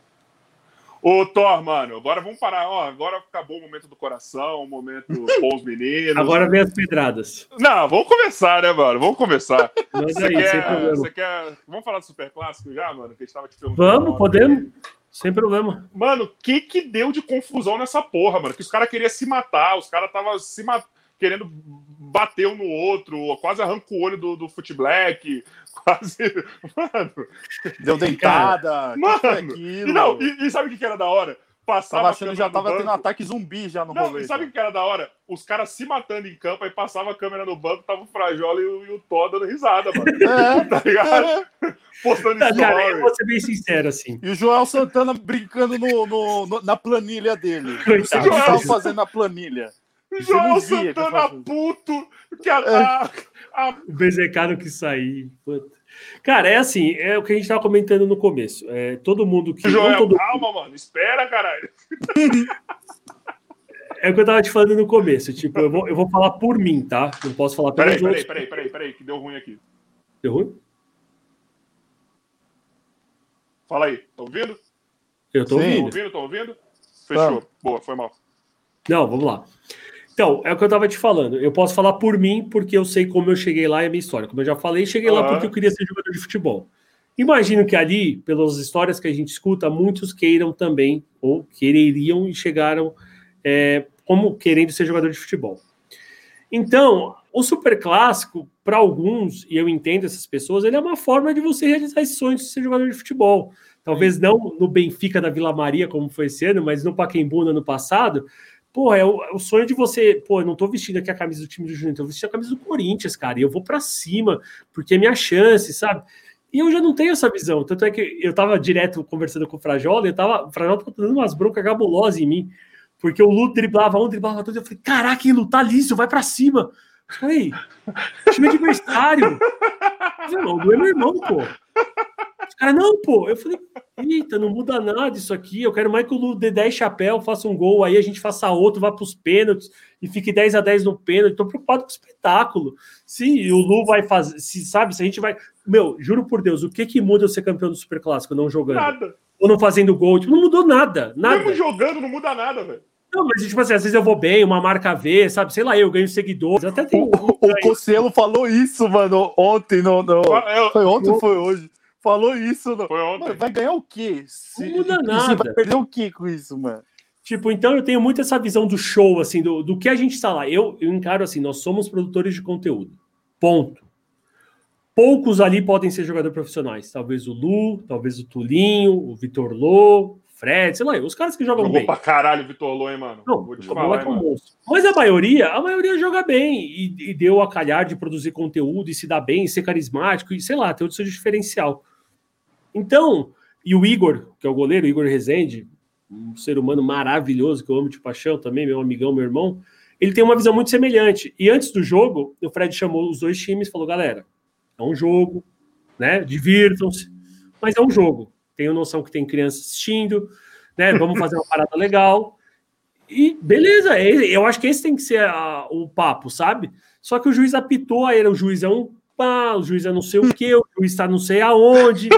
Speaker 3: Ô, Thor, mano, agora vamos parar. Ó, agora acabou o momento do coração, o momento [laughs] bons meninos.
Speaker 5: Agora vem as pedradas.
Speaker 3: Não, vamos começar, né, mano? Vamos começar. [laughs]
Speaker 5: Mas
Speaker 3: Você
Speaker 5: aí, sem
Speaker 3: quer,
Speaker 5: problema.
Speaker 3: você quer. Vamos falar do Super Clássico já, mano? Que a gente tava te perguntando.
Speaker 5: Vamos, podemos? Sem problema.
Speaker 3: Mano, o que que deu de confusão nessa porra, mano? Que os caras queriam se matar, os caras estavam se ma- querendo bater um no outro, quase arranca o olho do, do Foot Black, [laughs] quase. Mano,
Speaker 4: Deu dentada. [laughs] que
Speaker 3: Mano,
Speaker 4: foi
Speaker 3: e, não, e, e sabe o que era da hora? Passava
Speaker 4: Tava achando já tava
Speaker 3: no
Speaker 4: tendo
Speaker 3: banco.
Speaker 4: ataque zumbi já no
Speaker 3: Não,
Speaker 4: rolê.
Speaker 3: e sabe o que era da hora? Os caras se matando em campo, aí passava a câmera no banco, tava o Frajola e o, e o Thor dando risada, mano. [laughs]
Speaker 4: É,
Speaker 3: Tá ligado?
Speaker 4: é.
Speaker 3: Postando
Speaker 5: Tá, cara, eu vou ser bem sincero, assim.
Speaker 4: E o Joel Santana brincando no, no- no- na planilha dele. O que tava fazendo na planilha?
Speaker 3: João Santana puto, que a, a, a-
Speaker 5: O Bezercado que sair. Puta. Cara, é assim, é o que a gente tava comentando no começo. É, todo mundo que. não
Speaker 3: Joel,
Speaker 5: todo-
Speaker 3: calma, mano, espera, caralho. [laughs]
Speaker 5: é o que eu tava te falando no começo. Tipo, eu vou, eu vou falar por mim, tá? Não posso falar pelos
Speaker 3: Peraí,
Speaker 5: outros.
Speaker 3: peraí, peraí, peraí, peraí, que deu ruim aqui.
Speaker 5: Deu ruim?
Speaker 3: Fala aí, tá ouvindo?
Speaker 5: Eu tô
Speaker 4: Sim.
Speaker 3: Tá
Speaker 5: ouvindo.
Speaker 3: ouvindo? Tá ouvindo? Fechou.
Speaker 4: Tá.
Speaker 3: Boa, foi mal.
Speaker 5: Não, vamos lá. Então, é o que eu tava te falando. Eu posso falar por mim, porque eu sei como eu cheguei lá e a minha história. Como eu já falei, cheguei lá
Speaker 3: Aham.
Speaker 5: porque eu queria ser jogador de futebol. Imagino que ali, pelas histórias que a gente escuta, muitos queiram também, ou quereriam e chegaram é, como querendo ser jogador de futebol. Então, o super clássico, para alguns, e eu entendo essas pessoas, ele é uma forma de você realizar esse sonho de ser jogador de futebol. Talvez não no Benfica da Vila Maria, como foi esse ano, mas no Pacaembu no ano passado. Pô, é o, é o sonho de você. Pô, eu não tô vestindo aqui a camisa do time do Júnior, tô vestindo a camisa do Corinthians, cara, e eu vou para cima, porque é minha chance, sabe? E eu já não tenho essa visão. Tanto é que eu tava direto conversando com o Frajola, e eu tava, o Frajola tava dando umas broncas cabulosas em mim, porque o Lu driblava um, driblava todo, eu falei, caraca, Lu, tá liso, vai para cima. Eu time adversário. Não, o Lu é meu irmão, pô. Os caras, não, pô. Eu falei, eita, não muda nada isso aqui. Eu quero mais que o Lu dê 10 chapéu, faça um gol, aí a gente faça outro, vá pros pênaltis e fique 10 a 10 no pênalti. Tô preocupado com o espetáculo. Se o Lu vai fazer, se sabe, se a gente vai. Meu, juro por Deus, o que que muda eu ser campeão do Super Clássico não jogando?
Speaker 3: Nada.
Speaker 5: Ou não fazendo gol? Tipo, não mudou nada. Nada.
Speaker 3: Mesmo jogando não muda nada, velho.
Speaker 5: Não, mas tipo assim, às vezes eu vou bem, uma marca V, sabe? Sei lá, eu ganho seguidores. Até tem.
Speaker 4: O, o Cocielo falou isso, mano, ontem. No, no-
Speaker 3: É,
Speaker 4: Foi ontem ou foi hoje? Falou isso. No...
Speaker 3: Foi ontem.
Speaker 4: Mano, vai ganhar o quê? Se-
Speaker 5: Não muda nada.
Speaker 4: Vai perder o quê com isso, mano?
Speaker 5: Tipo, então eu tenho muito essa visão do show, assim, do, do que a gente está lá. Eu, eu encaro assim, nós somos produtores de conteúdo. Ponto. Poucos ali podem ser jogadores profissionais. Talvez o Lu, talvez o Tulinho, o Vitor Lô, Fred, sei lá, os caras que jogam
Speaker 3: Jogou
Speaker 5: bem.
Speaker 3: pra caralho o Vitor Lô, hein, mano.
Speaker 5: Não,
Speaker 3: Vou te
Speaker 5: o
Speaker 3: falar, hein,
Speaker 5: é um
Speaker 3: mano.
Speaker 5: monstro. Mas a maioria, a maioria joga bem e, e deu a calhar de produzir conteúdo e se dar bem, e ser carismático e sei lá, ter o seu diferencial. Então, e o Igor, que é o goleiro, Igor Rezende, um ser humano maravilhoso que eu amo de paixão também, meu amigão, meu irmão, ele tem uma visão muito semelhante. E antes do jogo, o Fred chamou os dois times e falou: galera, é um jogo, né? Divirtam-se, mas é um jogo. Tenho noção que tem criança assistindo, né? Vamos fazer uma parada legal. E beleza, eu acho que esse tem que ser a- o papo, sabe? Só que o juiz apitou, aí o juiz é um pá, o juiz é não sei o que, o juiz está não sei aonde,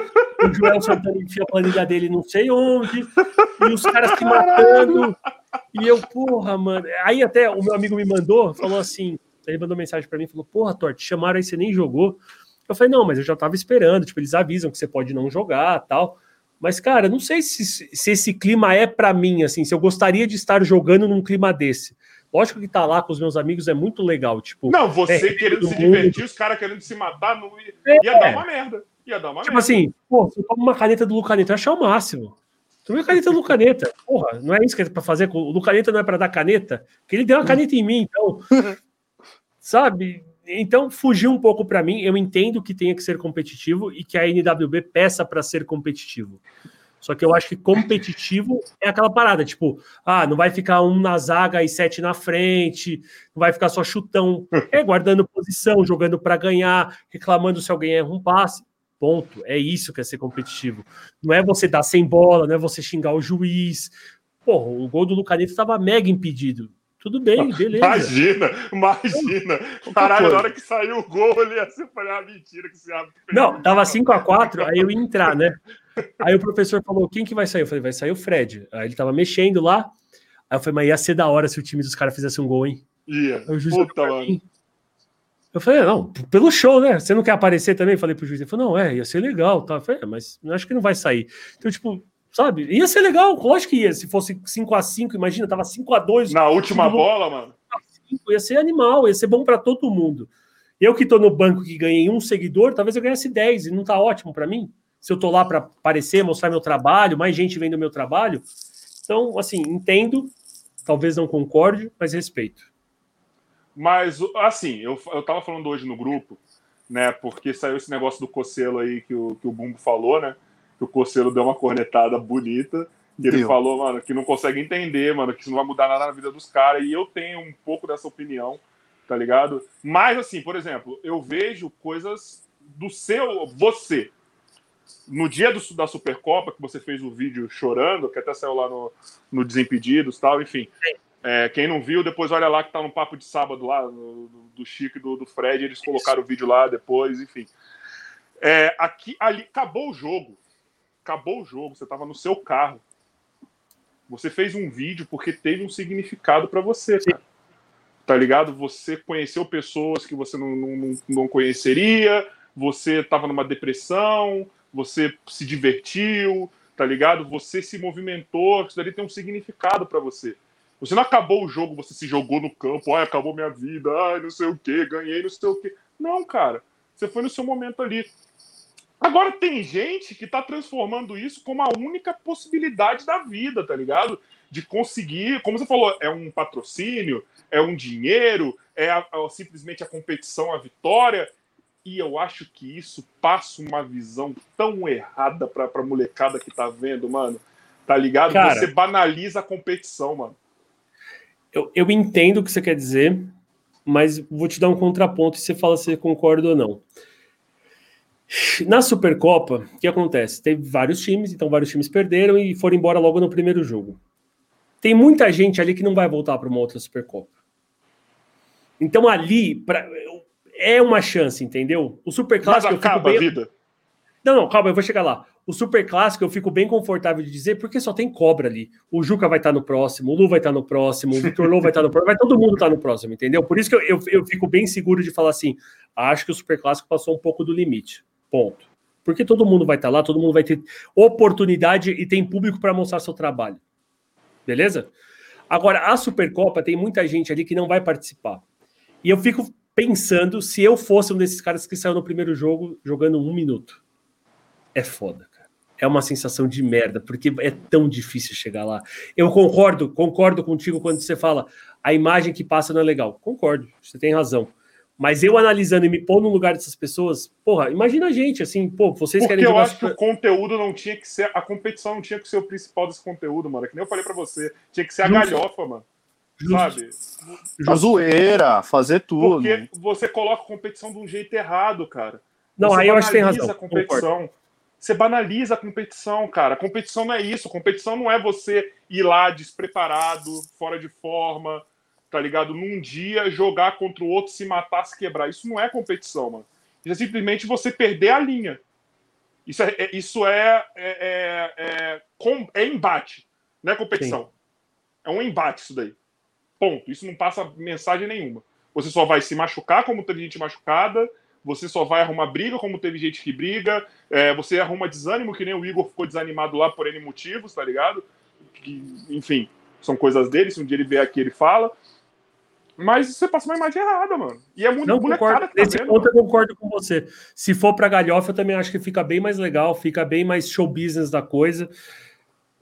Speaker 5: o Joel Santana enfia a planilha dele não sei onde, e os caras se matando. E eu, porra, mano. Aí até o meu amigo me mandou, falou assim: ele mandou mensagem pra mim, falou: Porra, Torte, chamaram aí, você nem jogou. Eu falei: Não, mas eu já tava esperando. Tipo, eles avisam que você pode não jogar tal. Mas, cara, não sei se, se esse clima é pra mim, assim, se eu gostaria de estar jogando num clima desse. Lógico que tá lá com os meus amigos é muito legal, tipo.
Speaker 3: Não, você
Speaker 5: É,
Speaker 3: querendo se
Speaker 5: mundo.
Speaker 3: divertir, os caras querendo se matar, não ia,
Speaker 5: É.
Speaker 3: ia dar uma merda. Ia dar uma
Speaker 5: Tipo
Speaker 3: merda.
Speaker 5: assim, pô, você toma uma caneta do Lucaneta, eu achar o máximo. Toma a caneta do Lucaneta. Porra, não é isso que é pra fazer? O Lucaneta não é pra dar caneta? Que ele deu uma caneta em mim, então. [laughs] Sabe? Então, fugiu um pouco pra mim. Eu entendo que tenha que ser competitivo e que a NWB peça pra ser competitivo. Só que eu acho que competitivo é aquela parada, tipo, ah, não vai ficar um na zaga e sete na frente, não vai ficar só chutão, [laughs] é guardando posição, jogando pra ganhar, reclamando se alguém erra um passe. Ponto. É isso que é ser competitivo. Não é você dar sem bola, não é você xingar o juiz. Porra, o gol do Lucaneta estava mega impedido. Tudo bem, beleza.
Speaker 3: Imagina, imagina. Caralho, na hora que saiu o gol, ele ia ser falei, ah, mentira que árbitro fez.
Speaker 5: Não, tava 5x4, aí eu ia entrar, né? Aí o professor falou: quem que vai sair? Eu falei, vai sair o Fred. Aí ele tava mexendo lá. Aí eu falei, mas ia ser da hora se o time dos caras fizesse um gol, hein?
Speaker 3: Ia. Puta, mano.
Speaker 5: Eu falei, não, pelo show, né? Você não quer aparecer também? Falei pro juiz. Ele falou, não, é, ia ser legal. Tá? Eu falei, é, mas acho que não vai sair. Então, tipo, sabe? Ia ser legal, lógico que ia. Se fosse 5x5, imagina, tava 5x2.
Speaker 3: Na última bola, mano.
Speaker 5: ia ser animal, ia ser bom para todo mundo. Eu que tô no banco que ganhei um seguidor, talvez eu ganhasse 10 e não tá ótimo para mim. Se eu tô lá para aparecer, mostrar meu trabalho, mais gente vendo meu trabalho. Então, assim, entendo, talvez não concorde, mas respeito.
Speaker 3: Mas, assim, eu, eu tava falando hoje no grupo, né? Porque saiu esse negócio do Cocelo aí que o, que o Bumbo falou, né? Que o Cocelo deu uma cornetada bonita. E ele falou, mano, que não consegue entender, mano, que isso não vai mudar nada na vida dos caras. E eu tenho um pouco dessa opinião, tá ligado? Mas, assim, por exemplo, eu vejo coisas do seu. Você. No dia do, da Supercopa, que você fez o vídeo chorando, que até saiu lá no, no Desimpedidos e tal, enfim. É, quem não viu, depois olha lá que tá no papo de sábado lá, do, do Chico e do, do Fred, eles colocaram o vídeo lá depois, enfim. É, aqui, ali, acabou o jogo. Acabou o jogo, você tava no seu carro. Você fez um vídeo porque teve um significado para você, cara. Tá ligado? Você conheceu pessoas que você não, não, não conheceria, você tava numa depressão, você se divertiu, tá ligado? Você se movimentou, isso dali tem um significado para você. Você não acabou o jogo, você se jogou no campo, ai, acabou minha vida, ai, não sei o que, ganhei não sei o que. Não, cara. Você foi no seu momento ali. Agora tem gente que tá transformando isso como a única possibilidade da vida, tá ligado? De conseguir, como você falou, é um patrocínio, é um dinheiro, é, a, a, simplesmente a competição, a vitória. E eu acho que isso passa uma visão tão errada pra, pra molecada que tá vendo, mano. Tá ligado?
Speaker 5: Cara,
Speaker 3: Você banaliza a competição, mano.
Speaker 5: Eu, eu entendo o que você quer dizer, mas vou te dar um contraponto e você fala se você concorda ou não. Na Supercopa, o que acontece? Teve vários times, então vários times perderam e foram embora logo no primeiro jogo. Tem muita gente ali que não vai voltar para uma outra Supercopa. Então ali pra, é uma chance, entendeu? O Super Clássico
Speaker 3: Mas acaba
Speaker 5: fico
Speaker 3: a
Speaker 5: bem...
Speaker 3: vida.
Speaker 5: Não, não, calma, eu vou chegar lá. O Super Clássico eu fico bem confortável de dizer, porque só tem cobra ali. O Juca vai estar no próximo, o Lu vai estar no próximo, o Vitor Lou vai estar no próximo, vai todo mundo estar no próximo, entendeu? Por isso que eu, eu, eu fico bem seguro de falar assim: acho que o Super Clássico passou um pouco do limite. Ponto. Porque todo mundo vai estar lá, todo mundo vai ter oportunidade e tem público para mostrar seu trabalho. Beleza? Agora, a Supercopa tem muita gente ali que não vai participar. E eu fico pensando se eu fosse um desses caras que saiu no primeiro jogo jogando um minuto. É foda. É uma sensação de merda, porque é tão difícil chegar lá. Eu concordo, concordo contigo quando você fala a imagem que passa não é legal. Concordo, você tem razão. Mas eu analisando e me pondo no lugar dessas pessoas, porra, imagina a gente, assim, pô, vocês
Speaker 3: Porque
Speaker 5: querem
Speaker 3: eu
Speaker 5: jogar
Speaker 3: acho que o conteúdo não tinha que ser. A competição não tinha que ser o principal desse conteúdo, mano. Que nem eu falei pra você. Tinha que ser a
Speaker 5: Justo.
Speaker 3: galhofa, mano.
Speaker 5: Justo.
Speaker 3: Sabe?
Speaker 4: A zoeira, fazer tudo.
Speaker 3: Porque você coloca a competição de um jeito errado, cara.
Speaker 5: Não,
Speaker 3: Você
Speaker 5: aí eu acho que tem razão.
Speaker 3: a competição. Você banaliza a competição, cara. Competição não é isso. Competição não é você ir lá despreparado, fora de forma, tá ligado? Num dia jogar contra o outro, se matar, se quebrar. Isso não é competição, mano. Isso é simplesmente você perder a linha. Isso é, é- isso é, é, é, é, com- é embate, não é competição. É um embate isso daí. Ponto. Isso não passa mensagem nenhuma. Você só vai se machucar, como teve gente machucada. Você só vai arrumar briga, como teve gente que briga. É, você arruma desânimo, que nem o Igor ficou desanimado lá por N motivos, tá ligado? Que, enfim, são coisas dele. Se um dia ele vier aqui, ele fala. Mas você passa uma imagem errada, mano. E é muito
Speaker 5: Não concordo.
Speaker 3: tá
Speaker 5: Nesse
Speaker 3: vendo,
Speaker 5: ponto
Speaker 3: mano.
Speaker 5: eu concordo com você. Se for pra galhofa, eu também acho que fica bem mais legal, fica bem mais show business da coisa.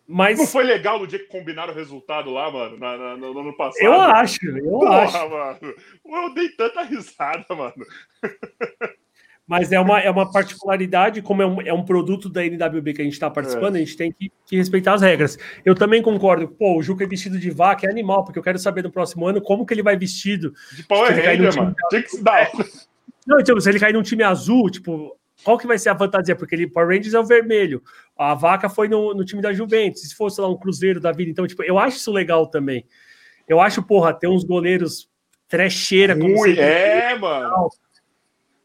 Speaker 5: Mas
Speaker 3: Não foi legal no dia que combinaram o resultado lá, mano, na- na- no, ano passado?
Speaker 5: eu acho, eu acho.
Speaker 3: Porra, mano. Eu dei tanta risada, mano.
Speaker 5: Mas é uma, é uma particularidade, como é um, é um produto da NWB que a gente está participando,
Speaker 3: É.
Speaker 5: a gente tem que, que respeitar as regras. Eu também concordo. Pô, o Juca é vestido de vaca, é animal, porque eu quero saber no próximo ano como que ele vai vestido.
Speaker 3: De Power
Speaker 5: no
Speaker 3: Ranger,
Speaker 5: time
Speaker 3: mano. Tinha que se dar.
Speaker 5: Não, tipo, se ele cair num time azul, tipo, qual que vai ser a fantasia? Porque ele, Power Rangers é o vermelho. A vaca foi no, no time da Juventus. Se fosse lá um Cruzeiro da vida. Então, tipo, eu acho isso legal também. Eu acho, porra, ter uns goleiros trecheira como
Speaker 3: É, mano.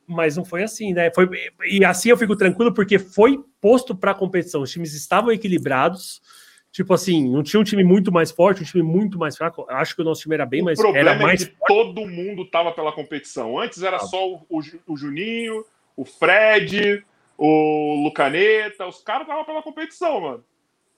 Speaker 5: mas não foi assim, né? Foi, e assim eu fico tranquilo porque foi posto para competição. Os times estavam equilibrados. Tipo assim, não tinha um time muito mais forte, um time muito mais fraco. Acho que o nosso time era bem
Speaker 3: o
Speaker 5: mais,
Speaker 3: problema
Speaker 5: era mais
Speaker 3: é que todo mundo tava pela competição. Antes era só o, o o Juninho, o Fred, o Lucaneta. Os caras estavam pela competição, mano.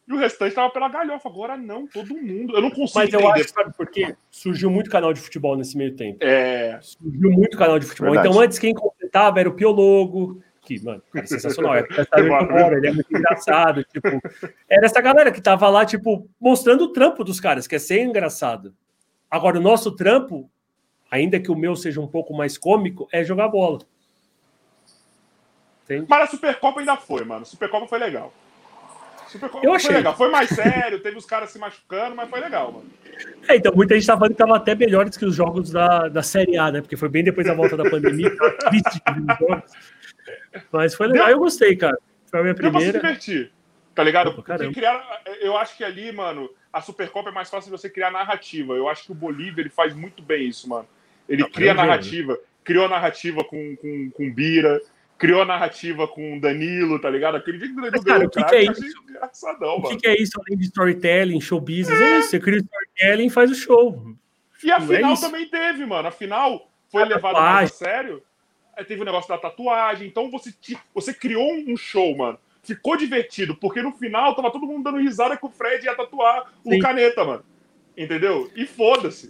Speaker 3: E o restante tava pela galhofa. Agora não, todo mundo. Eu não consigo
Speaker 5: Mas eu
Speaker 3: entender.
Speaker 5: acho, sabe por quê? Surgiu muito canal de futebol nesse meio tempo.
Speaker 3: É,
Speaker 5: Surgiu muito canal de futebol.
Speaker 3: Verdade.
Speaker 5: Então, antes, quem completava era o Piologo, que, mano, cara, sensacional. É, bom, [laughs] ele é muito engraçado. Tipo, era essa galera que tava lá, tipo, mostrando o trampo dos caras, que é ser engraçado. Agora, o nosso trampo, ainda que o meu seja um pouco mais cômico, é jogar bola. Entende?
Speaker 3: Mas a Supercopa ainda foi, mano. A Supercopa foi legal. Supercopa
Speaker 5: Eu
Speaker 3: foi
Speaker 5: achei.
Speaker 3: legal. Foi mais sério, teve os caras se machucando, mas foi legal, mano.
Speaker 5: É, então, muita gente tá falando que tava até melhores que os jogos da, da Série A, né? Porque foi bem depois da volta da pandemia. [laughs] Mas foi legal, eu gostei, cara. Foi a minha
Speaker 3: Deu pra se
Speaker 5: primeira.
Speaker 3: divertir. Tá ligado?
Speaker 5: Pô,
Speaker 3: Porque eu acho que ali, mano, a Supercopa é mais fácil de você criar narrativa. Eu acho que o Bolívia ele faz muito bem isso, mano. Ele
Speaker 5: Não,
Speaker 3: cria narrativa. Criou narrativa com, com, com Bira, criou narrativa com Danilo, tá ligado? Aquele dia que o Danilo ganhou
Speaker 5: o que
Speaker 3: cara,
Speaker 5: que é isso?
Speaker 3: engraçadão,
Speaker 5: O que, que é isso além de storytelling, show business? É isso, você cria o storytelling e faz o show.
Speaker 3: E a
Speaker 5: Não é
Speaker 3: final
Speaker 5: isso.
Speaker 3: também teve, mano. A final foi
Speaker 5: A
Speaker 3: levada mais a sério. Aí teve o negócio da tatuagem. Então você, ti- você criou um show, mano. Ficou divertido, porque no final tava todo mundo dando risada que o Fred ia tatuar
Speaker 5: Sim.
Speaker 3: o caneta, mano. Entendeu? E foda-se.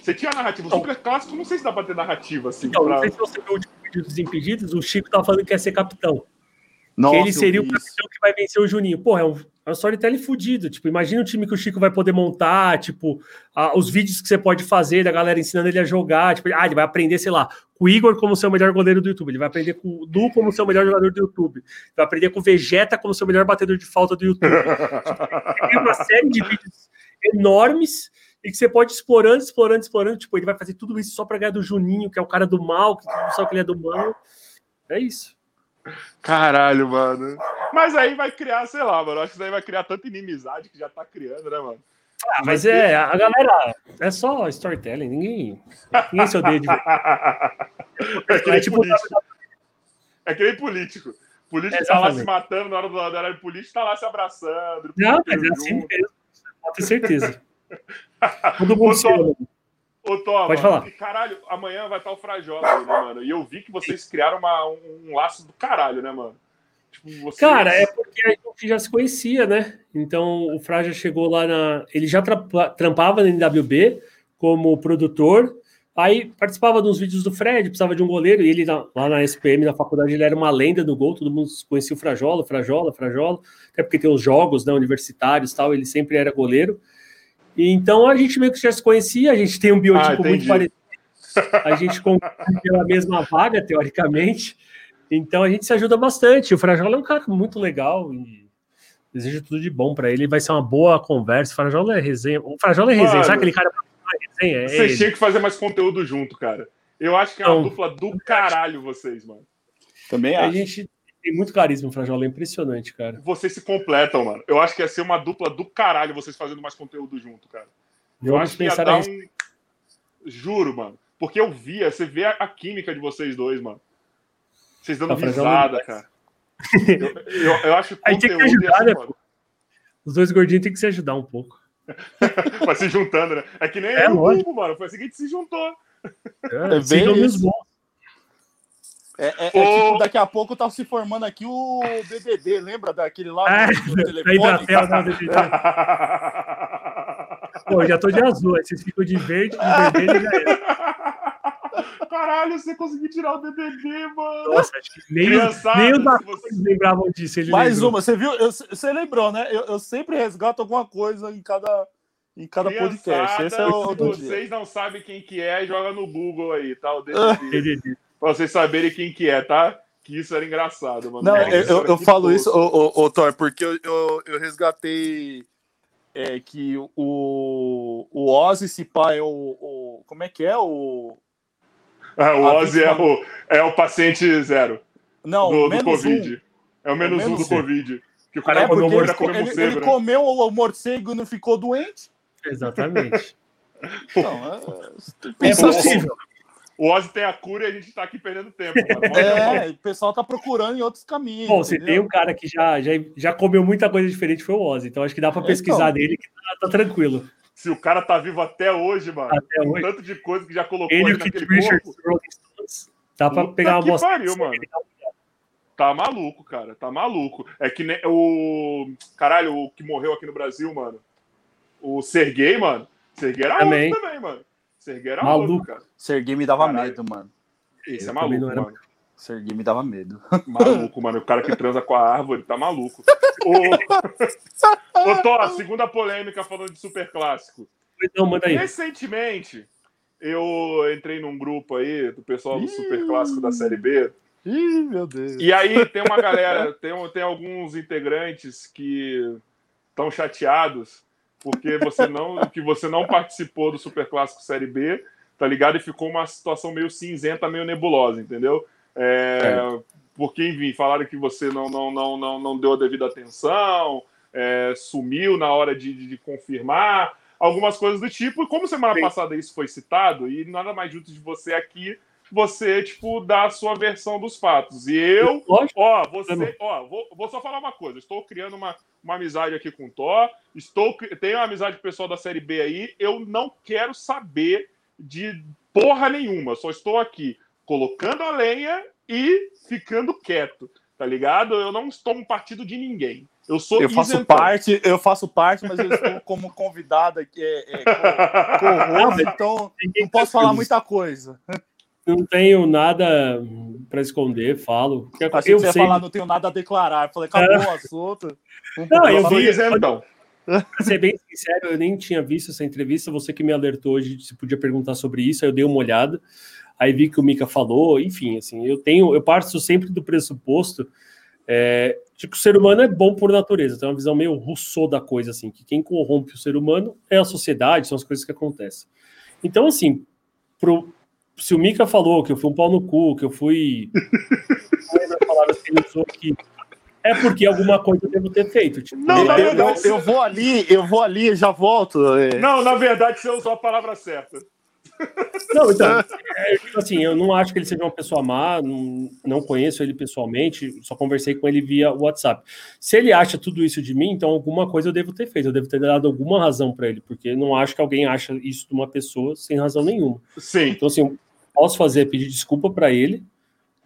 Speaker 3: Você tinha narrativa. O
Speaker 5: Então-
Speaker 3: Super Clássico, não sei se dá pra ter narrativa assim.
Speaker 5: Então,
Speaker 3: pra-
Speaker 5: não sei se você viu o último vídeo dos Impedidos, o Chico tava falando que ia ser capitão.
Speaker 4: Nossa,
Speaker 5: que ele seria o capitão que vai vencer o Juninho. Porra, é um, é um storytelling fudido. Tipo, imagina o time que o Chico vai poder montar, tipo, a- os vídeos que você pode fazer da galera ensinando ele a jogar. Tipo, ah, ele vai aprender, sei lá, com o Igor como ser o melhor goleiro do YouTube. Ele vai aprender com o Du como ser o melhor jogador do YouTube. Ele vai aprender com o Vegeta como ser o melhor batedor de falta do YouTube. [laughs] Tem uma série de vídeos enormes e que você pode explorando, explorando, explorando. Tipo, ele vai fazer tudo isso só pra ganhar do Juninho, que é o cara do mal, que mundo sabe que ele é do mal. É isso.
Speaker 3: Caralho, mano. Mas aí vai criar, sei lá, mano. Acho que isso aí vai criar tanta inimizade que já tá criando, né, mano?
Speaker 5: Ah, mas é, a galera é só storytelling, ninguém, ninguém se odeia de. [laughs]
Speaker 3: É que
Speaker 5: É tipo,
Speaker 3: político. É que nem político. Político tá lá se matando na hora do área político, tá lá se abraçando.
Speaker 5: Não, mas é assim mesmo, pode ter certeza. Todo mundo
Speaker 3: Ô. Ô, Tom,
Speaker 5: Pode falar.
Speaker 3: Caralho, amanhã vai estar o Frajola aí, né, mano? E eu vi que vocês criaram uma- um laço do caralho, né, mano? Tipo, vocês...
Speaker 5: Cara, é porque a gente já se conhecia, né? Então o Fraja chegou lá na. Ele já trampa- trampava na NWB como produtor. Aí participava dos vídeos do Fred, precisava de um goleiro, e ele lá na SPM, na faculdade, ele era uma lenda do gol, todo mundo conhecia o Frajola, Frajola, Frajola, até porque tem os jogos né, universitários e tal, ele sempre era goleiro. E então a gente meio que já se conhecia, a gente tem um biotipo
Speaker 3: Ah,
Speaker 5: muito parecido, a [laughs] gente concorre pela mesma vaga, teoricamente. Então a gente se ajuda bastante. O Frajola é um cara muito legal e desejo tudo de bom pra ele. Vai ser uma boa conversa. O Frajola é resenha. O Frajola é resenha.
Speaker 3: Mano,
Speaker 5: Sabe aquele cara é resenha? É
Speaker 3: Vocês
Speaker 5: ele.
Speaker 3: tinham que fazer mais conteúdo junto, cara. Eu acho que é uma
Speaker 5: Não.
Speaker 3: dupla do caralho, vocês, mano.
Speaker 4: Também
Speaker 5: A
Speaker 4: acho.
Speaker 5: gente tem muito carisma, o Frajola. É impressionante, cara.
Speaker 3: Vocês se completam, mano. Eu acho que ia ser uma dupla do caralho vocês fazendo mais conteúdo junto, cara. Eu
Speaker 5: Vamos
Speaker 3: acho que ia
Speaker 5: pensar
Speaker 3: dar um. Juro, mano. Porque eu via, você vê a, a química de vocês dois, mano. Vocês dando
Speaker 5: Tá
Speaker 3: risada, cara. Eu, eu, eu acho [laughs] que
Speaker 5: Aí tem que ajudar,
Speaker 3: ser,
Speaker 5: né,
Speaker 3: mano.
Speaker 5: Os dois gordinhos têm que se ajudar um pouco. [laughs]
Speaker 3: Vai se juntando, né? É que nem
Speaker 5: É,
Speaker 3: eu o
Speaker 5: lógico.
Speaker 3: Bubo, mano. Foi assim que a gente se juntou.
Speaker 5: É,
Speaker 4: bem
Speaker 5: sigam meus
Speaker 4: isso.
Speaker 5: bons.
Speaker 4: É, é- é tipo, daqui a pouco tá se formando aqui o BBB, lembra daquele lá
Speaker 5: Ah,
Speaker 4: do, telefone?
Speaker 5: DDD. [laughs] Pô, eu já tô de azul. Aí vocês ficam de verde, de vermelho já é.
Speaker 3: Caralho, você conseguiu tirar o DDD, mano.
Speaker 5: Nossa, acho que nem, nem os
Speaker 3: você-
Speaker 5: lembravam disso. Ele
Speaker 4: Mais
Speaker 5: lembrou.
Speaker 4: uma, você viu? Eu- Você lembrou, né? Eu, eu sempre resgato alguma coisa em cada, em cada podcast.
Speaker 3: Criançada,
Speaker 4: Esse é o
Speaker 3: se
Speaker 4: do dia.
Speaker 3: vocês não sabem quem que é, joga no Google aí, tá? [laughs] Pra vocês saberem quem que é, tá? Que isso era engraçado, mano.
Speaker 4: Não,
Speaker 3: Nossa,
Speaker 4: eu, eu, eu falo isso, ô, ô, ô, Thor, porque eu, eu, eu resgatei é, que o, o Ozzy, se pá, é o, o. Como é que é? O.
Speaker 3: Ah, o
Speaker 4: a
Speaker 3: Ozzy é o, é o paciente zero
Speaker 4: Não,
Speaker 3: do, do Covid.
Speaker 4: um.
Speaker 3: É o menos
Speaker 4: É
Speaker 3: um
Speaker 4: menos
Speaker 3: do
Speaker 4: um.
Speaker 3: Covid. Que o
Speaker 4: É
Speaker 3: cara
Speaker 5: comeu
Speaker 4: porque ele,
Speaker 3: comeu
Speaker 4: ele,
Speaker 3: morcego,
Speaker 4: ele
Speaker 3: né?
Speaker 4: comeu o morcego e não ficou doente?
Speaker 5: Exatamente.
Speaker 4: Não, é,
Speaker 5: É
Speaker 4: pensa assim.
Speaker 5: possível.
Speaker 3: O Ozzy tem a cura e a gente tá aqui perdendo tempo. [laughs]
Speaker 4: É, o pessoal tá procurando em outros caminhos.
Speaker 5: Bom, se
Speaker 4: entendeu?
Speaker 5: tem um cara que já, já, já comeu muita coisa diferente, foi o Ozzy. Então acho que dá pra
Speaker 4: É,
Speaker 5: pesquisar
Speaker 4: então.
Speaker 5: dele que tá, tá tranquilo.
Speaker 3: Se o cara tá vivo até hoje, mano,
Speaker 5: Até hoje.
Speaker 3: tanto de coisa que já colocou
Speaker 5: Ele
Speaker 3: ali naquele
Speaker 5: Richards
Speaker 3: corpo,
Speaker 5: Stones. Dá pra
Speaker 3: Puta
Speaker 5: pegar uma
Speaker 3: que
Speaker 5: amostra.
Speaker 3: pariu, mano. tá maluco, cara. Tá maluco. É que o. Caralho, o que morreu aqui no Brasil, mano. O Serguei, mano. Serguei era
Speaker 5: Também.
Speaker 3: outro também, mano. Serguei era
Speaker 5: Maluco.
Speaker 3: outro, cara.
Speaker 4: Serguei me dava
Speaker 3: Caralho.
Speaker 4: medo, mano.
Speaker 3: Esse
Speaker 5: Eu
Speaker 3: é maluco,
Speaker 5: era-
Speaker 3: mano.
Speaker 4: Serguei me dava medo. [laughs]
Speaker 3: Maluco, mano. O cara que transa com a árvore tá maluco. Ô, Ô Tó, segunda polêmica falando de super clássico.
Speaker 5: Não, manda aí.
Speaker 3: Recentemente, eu entrei num grupo aí do pessoal do super clássico da Série B.
Speaker 4: Ih, meu Deus.
Speaker 3: E aí tem uma galera, tem, tem alguns integrantes que estão chateados porque você não, que você não participou do Super Clássico Série B, tá ligado? E ficou uma situação meio cinzenta, meio nebulosa, entendeu? É, porque, enfim, falaram que você não, não, não, não, não deu a devida atenção, é, sumiu na hora de, de, de, confirmar, algumas coisas do tipo. E como semana Sim. passada isso foi citado, e nada mais junto de você aqui, você, tipo, dá a sua versão dos fatos. E eu, ó, você, ó, vou, vou só falar uma coisa, estou criando uma, uma amizade aqui com o Thor, estou, tenho uma amizade com o pessoal da Série B aí, eu não quero saber de porra nenhuma, só estou aqui colocando a lenha e ficando quieto, tá ligado? Eu não estou um partido de ninguém. Eu sou
Speaker 4: eu faço parte, eu faço parte, mas eu estou como convidado aqui, é, é, então [laughs] não posso falar muita coisa.
Speaker 5: Não tenho nada para esconder, falo.
Speaker 4: Achei eu que você sei... ia falar, não tenho nada a declarar. falei, acabou é. o assunto. [laughs]
Speaker 5: Não, eu vi, isentão. Pra ser bem sincero, eu nem tinha visto essa entrevista. Você que me alertou hoje, se podia perguntar sobre isso, aí eu dei uma olhada aí vi que o Mika falou, enfim, assim, eu tenho, eu parto sempre do pressuposto é, de que o ser humano é bom por natureza, tem uma visão meio Rousseau da coisa, assim, que quem corrompe o ser humano é a sociedade, são as coisas que acontecem. Então, assim, pro, se o Mika falou que eu fui um pau no cu, que eu fui. palavras que ele usou aqui. É porque alguma coisa eu devo ter feito. Tipo,
Speaker 4: não, na verdade, eu, eu, vou ali, eu vou ali e já volto.
Speaker 3: É. Não, na verdade, você usou a palavra certa.
Speaker 5: Não, então, é, assim, eu não acho que ele seja uma pessoa má, não, não conheço ele pessoalmente, só conversei com ele via WhatsApp. Se ele acha tudo isso de mim, então alguma coisa eu devo ter feito, eu devo ter dado alguma razão para ele, porque não acho que alguém acha isso de uma pessoa sem razão nenhuma.
Speaker 3: Sim.
Speaker 5: Então, assim, posso fazer é pedir desculpa para ele,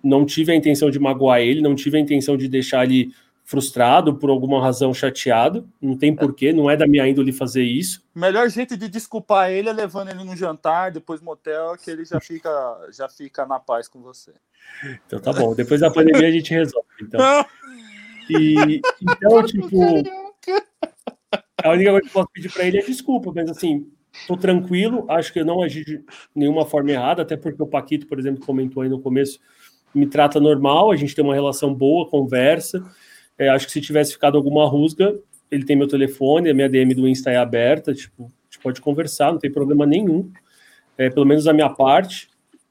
Speaker 5: não tive a intenção de magoar ele, não tive a intenção de deixar ele frustrado, por alguma razão chateado, não tem porquê, não é da minha índole fazer isso.
Speaker 4: Melhor jeito de desculpar ele é levando ele no jantar, depois motel, que ele já fica, já fica na paz com você.
Speaker 5: Então tá bom, depois da pandemia a gente resolve. Então. E, então, tipo, a única coisa que eu posso pedir para ele é desculpa, mas assim, tô tranquilo, acho que eu não agi de nenhuma forma errada, até porque o Paquito, por exemplo, comentou aí no começo, me trata normal, a gente tem uma relação boa, conversa. É, acho que se tivesse ficado alguma rusga, ele tem meu telefone, a minha DM do Insta é aberta, tipo, a gente pode conversar, não tem problema nenhum. É, pelo menos da minha parte.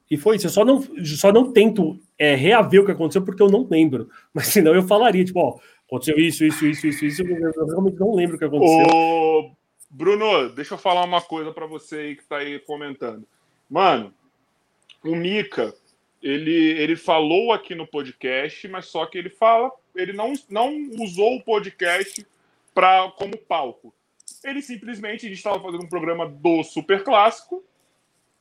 Speaker 5: E foi isso. Eu só não, só não tento é, reaver o que aconteceu porque eu não lembro. [laughs] Mas senão eu falaria, tipo, ó, aconteceu isso, isso, isso, isso, isso. Eu realmente não lembro o que aconteceu.
Speaker 3: Bruno, deixa eu falar uma coisa para você aí que tá aí comentando. Mano, o Mika, ele, ele falou aqui no podcast, mas só que ele fala, ele não, não usou o podcast pra, como palco. Ele simplesmente, estava fazendo um programa do Super Clássico.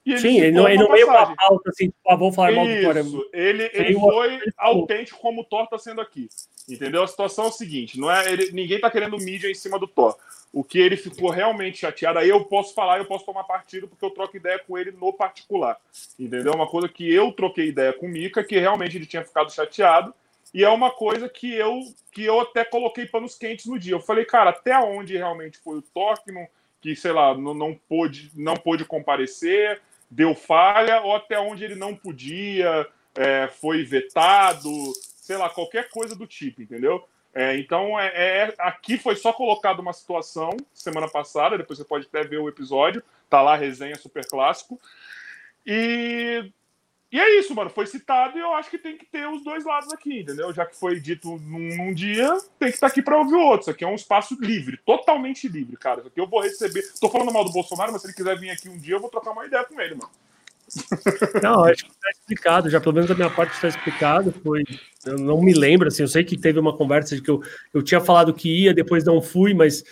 Speaker 5: E ele Sim, ele não, ele não veio pra pauta assim, tipo, ah, vamos falar mal do Thor.
Speaker 3: Ele, ele foi autêntico como o Thor está sendo aqui. Entendeu? A situação é o seguinte: não é, ele, ninguém está querendo mídia em cima do Thor. O que ele ficou realmente chateado, aí eu posso falar, eu posso tomar partido, porque eu troco ideia com ele no particular. Entendeu? Uma coisa que eu troquei ideia com o Mika, que realmente ele tinha ficado chateado, e é uma coisa que eu que eu até coloquei panos quentes no dia. Eu falei, cara, até onde realmente foi o toque, não, que, sei lá, não, não, pôde, não pôde comparecer, deu falha, ou até onde ele não podia, é, foi vetado, sei lá, qualquer coisa do tipo, entendeu? É, então, é, é, aqui foi só colocado uma situação semana passada, depois você pode até ver o episódio, tá lá a resenha super clássico. E, e é isso, mano. Foi citado e eu acho que tem que ter os dois lados aqui, entendeu? Já que foi dito num, num dia, tem que estar tá aqui para ouvir o outro. Isso aqui é um espaço livre, totalmente livre, cara. Isso aqui eu vou receber. Tô falando mal do Bolsonaro, mas se ele quiser vir aqui um dia, eu vou trocar uma ideia com ele, mano.
Speaker 5: Não, acho que está explicado, já pelo menos da minha parte está explicado. Foi, eu não me lembro, assim, eu sei que teve uma conversa de que eu, eu tinha falado que ia, depois não fui, mas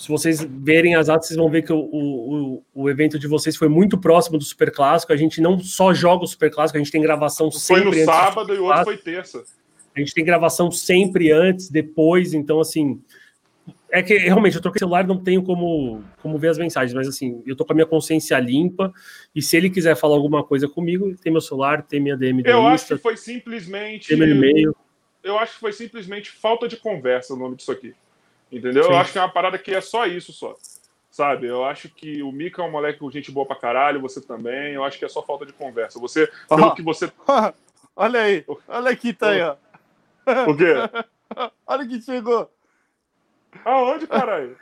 Speaker 5: se vocês verem as atas, vocês vão ver que o, o, o evento de vocês foi muito próximo do Super Clássico. A gente não só joga o Super Clássico, a gente tem gravação sempre.
Speaker 3: Foi no sábado e o outro foi terça.
Speaker 5: A gente tem gravação sempre antes, depois, então assim é que realmente eu troquei celular não tenho como, como ver as mensagens, mas assim, eu tô com a minha consciência limpa e se ele quiser falar alguma coisa comigo, tem meu celular, tem minha DM
Speaker 3: Eu Insta, acho que foi simplesmente.
Speaker 5: Tem meu e-mail.
Speaker 3: Eu acho que foi simplesmente falta de conversa o nome disso aqui. Entendeu? Sim. Eu acho que é uma parada que é só isso só. Sabe? Eu acho que o Mika é um moleque com gente boa pra caralho, você também. Eu acho que é só falta de conversa. Você, pelo oh. que você.
Speaker 4: olha aí, olha aqui, tá aí, ó.
Speaker 3: O quê? [laughs]
Speaker 4: olha que chegou.
Speaker 3: Aonde, caralho?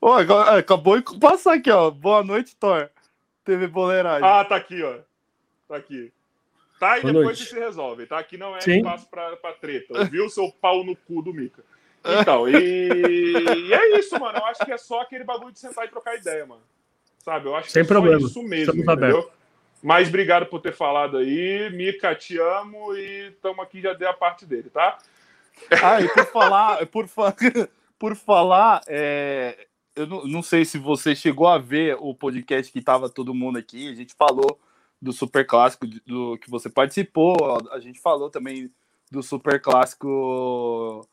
Speaker 4: Ó, acabou de passar aqui, ó. Boa noite, Thor. TV Boleiragem.
Speaker 3: Ah, tá aqui, ó. Tá aqui. Tá? E
Speaker 5: Boa
Speaker 3: depois
Speaker 5: noite.
Speaker 3: se resolvem, tá? Aqui não é
Speaker 5: Sim.
Speaker 3: espaço pra, pra treta. Ouviu seu pau no cu do Mika? Então, e... e é isso, mano. Eu acho que é só aquele bagulho de sentar e trocar ideia, mano. Sabe? Eu acho que
Speaker 5: Sem
Speaker 3: é
Speaker 5: problema.
Speaker 3: só isso mesmo,
Speaker 5: Estamos
Speaker 3: entendeu? Mas obrigado por ter falado aí. Mika, te amo e estamos aqui, já dei a parte dele, tá?
Speaker 4: Ah, e por falar, por, fa- [laughs] por falar, é, eu não, não sei se você chegou a ver o podcast que tava todo mundo aqui. A gente falou do super clássico do que você participou. A gente falou também do super clássico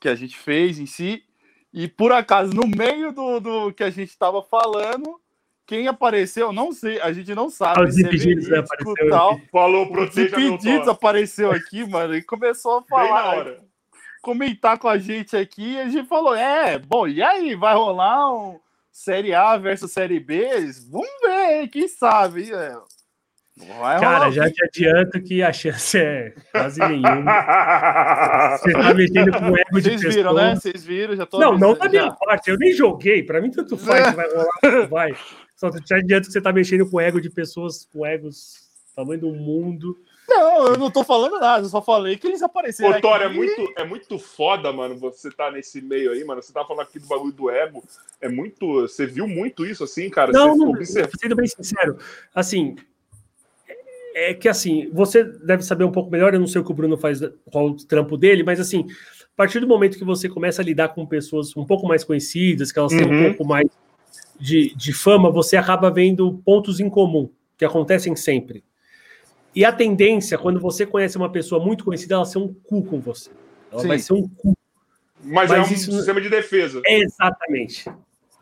Speaker 4: que a gente fez em si. E por acaso, no meio do, do que a gente tava falando, quem apareceu, não sei, a gente não sabe.
Speaker 5: Ah,
Speaker 4: é
Speaker 5: né,
Speaker 4: verídico
Speaker 5: apareceu
Speaker 4: tal.
Speaker 3: Falou,
Speaker 4: O
Speaker 3: toque.
Speaker 4: apareceu aqui, mano, e começou a
Speaker 3: Bem na
Speaker 4: falar
Speaker 3: hora.
Speaker 4: Comentar com a gente aqui, a gente falou, é, bom, e aí, vai rolar um Série A versus Série B? Vamos ver, quem sabe, é. Vai
Speaker 5: Cara, já te adianto que a chance é quase nenhuma. Você tá mexendo com o ego de
Speaker 4: Vocês viram, né? Vocês viram, já tô
Speaker 5: Não, não da minha
Speaker 4: já.
Speaker 5: parte. Eu nem joguei. Pra mim, tanto faz se vai rolar vai. Só te adianto que você tá mexendo com o ego de pessoas com egos tamanho do mundo.
Speaker 4: Não, eu não tô falando nada, eu só falei que eles apareceram
Speaker 3: Ô, Tório, é muito, é muito foda, mano, você tá nesse meio aí, mano. Você tá falando aqui do bagulho do ego. É muito. Você viu muito isso assim, cara?
Speaker 5: Não,
Speaker 3: você
Speaker 5: não,
Speaker 3: observa-
Speaker 5: sendo bem sincero, assim, é que assim, você deve saber um pouco melhor, eu não sei o que o Bruno faz, qual o trampo dele, mas assim, a partir do momento que você começa a lidar com pessoas um pouco mais conhecidas, que elas têm um
Speaker 3: Uhum.
Speaker 5: pouco mais de, de fama, você acaba vendo pontos em comum, que acontecem sempre. E a tendência, quando você conhece uma pessoa muito conhecida, ela ser um cu com você. Ela
Speaker 4: Sim.
Speaker 5: vai ser um cu.
Speaker 3: Mas,
Speaker 5: Mas
Speaker 3: é um
Speaker 5: isso-
Speaker 3: sistema de defesa.
Speaker 5: Exatamente.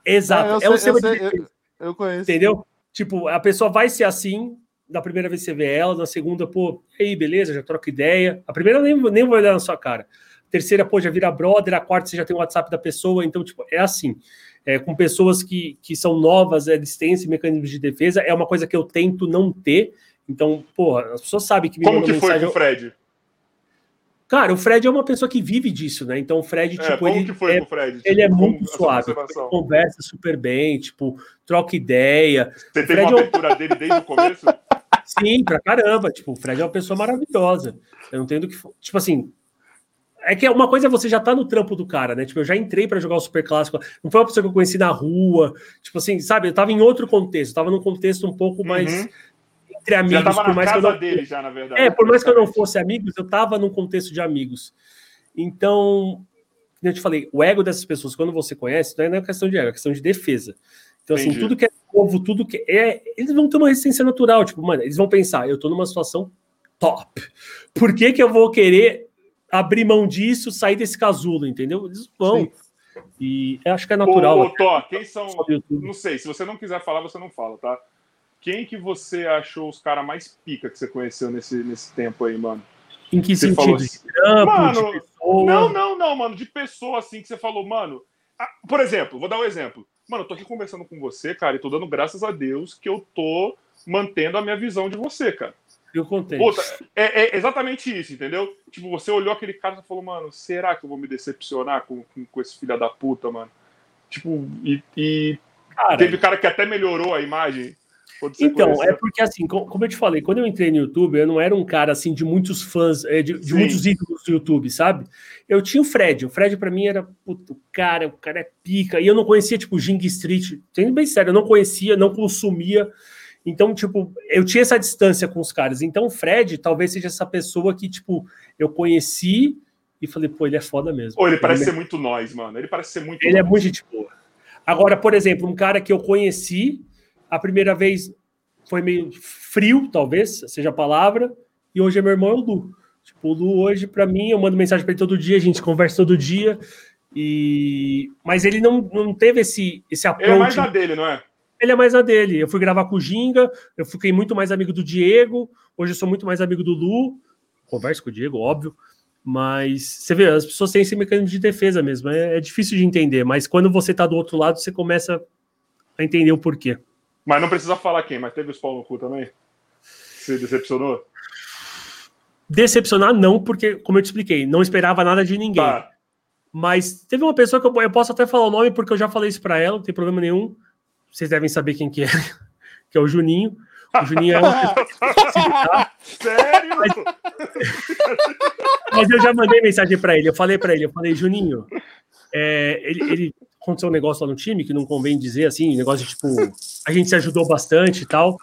Speaker 5: Exato.
Speaker 4: Ah, eu
Speaker 5: é
Speaker 4: sei-
Speaker 5: um
Speaker 4: eu
Speaker 5: sistema de
Speaker 4: sei,
Speaker 5: defesa.
Speaker 4: eu, eu conheço.
Speaker 5: Entendeu? Tipo, a pessoa vai ser assim, da primeira vez que você vê ela, na segunda, pô, aí, beleza, já troca ideia. A primeira nem, nem vai olhar na sua cara. Terceira, pô, já vira brother. A quarta, você já tem o WhatsApp da pessoa. Então, tipo, é assim. É, com pessoas que, que são novas, eles têm esse mecanismo de defesa. É uma coisa que eu tento não ter. Então, porra, as pessoas sabem que me
Speaker 3: Como que foi
Speaker 5: mensagem.
Speaker 3: com o Fred?
Speaker 5: Cara, o Fred é uma pessoa que vive disso, né? Então, o Fred,
Speaker 3: É,
Speaker 5: tipo,
Speaker 3: como
Speaker 5: ele
Speaker 3: que foi
Speaker 5: é
Speaker 3: com o Fred?
Speaker 5: ele é
Speaker 3: Tipo,
Speaker 5: muito
Speaker 3: como essa
Speaker 5: suave, conversa super bem, tipo, troca ideia.
Speaker 3: Você teve uma
Speaker 5: é um-
Speaker 3: abertura dele desde o começo? [laughs]
Speaker 5: Sim, pra caramba. Tipo, o Fred é uma pessoa maravilhosa. Eu não tenho do que. Tipo assim. É que uma coisa é você já tá no trampo do cara, né? Tipo, eu já entrei pra jogar o Super Clássico. Não foi uma pessoa que eu conheci na rua. Tipo assim, sabe? Eu tava em outro contexto. Tava num contexto um pouco mais
Speaker 3: Uhum.
Speaker 5: Entre amigos.
Speaker 3: Já tava
Speaker 5: por
Speaker 3: na
Speaker 5: mais que eu
Speaker 3: casa
Speaker 5: não...
Speaker 3: dele, já, na verdade.
Speaker 5: É, por mais que eu não fosse amigos, eu tava num contexto de amigos. Então, como eu te falei, o ego dessas pessoas, quando você conhece, não é- questão de ego, é questão de defesa. Então, assim,
Speaker 3: Entendi.
Speaker 5: tudo que é novo, tudo que é. Eles vão ter uma resistência natural. Tipo, mano, eles vão pensar, eu tô numa situação top. Por que, que eu vou querer abrir mão disso, sair desse casulo, entendeu? Eles vão.
Speaker 4: Sim.
Speaker 5: E eu acho que é natural.
Speaker 3: Ô, ô, Tó, quem são. Não sei, se você não quiser falar, você não fala, tá? Quem que você achou os caras mais pica que você conheceu nesse, nesse tempo aí, mano?
Speaker 5: Em que
Speaker 3: Você
Speaker 5: sentido?
Speaker 3: falou assim, Mano? Não, não, não, mano. De pessoa assim que você falou, mano. ah, por exemplo, vou dar um exemplo. Mano, eu tô aqui conversando com você, cara, e tô dando graças a Deus que eu tô mantendo a minha visão de você, cara.
Speaker 5: Eu contei.
Speaker 3: Puta, é, é exatamente isso, entendeu? Tipo, você olhou aquele cara e falou, mano, será que eu vou me decepcionar com, com, com esse filho da puta, mano? Tipo, e, e
Speaker 5: Cara,
Speaker 3: teve cara que até melhorou a imagem.
Speaker 5: Então,
Speaker 3: conheceu.
Speaker 5: é porque assim, co- como eu te falei, quando eu entrei no YouTube, eu não era um cara assim de muitos fãs, é, de, de muitos ídolos do YouTube, sabe? Eu tinha o Fred. O Fred pra mim era puto, cara, o cara é pica. E eu não conhecia tipo Jing Street, sendo bem sério, eu não conhecia, não consumia. Então, tipo, eu tinha essa distância com os caras. Então, o Fred talvez seja essa pessoa que, tipo, eu conheci e falei, pô, ele é foda mesmo.
Speaker 3: Ou ele parece
Speaker 5: é-
Speaker 3: ser muito nós, mano. Ele parece ser muito
Speaker 5: ele é muito gente boa. Agora, por exemplo, um cara que eu conheci, a primeira vez foi meio frio, talvez, seja a palavra, e hoje é meu irmão é o Lu. Tipo, o Lu hoje, pra mim, eu mando mensagem pra ele todo dia, a gente conversa todo dia, e... mas ele não, não teve esse, esse
Speaker 3: Ele é mais
Speaker 5: approach,
Speaker 3: da dele, não é?
Speaker 5: ele é mais a dele. Eu fui gravar com o Ginga, eu fiquei muito mais amigo do Diego, hoje eu sou muito mais amigo do Lu, converso com o Diego, óbvio, mas você vê, as pessoas têm esse mecanismo de defesa mesmo, é, é difícil de entender, mas quando você tá do outro lado, você começa a entender o porquê.
Speaker 3: Mas não precisa falar quem, mas teve os pau no cu também? Você decepcionou?
Speaker 5: Decepcionar não, porque, como eu te expliquei, não esperava nada de ninguém.
Speaker 3: Tá.
Speaker 5: Mas teve uma pessoa que eu, eu posso até falar o nome, porque eu já falei isso pra ela, não tem problema nenhum. Vocês devem saber quem que é, [laughs] que é o Juninho. O Juninho é uma [laughs] pessoa
Speaker 3: Sério?
Speaker 5: Mas- Mas eu já mandei mensagem pra ele. Eu falei pra ele, eu falei, Juninho, é, ele, ele aconteceu um negócio lá no time que não convém dizer assim, negócio de tipo, a gente se ajudou bastante e tal.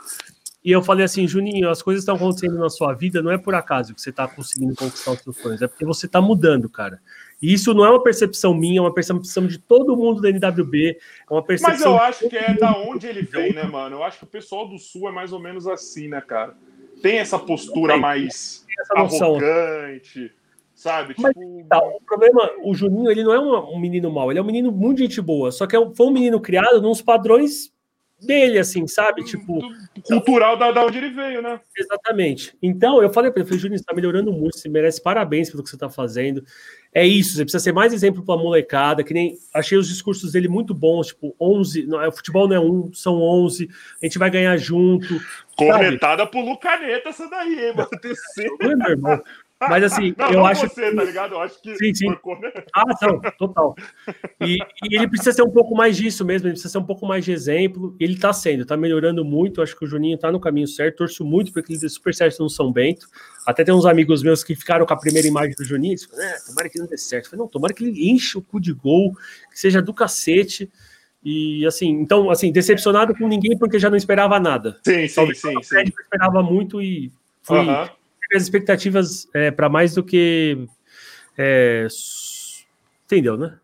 Speaker 5: E eu falei assim, Juninho, as coisas estão acontecendo na sua vida, não é por acaso que você tá conseguindo conquistar os seus sonhos, é porque você tá mudando, cara. E isso não é uma percepção minha, é uma percepção de todo mundo da NWB, é uma percepção.
Speaker 3: Mas eu acho que é da onde ele vem, né, mano? Eu acho que o pessoal do Sul é mais ou menos assim, né, cara? Tem essa postura
Speaker 5: Tem.
Speaker 3: mais
Speaker 5: essa noção.
Speaker 3: arrogante, sabe?
Speaker 5: Mas,
Speaker 3: Tipo,
Speaker 5: Tá, o problema, o Juninho, ele não é um, um menino mau, ele é um menino muito gente boa, só que é um- foi um menino criado nos padrões dele, assim, sabe? Tipo,
Speaker 3: cultural da, da onde ele veio, né?
Speaker 5: exatamente. Então, eu falei pra ele, falei, Juninho, você tá melhorando muito, você merece parabéns pelo que você tá fazendo. É isso, você precisa ser mais exemplo pra molecada, que nem, achei os discursos dele muito bons, tipo, 11, não, é, o futebol não é um, são 11, a gente vai ganhar junto.
Speaker 3: Cornetada por Lucaneta essa daí, hein, mano? Terceiro.
Speaker 5: Não é meu irmão. Mas assim, [laughs]
Speaker 3: Não,
Speaker 5: eu
Speaker 3: não
Speaker 5: acho
Speaker 3: você, tá ligado? Eu acho que
Speaker 5: Sim, sim.
Speaker 3: corneta.
Speaker 5: Ah, não, total. E, e ele precisa ser um pouco mais disso mesmo, ele precisa ser um pouco mais de exemplo. Ele tá sendo, tá melhorando muito. Acho que o Juninho tá no caminho certo. Torço muito porque ele deu super certo no São Bento. Até tem uns amigos meus que ficaram com a primeira imagem do Juninho. Eles falaram, é, tomara que não dê certo. Eu falei, não, tomara que ele enche o cu de gol, que seja do cacete. E assim, então, assim, decepcionado com ninguém porque já não esperava nada.
Speaker 3: Sim, sim,
Speaker 5: Talvez
Speaker 3: sim, sim.
Speaker 5: Eu esperava muito e fui
Speaker 3: Aham.
Speaker 5: As expectativas é, para mais do que. é, entendeu, né?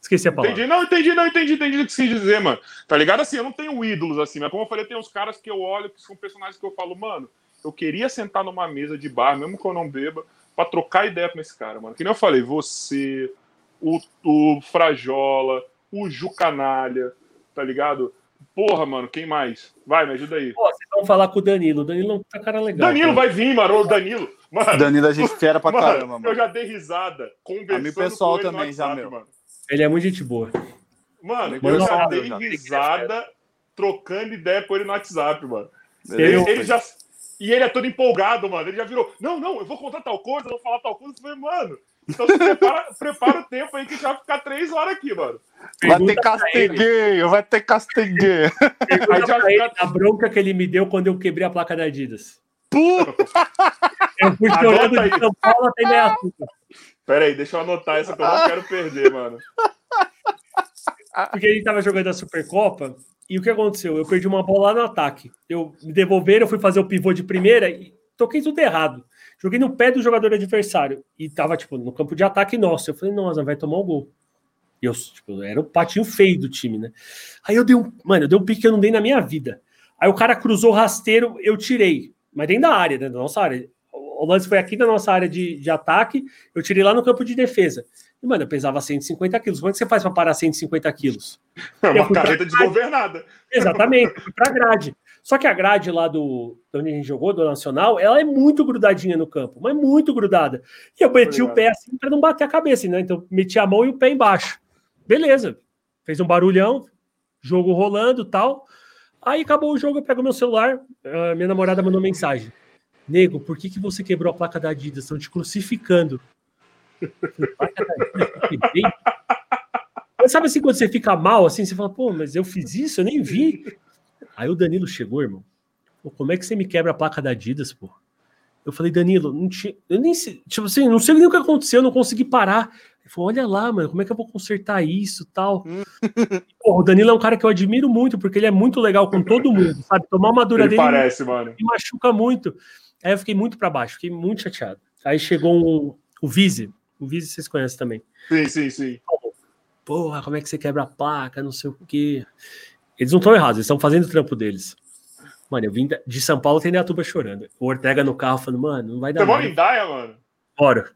Speaker 5: Esqueci a palavra.
Speaker 3: Entendi, não, entendi, não, entendi, entendi o que você quis dizer, mano. Tá ligado? Assim, eu não tenho ídolos, assim, mas como eu falei, tem uns caras que eu olho, que são personagens que eu falo, mano, eu queria sentar numa mesa de bar, mesmo que eu não beba, pra trocar ideia com esse cara, mano. Que nem eu falei, você, o, o Frajola, o Ju Canalha, tá ligado? Porra, mano, quem mais? Vai, me ajuda aí.
Speaker 5: Pô, vocês vão falar com o Danilo. O Danilo tá cara legal.
Speaker 3: Danilo
Speaker 5: cara.
Speaker 3: vai vir, mano, o Danilo. Mano,
Speaker 4: Danilo a gente fera pra
Speaker 3: mano,
Speaker 4: caramba,
Speaker 3: eu
Speaker 4: mano.
Speaker 3: já dei risada conversando
Speaker 4: Amigo pessoal
Speaker 3: com ele no
Speaker 4: também, já,
Speaker 3: WhatsApp,
Speaker 4: meu.
Speaker 3: mano.
Speaker 5: Ele é muito gente boa.
Speaker 3: Mano, eu já
Speaker 4: não,
Speaker 3: dei
Speaker 4: já.
Speaker 3: risada trocando ideia com ele no WhatsApp, mano.
Speaker 5: Eu-
Speaker 3: Ele, ele já. E ele é todo empolgado, mano. Ele já virou. Não, não, eu vou contar tal coisa, eu vou falar tal coisa. Eu falei, mano, então você prepara, prepara o tempo aí que já vai ficar três horas aqui, mano.
Speaker 4: Vai ter
Speaker 5: Pergunta pra ele.
Speaker 4: castegueio, vai ter castegueio.
Speaker 5: Pergunta
Speaker 3: Aí já
Speaker 5: pra ele
Speaker 3: fica-
Speaker 5: a bronca que ele me deu quando eu quebrei a placa da Adidas.
Speaker 4: Puta,
Speaker 5: Eu fui chorando de São Paulo até Indaiatuba.
Speaker 3: Pera aí, deixa eu anotar essa que eu não [laughs] quero perder, mano.
Speaker 5: Porque a gente tava jogando a Supercopa e o que aconteceu? Eu perdi uma bola lá no ataque. Eu me devolveram, eu fui fazer o pivô de primeira e toquei tudo errado. Joguei no pé do jogador adversário e tava, tipo, no campo de ataque nosso. Eu falei, nossa, vai tomar o gol. E eu, tipo, era o patinho feio do time, né? Aí eu dei um, mano, eu dei um pique que eu não dei na minha vida. Aí o cara cruzou o rasteiro, eu tirei. Mas dentro da área, né? Da nossa área. O lance foi aqui na nossa área de, de ataque, eu tirei lá no campo de defesa. E, mano, eu pesava 150 quilos. Como é que você faz para parar 150 quilos?
Speaker 3: É uma carreta desgovernada.
Speaker 5: Exatamente, fui pra grade. Só que a grade lá do de onde a gente jogou, do Nacional, ela é muito grudadinha no campo, mas muito grudada. E eu meti o
Speaker 3: Obrigado.
Speaker 5: pé assim para não bater a cabeça, né? Então meti a mão e o pé embaixo. Beleza. Fez um barulhão, jogo rolando tal. Aí acabou o jogo, eu pego meu celular, minha namorada mandou mensagem. Nego, por que, que você quebrou a placa da Adidas? Estão te crucificando. Mas [laughs] sabe assim, quando você fica mal, assim, você fala, pô, mas eu fiz isso, eu nem vi. Aí o Danilo chegou, irmão. Pô, como é que você me quebra a placa da Adidas, pô? Eu falei, Danilo, não tinha, eu nem sei, tipo assim, não sei nem o que aconteceu, eu não consegui parar. Ele falou, olha lá, mano, como é que eu vou consertar isso tal? E, pô, o Danilo é um cara que eu admiro muito, porque ele é muito legal com todo mundo, sabe? Tomar uma dura
Speaker 3: Ele
Speaker 5: dele
Speaker 3: parece, mano.
Speaker 5: me machuca muito. Aí eu fiquei muito pra baixo, fiquei muito chateado. Aí chegou um, o Vise, o Vise vocês conhecem também.
Speaker 3: Sim, sim, sim.
Speaker 5: porra, como é que você quebra a placa, não sei o quê. Eles não estão errados, eles estão fazendo o trampo deles. Mano, eu vim de São Paulo, tem Neatuba chorando. O Ortega no carro falando, mano, não vai dar
Speaker 3: Você mora em Daia, mano?
Speaker 5: Bora.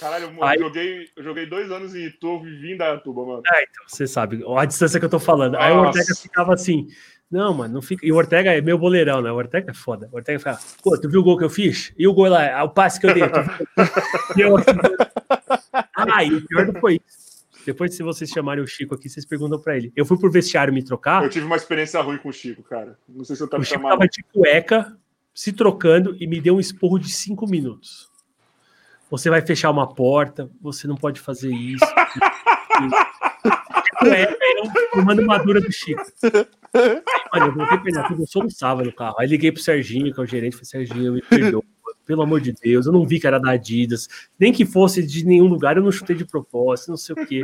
Speaker 3: Caralho, eu,
Speaker 5: Aí-
Speaker 3: joguei, eu joguei dois anos Itu, eu vivi em Dayatuba, mano.
Speaker 5: Ah, então, você sabe, a distância que eu tô falando. Aí o
Speaker 3: Nossa.
Speaker 5: Ortega ficava assim, não, mano, não fica... E o Ortega é meu boleirão, né? O Ortega é foda. O Ortega ficava, pô, tu viu o gol que eu fiz? E o gol lá, o passe que eu dei? Tu? [laughs] E eu assim, [laughs] ah, e o pior não foi isso. Depois, se vocês chamarem o Chico aqui, vocês perguntam pra ele. Eu fui pro vestiário me trocar,
Speaker 3: Eu tive uma experiência ruim com o Chico, cara. Não sei se eu tava
Speaker 5: O Chico
Speaker 3: chamando.
Speaker 5: tava de cueca, se trocando e me deu um esporro de cinco minutos. Você vai fechar uma porta, você não pode fazer isso. [laughs] Cueca, tomando uma dura do Chico. Olha, eu voltei pra ele, eu soluçava no carro. Aí liguei pro Serginho, que é o gerente, falei, Serginho, me perdoa, pelo amor de Deus, eu não vi que era da Adidas, nem que fosse de nenhum lugar, eu não chutei de propósito, não sei o quê.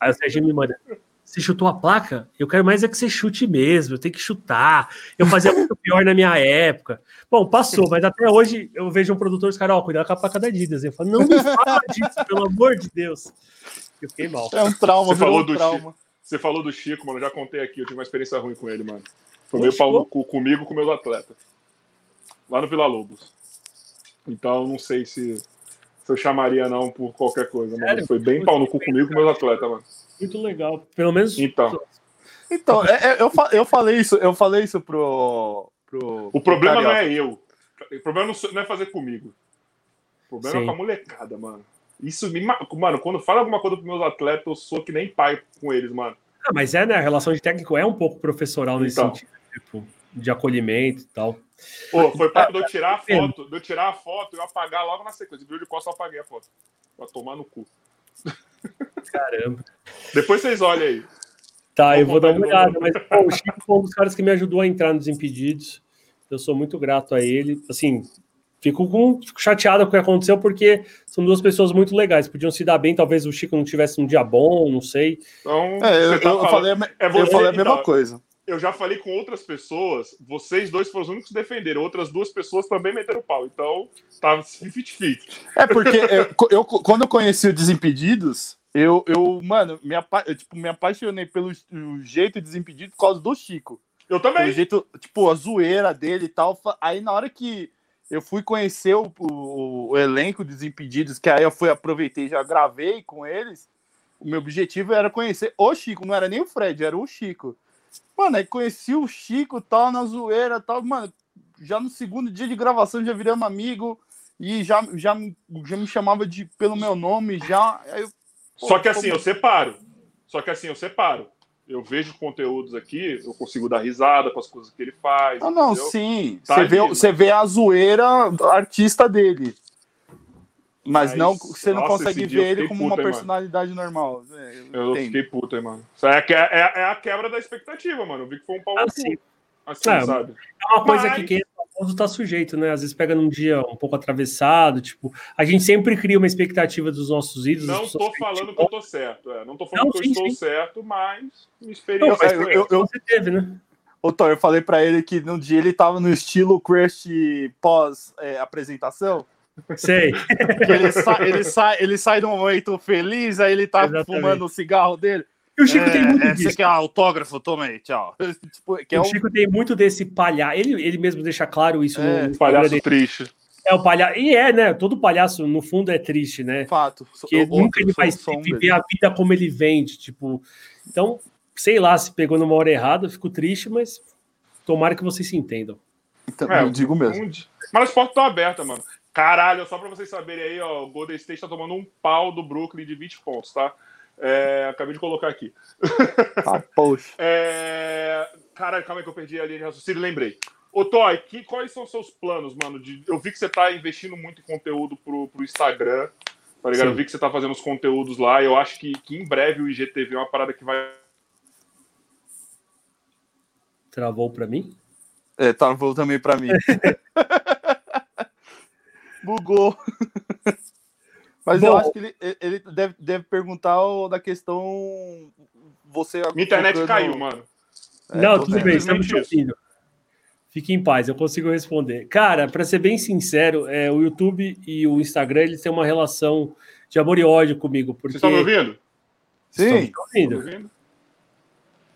Speaker 5: Aí o Serginho me manda, você chutou a placa? Eu quero mais é que você chute mesmo, eu tenho que chutar. Eu fazia muito pior na minha época. Bom, passou, mas até hoje eu vejo um produtor, os caras, ó, cuidado com a placa da Adidas. Eu falo, não me fala disso, pelo amor de Deus. Eu fiquei mal.
Speaker 4: É um trauma,
Speaker 3: Você falou
Speaker 4: um
Speaker 3: do
Speaker 4: trauma.
Speaker 3: Você falou do Chico, mano, eu já contei aqui, eu tive uma experiência ruim com ele, mano. Foi meio pau no cu comigo e com meus atletas. Lá no Vila Lobos. Então, não sei se, se eu chamaria não por qualquer coisa, mano.
Speaker 5: Sério?
Speaker 3: Foi bem pau no cu comigo e com meus atletas, mano.
Speaker 5: Muito legal. Pelo menos.
Speaker 3: Então.
Speaker 4: Então, é- é- eu, fa- eu falei isso, eu falei isso pro. pro
Speaker 3: O problema
Speaker 4: pro
Speaker 3: não é eu. O problema não sou- não é fazer comigo. O problema
Speaker 5: Sim.
Speaker 3: é com a molecada, mano. Isso me. ma- Mano, quando fala alguma coisa pros meus atletas, eu sou que nem pai com eles, mano.
Speaker 5: Ah, mas é, né? A relação de técnico é um pouco professoral nesse
Speaker 3: Então.
Speaker 5: sentido, tipo, de acolhimento e tal.
Speaker 3: Pô, foi papo de eu tirar a foto, de eu tirar a foto e eu apagar logo na sequência. Viu de costa, eu apaguei a foto. Pra tomar no cu.
Speaker 5: Caramba.
Speaker 3: Depois vocês olhem aí.
Speaker 5: Tá,
Speaker 3: Vou
Speaker 5: eu vou dar uma olhada, mas pô, o Chico foi um dos caras que me ajudou a entrar nos impedidos. Eu sou muito grato a ele. Assim, fico, com, fico chateado com o que aconteceu, porque são duas pessoas muito legais. Podiam se dar bem, talvez o Chico não tivesse um dia bom, não sei.
Speaker 3: Então,
Speaker 4: É, eu,
Speaker 3: tá
Speaker 4: eu
Speaker 3: falando-
Speaker 4: falei, a
Speaker 3: É
Speaker 4: eu
Speaker 3: você,
Speaker 4: falei a mesma
Speaker 3: então.
Speaker 4: coisa.
Speaker 3: Eu já falei com outras pessoas, vocês dois foram os únicos que defenderam, outras duas pessoas também meteram pau. Então, tava 50-50.
Speaker 4: É porque eu, eu- quando eu conheci o Desimpedidos, eu, eu mano, me, apa, eu, tipo, me apaixonei pelo o jeito Desimpedido por causa do Chico.
Speaker 3: Eu também.
Speaker 4: jeito, tipo, a zoeira dele e tal. Aí na hora que eu fui conhecer o, o, o elenco Desimpedidos, que aí eu fui, aproveitei e já gravei com eles, o meu objetivo era conhecer o Chico, não era nem o Fred, era o Chico. Mano, aí conheci o Chico tal, na zoeira tal, mano, já no segundo dia de gravação já viramos amigo e já, já, me- já me chamava de, pelo meu nome, já. Eu, pô,
Speaker 3: Só que assim,
Speaker 4: pô,
Speaker 3: eu separo. Só que assim, eu separo. Eu vejo conteúdos aqui, eu consigo dar risada com as coisas que ele faz.
Speaker 4: Ah, não,
Speaker 3: entendeu?
Speaker 4: sim.
Speaker 3: Tá
Speaker 4: você,
Speaker 3: ali,
Speaker 4: vê,
Speaker 3: né?
Speaker 4: você vê a zoeira artista dele. Mas,
Speaker 3: Mas,
Speaker 4: não, você não
Speaker 3: nossa,
Speaker 4: consegue
Speaker 3: eu
Speaker 4: ver ele como
Speaker 3: puto,
Speaker 4: uma
Speaker 3: hein,
Speaker 4: personalidade normal. É, eu
Speaker 3: Eu fiquei puto, hein, mano. Isso é, a que- é- é a quebra da expectativa, mano. Eu vi que foi um pau no
Speaker 5: sim.
Speaker 3: cu. Assim,
Speaker 5: É,
Speaker 3: sabe?
Speaker 5: É uma coisa
Speaker 3: Mas-
Speaker 5: que quem é famoso tá sujeito, né? Às vezes pega num dia um pouco atravessado, tipo, a gente sempre cria uma expectativa dos nossos ídolos.
Speaker 3: Não tô
Speaker 5: que
Speaker 3: falando que eu tô certo. é. Não tô falando
Speaker 5: Não,
Speaker 3: que eu
Speaker 5: sim,
Speaker 3: estou
Speaker 5: sim.
Speaker 3: certo, mas
Speaker 5: Não,
Speaker 3: experiência
Speaker 5: mas
Speaker 3: foi
Speaker 4: eu- eu-
Speaker 5: Você teve, né?
Speaker 4: Ô, Thor, eu falei pra ele que num dia ele tava no estilo Crush pós-apresentação.
Speaker 5: Sei.
Speaker 4: ele, sa- ele, sai, ele sai de um momento feliz, aí ele tá
Speaker 5: Exatamente.
Speaker 4: fumando o cigarro dele.
Speaker 5: E o Chico tem muito
Speaker 4: é,
Speaker 5: disso.
Speaker 4: Você quer autógrafo? Toma aí, tchau. [laughs] tipo, que é
Speaker 5: o
Speaker 4: um
Speaker 5: Chico tem muito desse palhaço. Ele, ele mesmo deixa claro isso
Speaker 4: É,
Speaker 5: no
Speaker 3: Palhaço
Speaker 5: dele.
Speaker 3: triste.
Speaker 5: É o palhaço. E é, né? Todo palhaço, no fundo, é triste, né?
Speaker 4: fato.
Speaker 5: Porque
Speaker 4: Outro,
Speaker 5: nunca ele vai viver a vida como ele vende. Tipo, então, sei lá, se pegou numa hora errada, eu fico triste, mas tomara que vocês se entendam.
Speaker 4: Então,
Speaker 3: É,
Speaker 4: eu digo mesmo.
Speaker 3: Um Mas as portas estão abertas, mano. Caralho, só pra vocês saberem aí, ó, o Golden State tá tomando um pau do Brooklyn de 20 pontos, tá? É, acabei de colocar aqui.
Speaker 4: Ah, poxa. [laughs]
Speaker 3: É... Caralho, calma aí que eu perdi a linha de raciocínio, lembrei. Ô, Toy, que, quais são os seus planos, mano? De- eu vi que você tá investindo muito em conteúdo pro, pro Instagram, tá ligado?
Speaker 5: Sim.
Speaker 3: Eu vi que você tá fazendo os conteúdos lá. Eu acho que, que em breve o IGTV é uma parada que vai.
Speaker 5: Travou pra mim?
Speaker 4: É, travou também pra mim. [laughs] Bugou. [laughs] Mas eu
Speaker 5: Bom.
Speaker 4: acho que ele, ele deve, deve perguntar o da questão. Você
Speaker 3: Minha internet
Speaker 4: colocando-
Speaker 3: caiu, mano.
Speaker 4: É,
Speaker 5: não, tudo bem, estamos te ouvindo. Fique em paz, eu consigo responder. Cara, para ser bem sincero, é, o YouTube e o Instagram eles têm uma relação de amor e ódio comigo, porque
Speaker 3: Vocês estão me ouvindo?
Speaker 4: Sim,
Speaker 5: Estão me ouvindo.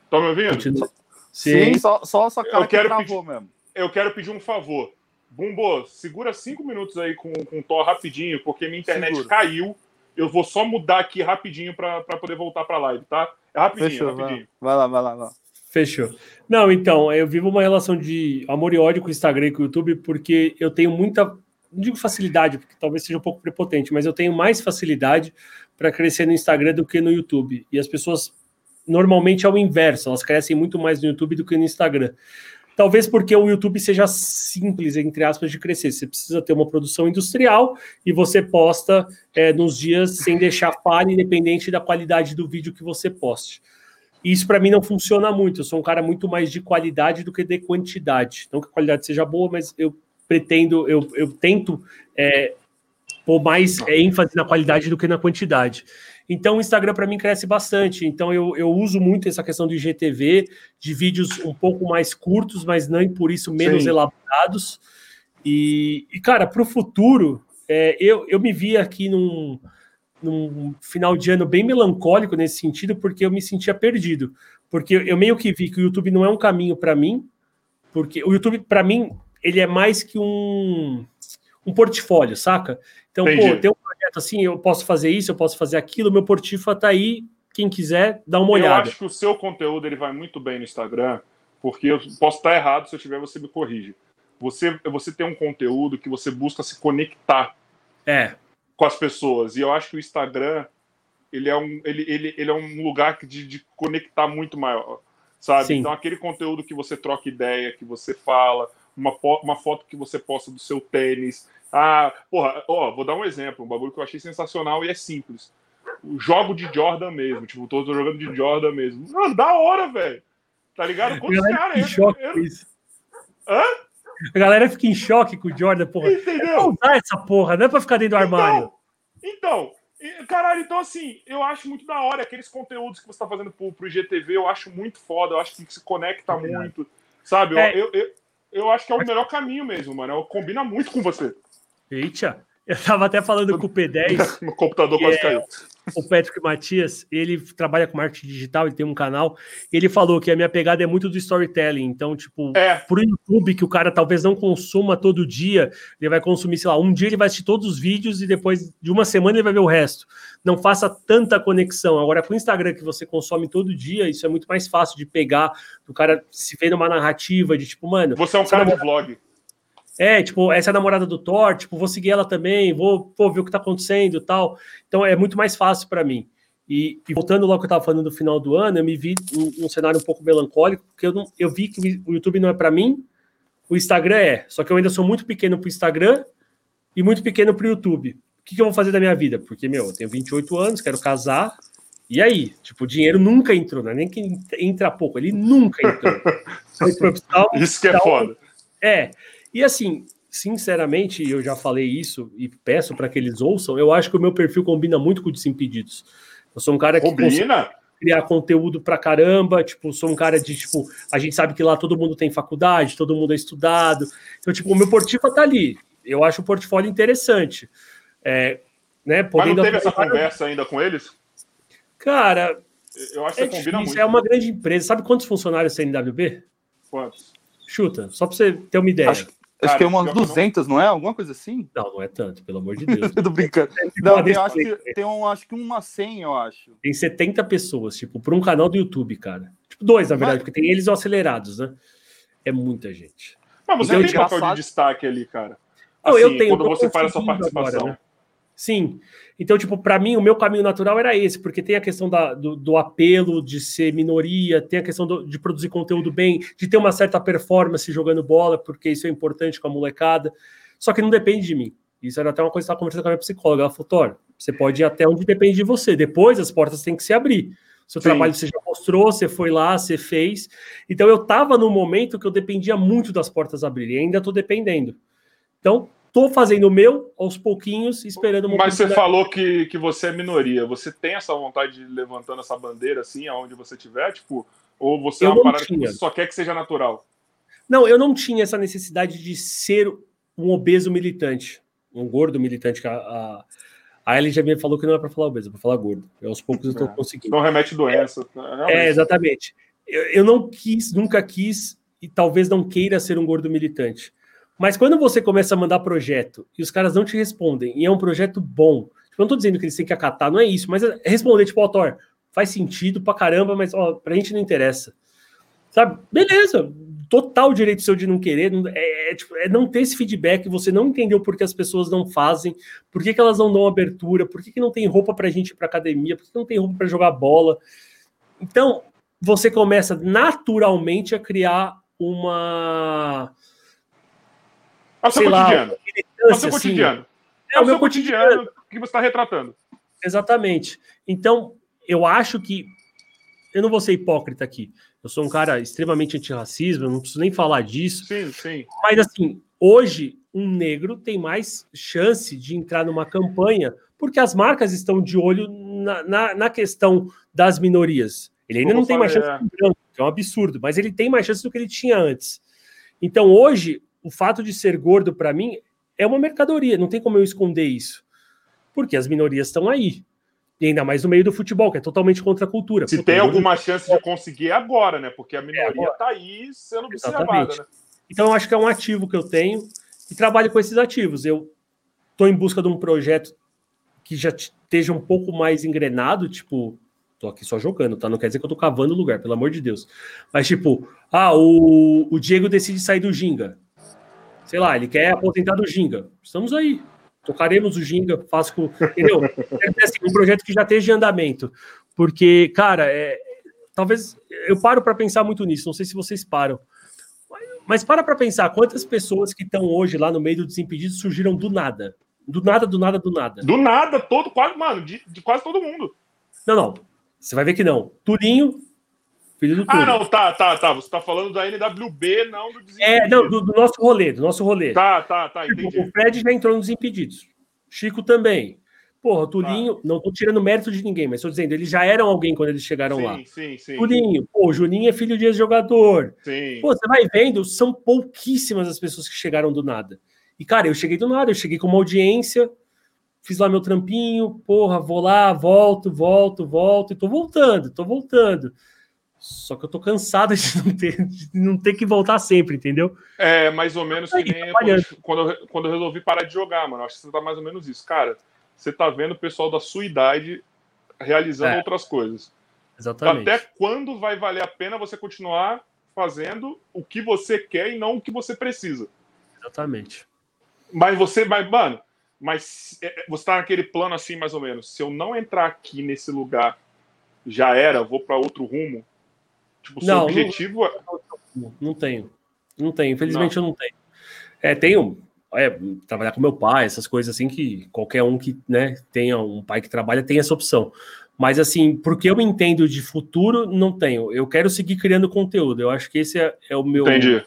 Speaker 3: Estão me ouvindo?
Speaker 5: Continua.
Speaker 4: sim,
Speaker 5: Sim,
Speaker 4: só, só essa cara
Speaker 3: Eu quero
Speaker 4: que travou mesmo.
Speaker 3: Eu quero pedir um favor. Bumbo, segura cinco minutos aí com, com o Thor rapidinho, porque minha internet
Speaker 4: Seguro.
Speaker 3: caiu. Eu vou só mudar aqui rapidinho pra poder voltar pra live, tá? É rapidinho,
Speaker 4: Fechou, vai,
Speaker 3: rapidinho.
Speaker 4: vai lá, vai lá, vai lá.
Speaker 5: Fechou. Não, então, eu vivo uma relação de amor e ódio com o Instagram e com o YouTube, porque eu tenho muita, não digo facilidade, porque talvez seja um pouco prepotente, mas eu tenho mais facilidade para crescer no Instagram do que no YouTube. E as pessoas, normalmente, é o inverso, elas crescem muito mais no YouTube do que no Instagram. Talvez porque o YouTube seja simples, entre aspas, de crescer. Você precisa ter uma produção industrial e você posta é, nos dias sem deixar falha, independente da qualidade do vídeo que você poste. Isso para mim não funciona muito. Eu sou um cara muito mais de qualidade do que de quantidade. Não que a qualidade seja boa, mas eu pretendo, eu, eu tento é, pôr mais ênfase na qualidade do que na quantidade. Então o Instagram para mim cresce bastante. Então eu, eu uso muito essa questão do IGTV, de vídeos um pouco mais curtos, mas não por isso menos Sim. elaborados. E, e cara, para o futuro, é, eu, eu me vi aqui num, num final de ano bem melancólico nesse sentido, porque eu me sentia perdido. Porque eu meio que vi que o YouTube não é um caminho para mim, porque o YouTube, para mim, ele é mais que um, um portfólio, saca? Então, Entendi. pô, tem um projeto assim, eu posso fazer isso, eu posso fazer aquilo, meu portfólio tá aí, quem quiser, dá uma olhada.
Speaker 3: Eu acho que o seu conteúdo ele vai muito bem no Instagram, porque eu posso estar errado, se eu tiver, você me corrige. Você, você tem um conteúdo que você busca se conectar
Speaker 5: é.
Speaker 3: com as pessoas. E eu acho que o Instagram ele é um, ele, ele, ele é um lugar de, de conectar muito maior. Sabe? Sim. Então, aquele conteúdo que você troca ideia, que você fala, uma, uma foto que você posta do seu tênis, ah, porra, ó, vou dar um exemplo, um bagulho que eu achei sensacional e é simples. O jogo de Jordan mesmo, tipo, tô, tô jogando de Jordan mesmo. Mano, da hora, velho. Tá ligado?
Speaker 5: Quantos caras choque eu... isso. Hã? A galera fica em choque com o Jordan, porra. Entendeu? É usar essa porra, não é pra ficar dentro do então, armário.
Speaker 3: Então, caralho, então assim, eu acho muito da hora aqueles conteúdos que você tá fazendo pro, pro IGTV, eu acho muito foda, eu acho que se conecta é muito, sabe? É. Eu, eu, eu, acho que é o melhor caminho mesmo, mano. Combina muito com você.
Speaker 5: Eita, eu tava até falando com o P10. [laughs]
Speaker 3: o computador quase é, caiu.
Speaker 5: O Patrick Matias, ele trabalha com marketing digital, ele tem um canal. Ele falou que a minha pegada é muito do storytelling. Então, tipo, é. pro YouTube, que o cara talvez não consuma todo dia, ele vai consumir, sei lá, um dia ele vai assistir todos os vídeos e depois de uma semana ele vai ver o resto. Não faça tanta conexão. Agora, com o Instagram, que você consome todo dia, isso é muito mais fácil de pegar, do cara se ver numa narrativa de tipo, mano.
Speaker 3: Você é um cara de vlog.
Speaker 5: É, tipo, essa é a namorada do Thor, tipo, vou seguir ela também, vou pô, ver o que tá acontecendo e tal. Então é muito mais fácil para mim. E, e, voltando logo que eu tava falando do final do ano, eu me vi num, cenário um pouco melancólico, porque eu, não, eu vi que o YouTube não é para mim, o Instagram é. Só que eu ainda sou muito pequeno pro Instagram e muito pequeno pro YouTube. O que, que eu vou fazer da minha vida? Porque, meu, eu tenho 28 anos, quero casar, e aí? Tipo, o dinheiro nunca entrou, não é nem que entra pouco, ele nunca entrou. [laughs]
Speaker 3: Isso que é foda.
Speaker 5: É. E assim, sinceramente, eu já falei isso e peço para que eles ouçam, eu acho que o meu perfil combina muito com o Desimpedidos. Eu sou um cara que
Speaker 3: combina?
Speaker 5: criar conteúdo pra caramba, tipo, sou um cara de, tipo, a gente sabe que lá todo mundo tem faculdade, todo mundo é estudado, então, tipo, o meu portfólio tá ali, eu acho o portfólio interessante. É, né,
Speaker 3: Mas não teve essa conversa ainda com eles?
Speaker 5: Cara, eu acho que é combina difícil, muito. É uma grande empresa, sabe quantos funcionários tem NWB?
Speaker 3: Quantos?
Speaker 5: Chuta, só pra você ter uma ideia.
Speaker 4: Acho, Acho que é umas 200, não... não é? Alguma coisa assim?
Speaker 5: Não, não é tanto, pelo amor de Deus. [laughs]
Speaker 4: Tô brincando. Não, tem, acho que, tem um, acho que uma 100, eu acho.
Speaker 5: Tem 70 pessoas, tipo, por um canal do YouTube, cara. Tipo, dois, na verdade, Mas... porque tem eles acelerados, né? É muita gente.
Speaker 3: Mas você então, tem papel de destaque ali, cara.
Speaker 5: Assim, não, eu tenho. Quando você faz a sua participação. Agora, né? Sim. Então, tipo, para mim, o meu caminho natural era esse, porque tem a questão da, do, do apelo de ser minoria, tem a questão do, de produzir conteúdo bem, de ter uma certa performance jogando bola, porque isso é importante com a molecada. Só que não depende de mim. Isso era até uma coisa que eu estava conversando com a minha psicóloga. Ela falou, Thor, você pode ir até onde depende de você. Depois as portas têm que se abrir. Seu Sim. trabalho você já mostrou, você foi lá, você fez. Então eu estava num momento que eu dependia muito das portas abrirem, e ainda estou dependendo. Então, Tô fazendo o meu aos pouquinhos, esperando
Speaker 3: uma Mas você falou que, que você é minoria. Você tem essa vontade de levantando essa bandeira assim, aonde você estiver? Tipo, ou você é uma parada tinha. que só quer que seja natural?
Speaker 5: Não, eu não tinha essa necessidade de ser um obeso militante, um gordo militante. A, a, a Ellen já me falou que não é para falar obeso, é para falar gordo. Eu, aos poucos eu estou é. conseguindo.
Speaker 3: Não remete doença.
Speaker 5: É, é exatamente. Eu, eu não quis, nunca quis e talvez não queira ser um gordo militante. Mas quando você começa a mandar projeto e os caras não te respondem, e é um projeto bom, tipo, eu não tô dizendo que eles têm que acatar, não é isso, mas é responder, tipo, autor, faz sentido pra caramba, mas ó, pra gente não interessa. Sabe? Beleza, total direito seu de não querer, é, é, tipo, é não ter esse feedback, você não entendeu por que as pessoas não fazem, por que, que elas não dão abertura, por que, que não tem roupa pra gente ir pra academia, por que não tem roupa para jogar bola. Então, você começa naturalmente a criar uma
Speaker 3: é o seu cotidiano. Lá, é o seu cotidiano. É, é o, seu cotidiano, cotidiano que você está retratando.
Speaker 5: Exatamente. Então, eu acho que eu não vou ser hipócrita aqui. Eu sou um cara extremamente antirracismo, eu não preciso nem falar disso.
Speaker 3: Sim, sim.
Speaker 5: Mas assim, hoje um negro tem mais chance de entrar numa campanha porque as marcas estão de olho na, na, na questão das minorias. Ele ainda
Speaker 3: Como
Speaker 5: não tem mais chance que o branco, que é um absurdo, mas ele tem mais chance do que ele tinha antes. Então hoje, o fato de ser gordo para mim é uma mercadoria, não tem como eu esconder isso. Porque as minorias estão aí. E ainda mais no meio do futebol, que é totalmente contra a cultura.
Speaker 3: Se tem alguma chance de conseguir é agora, né? Porque a minoria
Speaker 5: agora.
Speaker 3: tá aí sendo observada, né?
Speaker 5: Então, eu acho que é um ativo que eu tenho e trabalho com esses ativos. Eu estou em busca de um projeto que já esteja um pouco mais engrenado, tipo, tô aqui só jogando, tá? Não quer dizer que eu tô cavando lugar, pelo amor de Deus. Mas, tipo, ah, o, o Diego decide sair do Ginga. Sei lá, ele quer aposentar do Ginga. Estamos aí. Tocaremos o Ginga, faço com. Entendeu? Deve ser assim, um projeto que já esteja em andamento. Porque, cara, é, talvez eu paro para pensar muito nisso, não sei se vocês param. Mas para para pensar, quantas pessoas que estão hoje lá no meio do Desimpedidos surgiram do nada? Do nada, do nada, do nada.
Speaker 3: Do nada, todo, quase, mano, de, de quase todo mundo.
Speaker 5: Não, não. Você vai ver que não. Turinho, filho do
Speaker 3: Ah,
Speaker 5: Túlio.
Speaker 3: não, tá, tá, tá. Você tá falando da NWB, não do
Speaker 5: É, não, do, do nosso rolê, do nosso rolê.
Speaker 3: Tá, tá, tá,
Speaker 5: Tipo,
Speaker 3: entendi.
Speaker 5: o Fred já entrou nos Desimpedidos. Chico também. Porra, o Tulinho, não tô tirando mérito de ninguém, mas tô dizendo, eles já eram alguém quando eles chegaram lá.
Speaker 3: Sim, sim, sim.
Speaker 5: Tulinho, pô, o Juninho é filho de ex-jogador.
Speaker 3: Sim.
Speaker 5: Pô, você vai vendo, são pouquíssimas as pessoas que chegaram do nada. E, cara, eu cheguei do nada, eu cheguei com uma audiência, fiz lá meu trampinho, porra, vou lá, volto, volto, volto, e tô voltando, tô voltando. Só que eu tô cansado [laughs] de não ter, de não ter que voltar sempre, entendeu?
Speaker 3: É mais ou menos que nem quando, eu, quando eu resolvi parar de jogar, mano. Acho que você tá mais ou menos isso. Cara, você tá vendo o pessoal da sua idade realizando
Speaker 5: É.
Speaker 3: outras coisas.
Speaker 5: Exatamente.
Speaker 3: Até quando vai valer a pena você continuar fazendo o que você quer e não o que você precisa?
Speaker 5: Exatamente.
Speaker 3: Mas você, mas, mano, mas é, você tá naquele plano assim, mais ou menos. Se eu não entrar aqui nesse lugar, já era, vou para outro rumo. Tipo, seu
Speaker 5: Não, não-
Speaker 3: objetivo é.
Speaker 5: Não, não tenho. Não tenho. Infelizmente eu não tenho. É, tenho. é, trabalhar com meu pai, essas coisas assim que qualquer um que né, tenha um pai que trabalha tem essa opção. Mas assim, porque eu entendo de futuro, não tenho. Eu quero seguir criando conteúdo. Eu acho que esse é, é o meu.
Speaker 3: Entendi.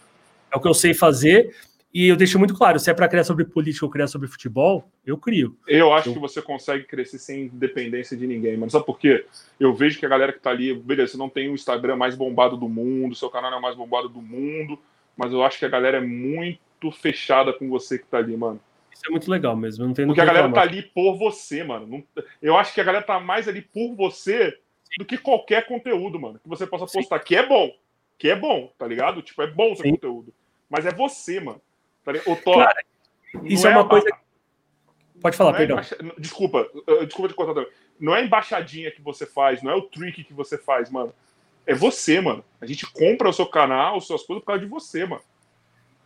Speaker 5: É o que eu sei fazer. E eu deixo muito claro: se é para criar sobre política ou criar sobre futebol, eu crio.
Speaker 3: Eu acho
Speaker 5: Eu-
Speaker 3: que você consegue crescer sem dependência de ninguém, mano. Sabe por quê? Eu vejo que a galera que tá ali, beleza, você não tem o Instagram mais bombado do mundo, seu canal não é mais bombado do mundo, mas eu acho que a galera é muito fechada com você que tá ali, mano.
Speaker 5: Isso é muito legal mesmo. Não tenho
Speaker 3: Porque a galera tá
Speaker 5: reclamar.
Speaker 3: ali por você, mano. Eu acho que a galera tá mais ali por você do que qualquer conteúdo, mano, que você possa
Speaker 5: Sim.
Speaker 3: postar, que é bom. Que é bom, tá ligado? Tipo, é bom o seu
Speaker 5: Sim.
Speaker 3: conteúdo. Mas é você, mano. Ô, Thor,
Speaker 5: Cara,
Speaker 3: não
Speaker 5: Isso é
Speaker 3: a
Speaker 5: uma coisa. Pode falar,
Speaker 3: não é
Speaker 5: perdão.
Speaker 3: embaixa- Desculpa, desculpa te cortar também. Não é embaixadinha que você faz, não é o trick que você faz, mano. É você, mano. A gente compra o seu canal, as suas coisas por causa de você, mano.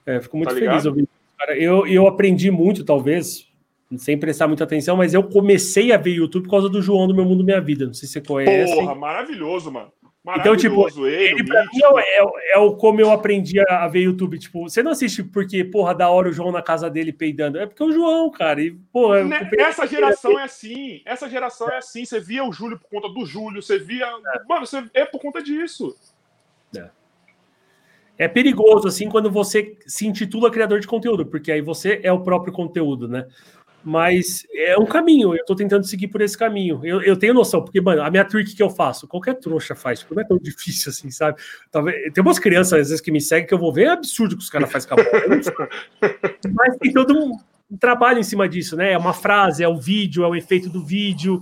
Speaker 5: É, fico muito
Speaker 3: Tá
Speaker 5: feliz
Speaker 3: ligado?
Speaker 5: ouvindo cara. Eu, eu aprendi muito, talvez, sem prestar muita atenção, mas eu comecei a ver YouTube por causa do João do Meu Mundo Minha Vida. Não sei se você conhece.
Speaker 3: Porra, maravilhoso, mano.
Speaker 5: Então, tipo,
Speaker 3: ele,
Speaker 5: Ele, pra mim, é, é, é o como eu aprendi a, ver YouTube. Tipo, você não assiste porque, porra, da hora o João na casa dele peidando. É porque é o João, cara. E, porra,
Speaker 3: Né, Essa geração é assim. Essa geração é assim. Você via o Júlio por conta do Júlio. Você via. Mano, você é por conta disso.
Speaker 5: é perigoso, assim, quando você se intitula criador de conteúdo, porque aí você é o próprio conteúdo, né? Mas é um caminho, eu tô tentando seguir por esse caminho. Eu, eu tenho noção, porque, mano, a minha trick que eu faço, qualquer trouxa faz, tipo, não é tão difícil assim, sabe? Talvez, tem umas crianças, às vezes, que me seguem que eu vou ver, é absurdo que os caras fazem com. [laughs] Mas tem todo um, um trabalho em cima disso, né? É uma frase, é o vídeo, é o efeito do vídeo,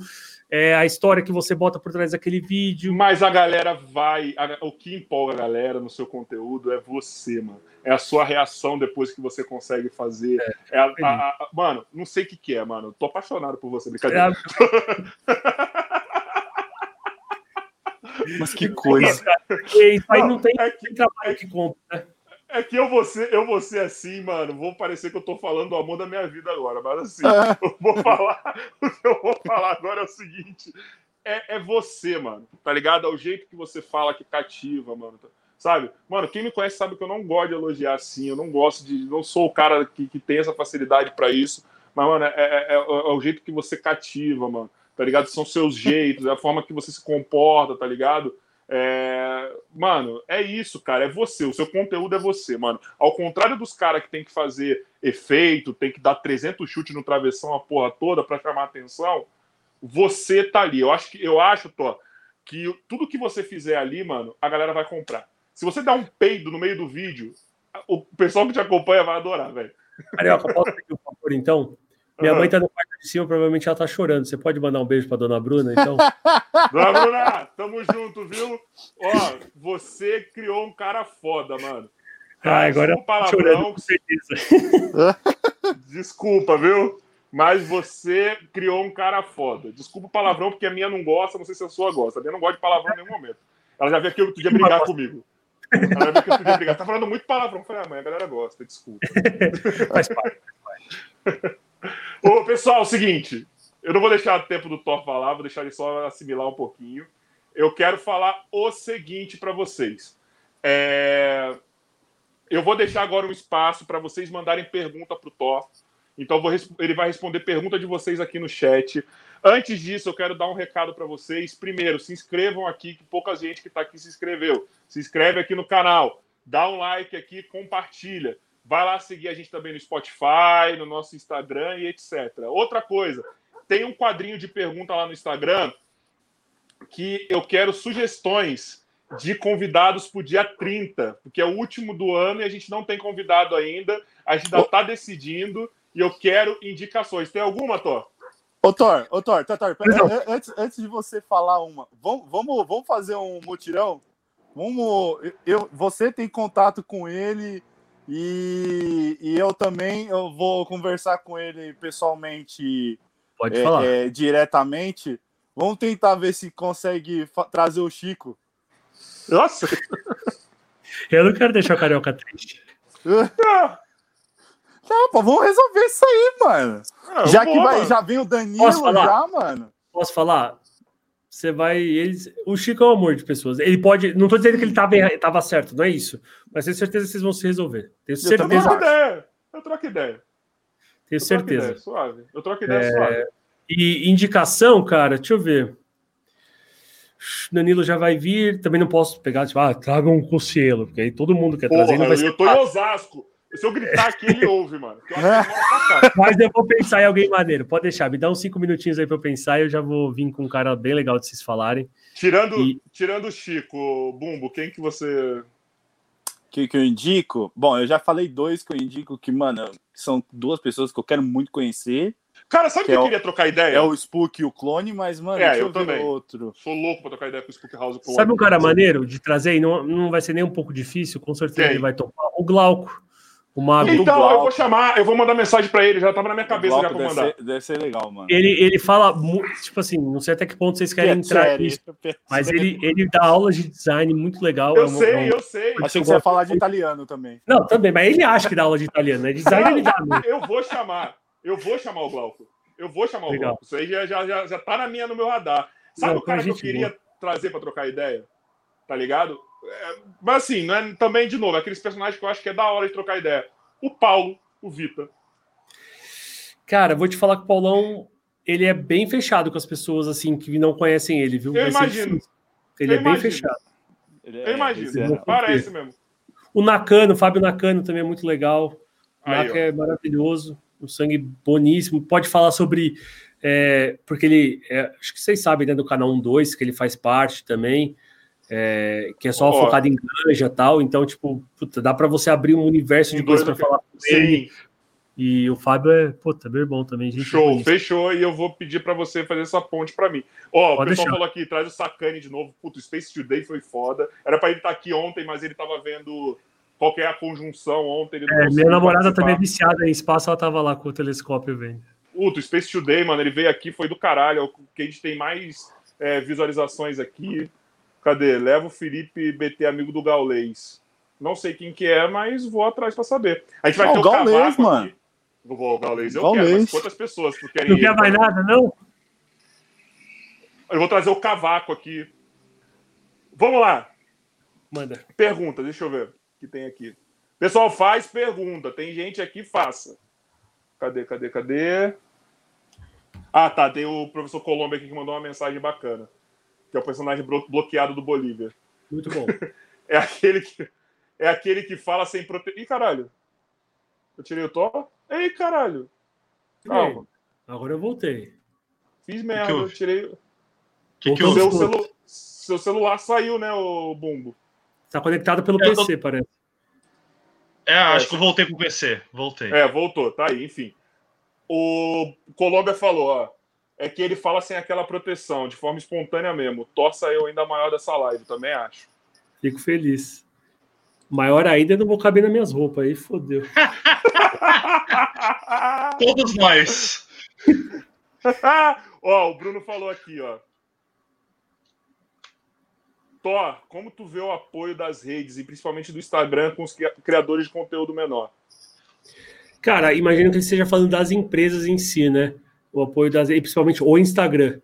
Speaker 5: é a história que você bota por trás daquele vídeo.
Speaker 3: Mas a galera vai. a- o que empolga a galera no seu conteúdo é você, mano. É a sua reação depois que você consegue fazer. É, a- a- a- mano, não sei o que, que é, mano. Tô apaixonado por você,
Speaker 5: É
Speaker 3: brincadeira. [laughs]
Speaker 4: Mas que coisa.
Speaker 5: Porque isso aí não tem,
Speaker 3: É que,
Speaker 5: trabalho que compra, né?
Speaker 3: é que eu, vou ser, eu vou ser assim, mano. Vou parecer que eu tô falando do amor da minha vida agora. Mas assim,
Speaker 4: Ah.
Speaker 3: eu vou falar. [laughs] O que eu vou falar agora é o seguinte: é, é você, mano. Tá ligado? É o jeito que você fala que cativa, mano. Sabe? Mano, quem me conhece sabe que eu não gosto de elogiar assim. Eu não gosto de. Não sou o cara que, que tem essa facilidade pra isso. Mas, mano, é, é- é- é o jeito que você cativa, mano. Tá ligado? São seus jeitos, é a forma que você se comporta, tá ligado? É, Mano, é isso, cara. É você. O seu conteúdo é você, mano. Ao contrário dos caras que tem que fazer efeito, tem que dar 300 chutes no travessão a porra toda para chamar atenção, você tá ali. Eu acho que eu acho, Tó, que tudo que você fizer ali, mano, a galera vai comprar. Se você dar um peido no meio do vídeo, o pessoal que te acompanha vai adorar, velho.
Speaker 5: Carioca, posso pedir um favor, então? Minha
Speaker 3: Aham.
Speaker 5: mãe tá no quarto de cima, provavelmente ela tá chorando. Você pode mandar um beijo pra dona Bruna, então? [laughs]
Speaker 3: Dona Bruna, tamo junto, viu? Ó, você criou um cara foda, mano.
Speaker 5: Ah, agora chorando,
Speaker 3: palavrão,
Speaker 5: com certeza. [laughs]
Speaker 3: desculpa, viu? Mas você criou um cara foda. Desculpa o palavrão, porque a minha não gosta, não sei se a sua gosta. A minha não gosta de palavrão em nenhum momento. Ela já veio aqui outro dia brigar comigo. Tá falando muito palavrão. Eu falei, ah, mãe, a galera gosta, desculpa. [laughs]
Speaker 5: Faz parte. [laughs]
Speaker 3: Ô, pessoal, é o seguinte. Eu não vou deixar o tempo do Thor falar, vou deixar ele só assimilar um pouquinho. Eu quero falar o seguinte para vocês. É, Eu vou deixar agora um espaço para vocês mandarem pergunta para o Thor. Então, vou ele vai responder pergunta de vocês aqui no chat. Antes disso, eu quero dar um recado para vocês. Primeiro, se inscrevam aqui, que pouca gente que está aqui se inscreveu. Se inscreve aqui no canal, dá um like aqui, compartilha. Vai lá seguir a gente também no Spotify, no nosso Instagram e etc. Outra coisa, tem um quadrinho de pergunta lá no Instagram que eu quero sugestões de convidados para o dia 30, porque é o último do ano e a gente não tem convidado ainda, a gente ainda está decidindo e eu quero indicações. Tem alguma, Thor?
Speaker 4: Ô, Thor, ô, Thor, Thor, Thor, an- antes, antes de você falar uma, vamos, vamos, vamos fazer um mutirão? Vamos, eu, você tem contato com ele e, e eu também eu vou conversar com ele pessoalmente,
Speaker 5: Pode
Speaker 4: é,
Speaker 5: falar.
Speaker 4: é, diretamente. Vamos tentar ver se consegue trazer o Chico.
Speaker 3: Nossa!
Speaker 5: Eu não quero deixar o Carioca triste. [laughs]
Speaker 4: Não, pô, vamos resolver isso aí, mano.
Speaker 3: Ah,
Speaker 4: Já
Speaker 3: eu
Speaker 4: que
Speaker 3: vou,
Speaker 4: vai,
Speaker 3: mano.
Speaker 4: já vem o Danilo,
Speaker 5: Posso falar?
Speaker 4: já, mano.
Speaker 5: Posso falar? Você vai. Eles, o Chico é um amor de pessoas. Ele pode. Não tô dizendo que ele tava, tava certo, não é isso. Mas tenho certeza que vocês vão se resolver. Tenho
Speaker 4: também
Speaker 3: Eu
Speaker 5: certeza.
Speaker 3: troco ideia. Eu troco ideia.
Speaker 5: Tenho
Speaker 3: Eu troco
Speaker 5: certeza.
Speaker 3: ideia, suave. Eu troco ideia suave.
Speaker 5: E indicação, cara, deixa eu ver. Danilo já vai vir. Também não posso pegar, tipo, ah, traga um Cossielo, porque aí todo mundo quer trazer.
Speaker 3: Porra,
Speaker 5: Não vai ser
Speaker 3: eu tô em. Osasco. Se eu gritar aqui, ele ouve, mano. Eu cá.
Speaker 5: Mas eu vou pensar em alguém maneiro. Pode deixar, me dá uns cinco minutinhos aí pra eu pensar e eu já vou vir com um cara bem legal de vocês falarem.
Speaker 3: Tirando,
Speaker 5: E-
Speaker 3: tirando o Chico, Bumbo, quem que você.
Speaker 4: que, que eu indico? Bom, eu já falei dois que eu indico que, mano, são duas pessoas que eu quero muito conhecer.
Speaker 3: Cara, sabe
Speaker 4: Que
Speaker 3: que
Speaker 4: é
Speaker 3: eu
Speaker 4: o-
Speaker 3: queria trocar ideia?
Speaker 4: É o Spook e o Clone, mas, mano,
Speaker 3: É,
Speaker 4: deixa
Speaker 3: eu
Speaker 4: eu, ver
Speaker 3: também.
Speaker 4: outro.
Speaker 3: Sou louco pra trocar ideia com o Spook House. Clone.
Speaker 5: Sabe um cara maneiro de trazer e não, não vai ser nem um pouco difícil? Com certeza
Speaker 3: Quem?
Speaker 5: ele vai topar. O Glauco, Mago.
Speaker 4: Então,
Speaker 3: eu vou chamar, eu vou mandar mensagem pra ele, já tava na minha cabeça já pra
Speaker 4: deve,
Speaker 3: mandar.
Speaker 4: ser, deve ser legal, mano.
Speaker 5: Ele, ele fala, tipo assim, não sei até que ponto vocês querem entrar
Speaker 4: série,
Speaker 5: nisso, mas ele, ele dá aulas de design muito legal.
Speaker 3: Eu
Speaker 5: é um-
Speaker 3: sei, eu sei.
Speaker 4: Achei que você ia falar de italiano também.
Speaker 5: Não, também, mas ele acha que dá aula de italiano, né? Design ele dá, né? [laughs]
Speaker 3: Eu vou chamar. Eu vou chamar o Glauco. Eu vou chamar
Speaker 5: Legal.
Speaker 3: o Glauco. Isso aí já, já, já, já tá na minha, no meu radar. Sabe
Speaker 5: Não,
Speaker 3: o cara que eu
Speaker 5: gente
Speaker 3: queria trazer pra trocar ideia? Tá ligado? É, mas assim, não é, também, de novo, aqueles personagens que eu acho que é da hora de trocar ideia. O Paulo, o Vita.
Speaker 5: Cara, vou te falar que o Paulão, ele é bem fechado com as pessoas, assim, que não conhecem ele, viu?
Speaker 3: Eu imagino.
Speaker 5: Ele
Speaker 3: Eu
Speaker 5: é bem
Speaker 3: imagino.
Speaker 5: fechado.
Speaker 4: Ele
Speaker 3: Eu imagino.
Speaker 4: é-
Speaker 3: Parece mesmo.
Speaker 5: O Nakano, o Fábio Nakano também é muito legal. O
Speaker 3: Aí,
Speaker 5: Naka
Speaker 3: ó.
Speaker 5: é maravilhoso, um sangue boníssimo. Pode falar sobre. é, porque ele. é, acho que vocês sabem, né, do canal 1-2, que ele faz parte também. É, que é só
Speaker 3: Ó.
Speaker 5: focado em ganja e tal. Então, tipo, puta, dá pra você abrir um universo de
Speaker 3: Um
Speaker 5: coisas pra falar com ele.
Speaker 3: Sim,
Speaker 5: E o Fábio é, puta, meu irmão também. Gente
Speaker 3: show,
Speaker 5: boníssima.
Speaker 3: fechou. E eu vou pedir pra você fazer essa ponte pra mim. Ó, o
Speaker 5: Pode
Speaker 3: pessoal
Speaker 5: deixar.
Speaker 3: falou aqui, traz o Sakane de novo. Puto, o Space Today foi foda. Era pra ele estar aqui ontem, mas ele tava vendo qual que é a conjunção ontem. Ele
Speaker 5: É, minha namorada
Speaker 3: participar.
Speaker 5: também é viciada em espaço, ela tava lá com o telescópio vendo.
Speaker 3: Puto, o Space Today, mano, ele veio aqui, foi do caralho. É o que a gente tem mais é, visualizações aqui. Cadê? Leva o Felipe BT, amigo do Gaulês. Não sei quem que é, mas vou atrás pra saber. A gente vai
Speaker 4: Ah,
Speaker 3: ter
Speaker 4: o Gaulês, mano.
Speaker 3: aqui. Vou, o Gaulês eu
Speaker 4: Gaulês.
Speaker 3: quero, mas quantas pessoas tu querem
Speaker 5: Não quer mais nada, não?
Speaker 3: Eu vou trazer o Cavaco aqui. Vamos lá.
Speaker 5: Manda.
Speaker 3: Pergunta, deixa eu ver o que tem aqui. Pessoal, faz pergunta. Tem gente aqui, faça. Cadê, cadê, cadê? Ah, tá. Tem o professor Colombo aqui que mandou uma mensagem bacana. Que é o personagem blo- bloqueado do Bolívia.
Speaker 5: Muito bom. [laughs]
Speaker 3: É aquele que, é aquele que fala sem proteger. Ih, caralho. Eu tirei o Thor? Ei, caralho. Calma.
Speaker 5: Agora eu voltei.
Speaker 3: Fiz merda,
Speaker 1: que
Speaker 3: eu
Speaker 1: houve?
Speaker 3: tirei.
Speaker 1: que, que eu...
Speaker 3: Seu, celu... Seu celular saiu, né, o Bumbo?
Speaker 5: Tá conectado pelo
Speaker 1: Eu tô-
Speaker 5: PC, parece.
Speaker 1: É, acho que eu voltei pro PC. Voltei.
Speaker 3: É, voltou, tá aí, enfim. O Colômbia falou, ó. É que ele fala sem aquela proteção, de forma espontânea mesmo. Thor saiu ainda maior dessa live, também acho.
Speaker 5: Fico feliz. Maior ainda, eu não vou caber nas minhas roupas. Aí fodeu. [laughs]
Speaker 1: Todos nós. [laughs]
Speaker 3: ó, o Bruno falou aqui, ó. Thor, como tu vê o apoio das redes e principalmente do Instagram com os cria- criadores de conteúdo menor?
Speaker 5: Cara, imagino que ele esteja falando das empresas em si, né? O apoio das. E principalmente o Instagram.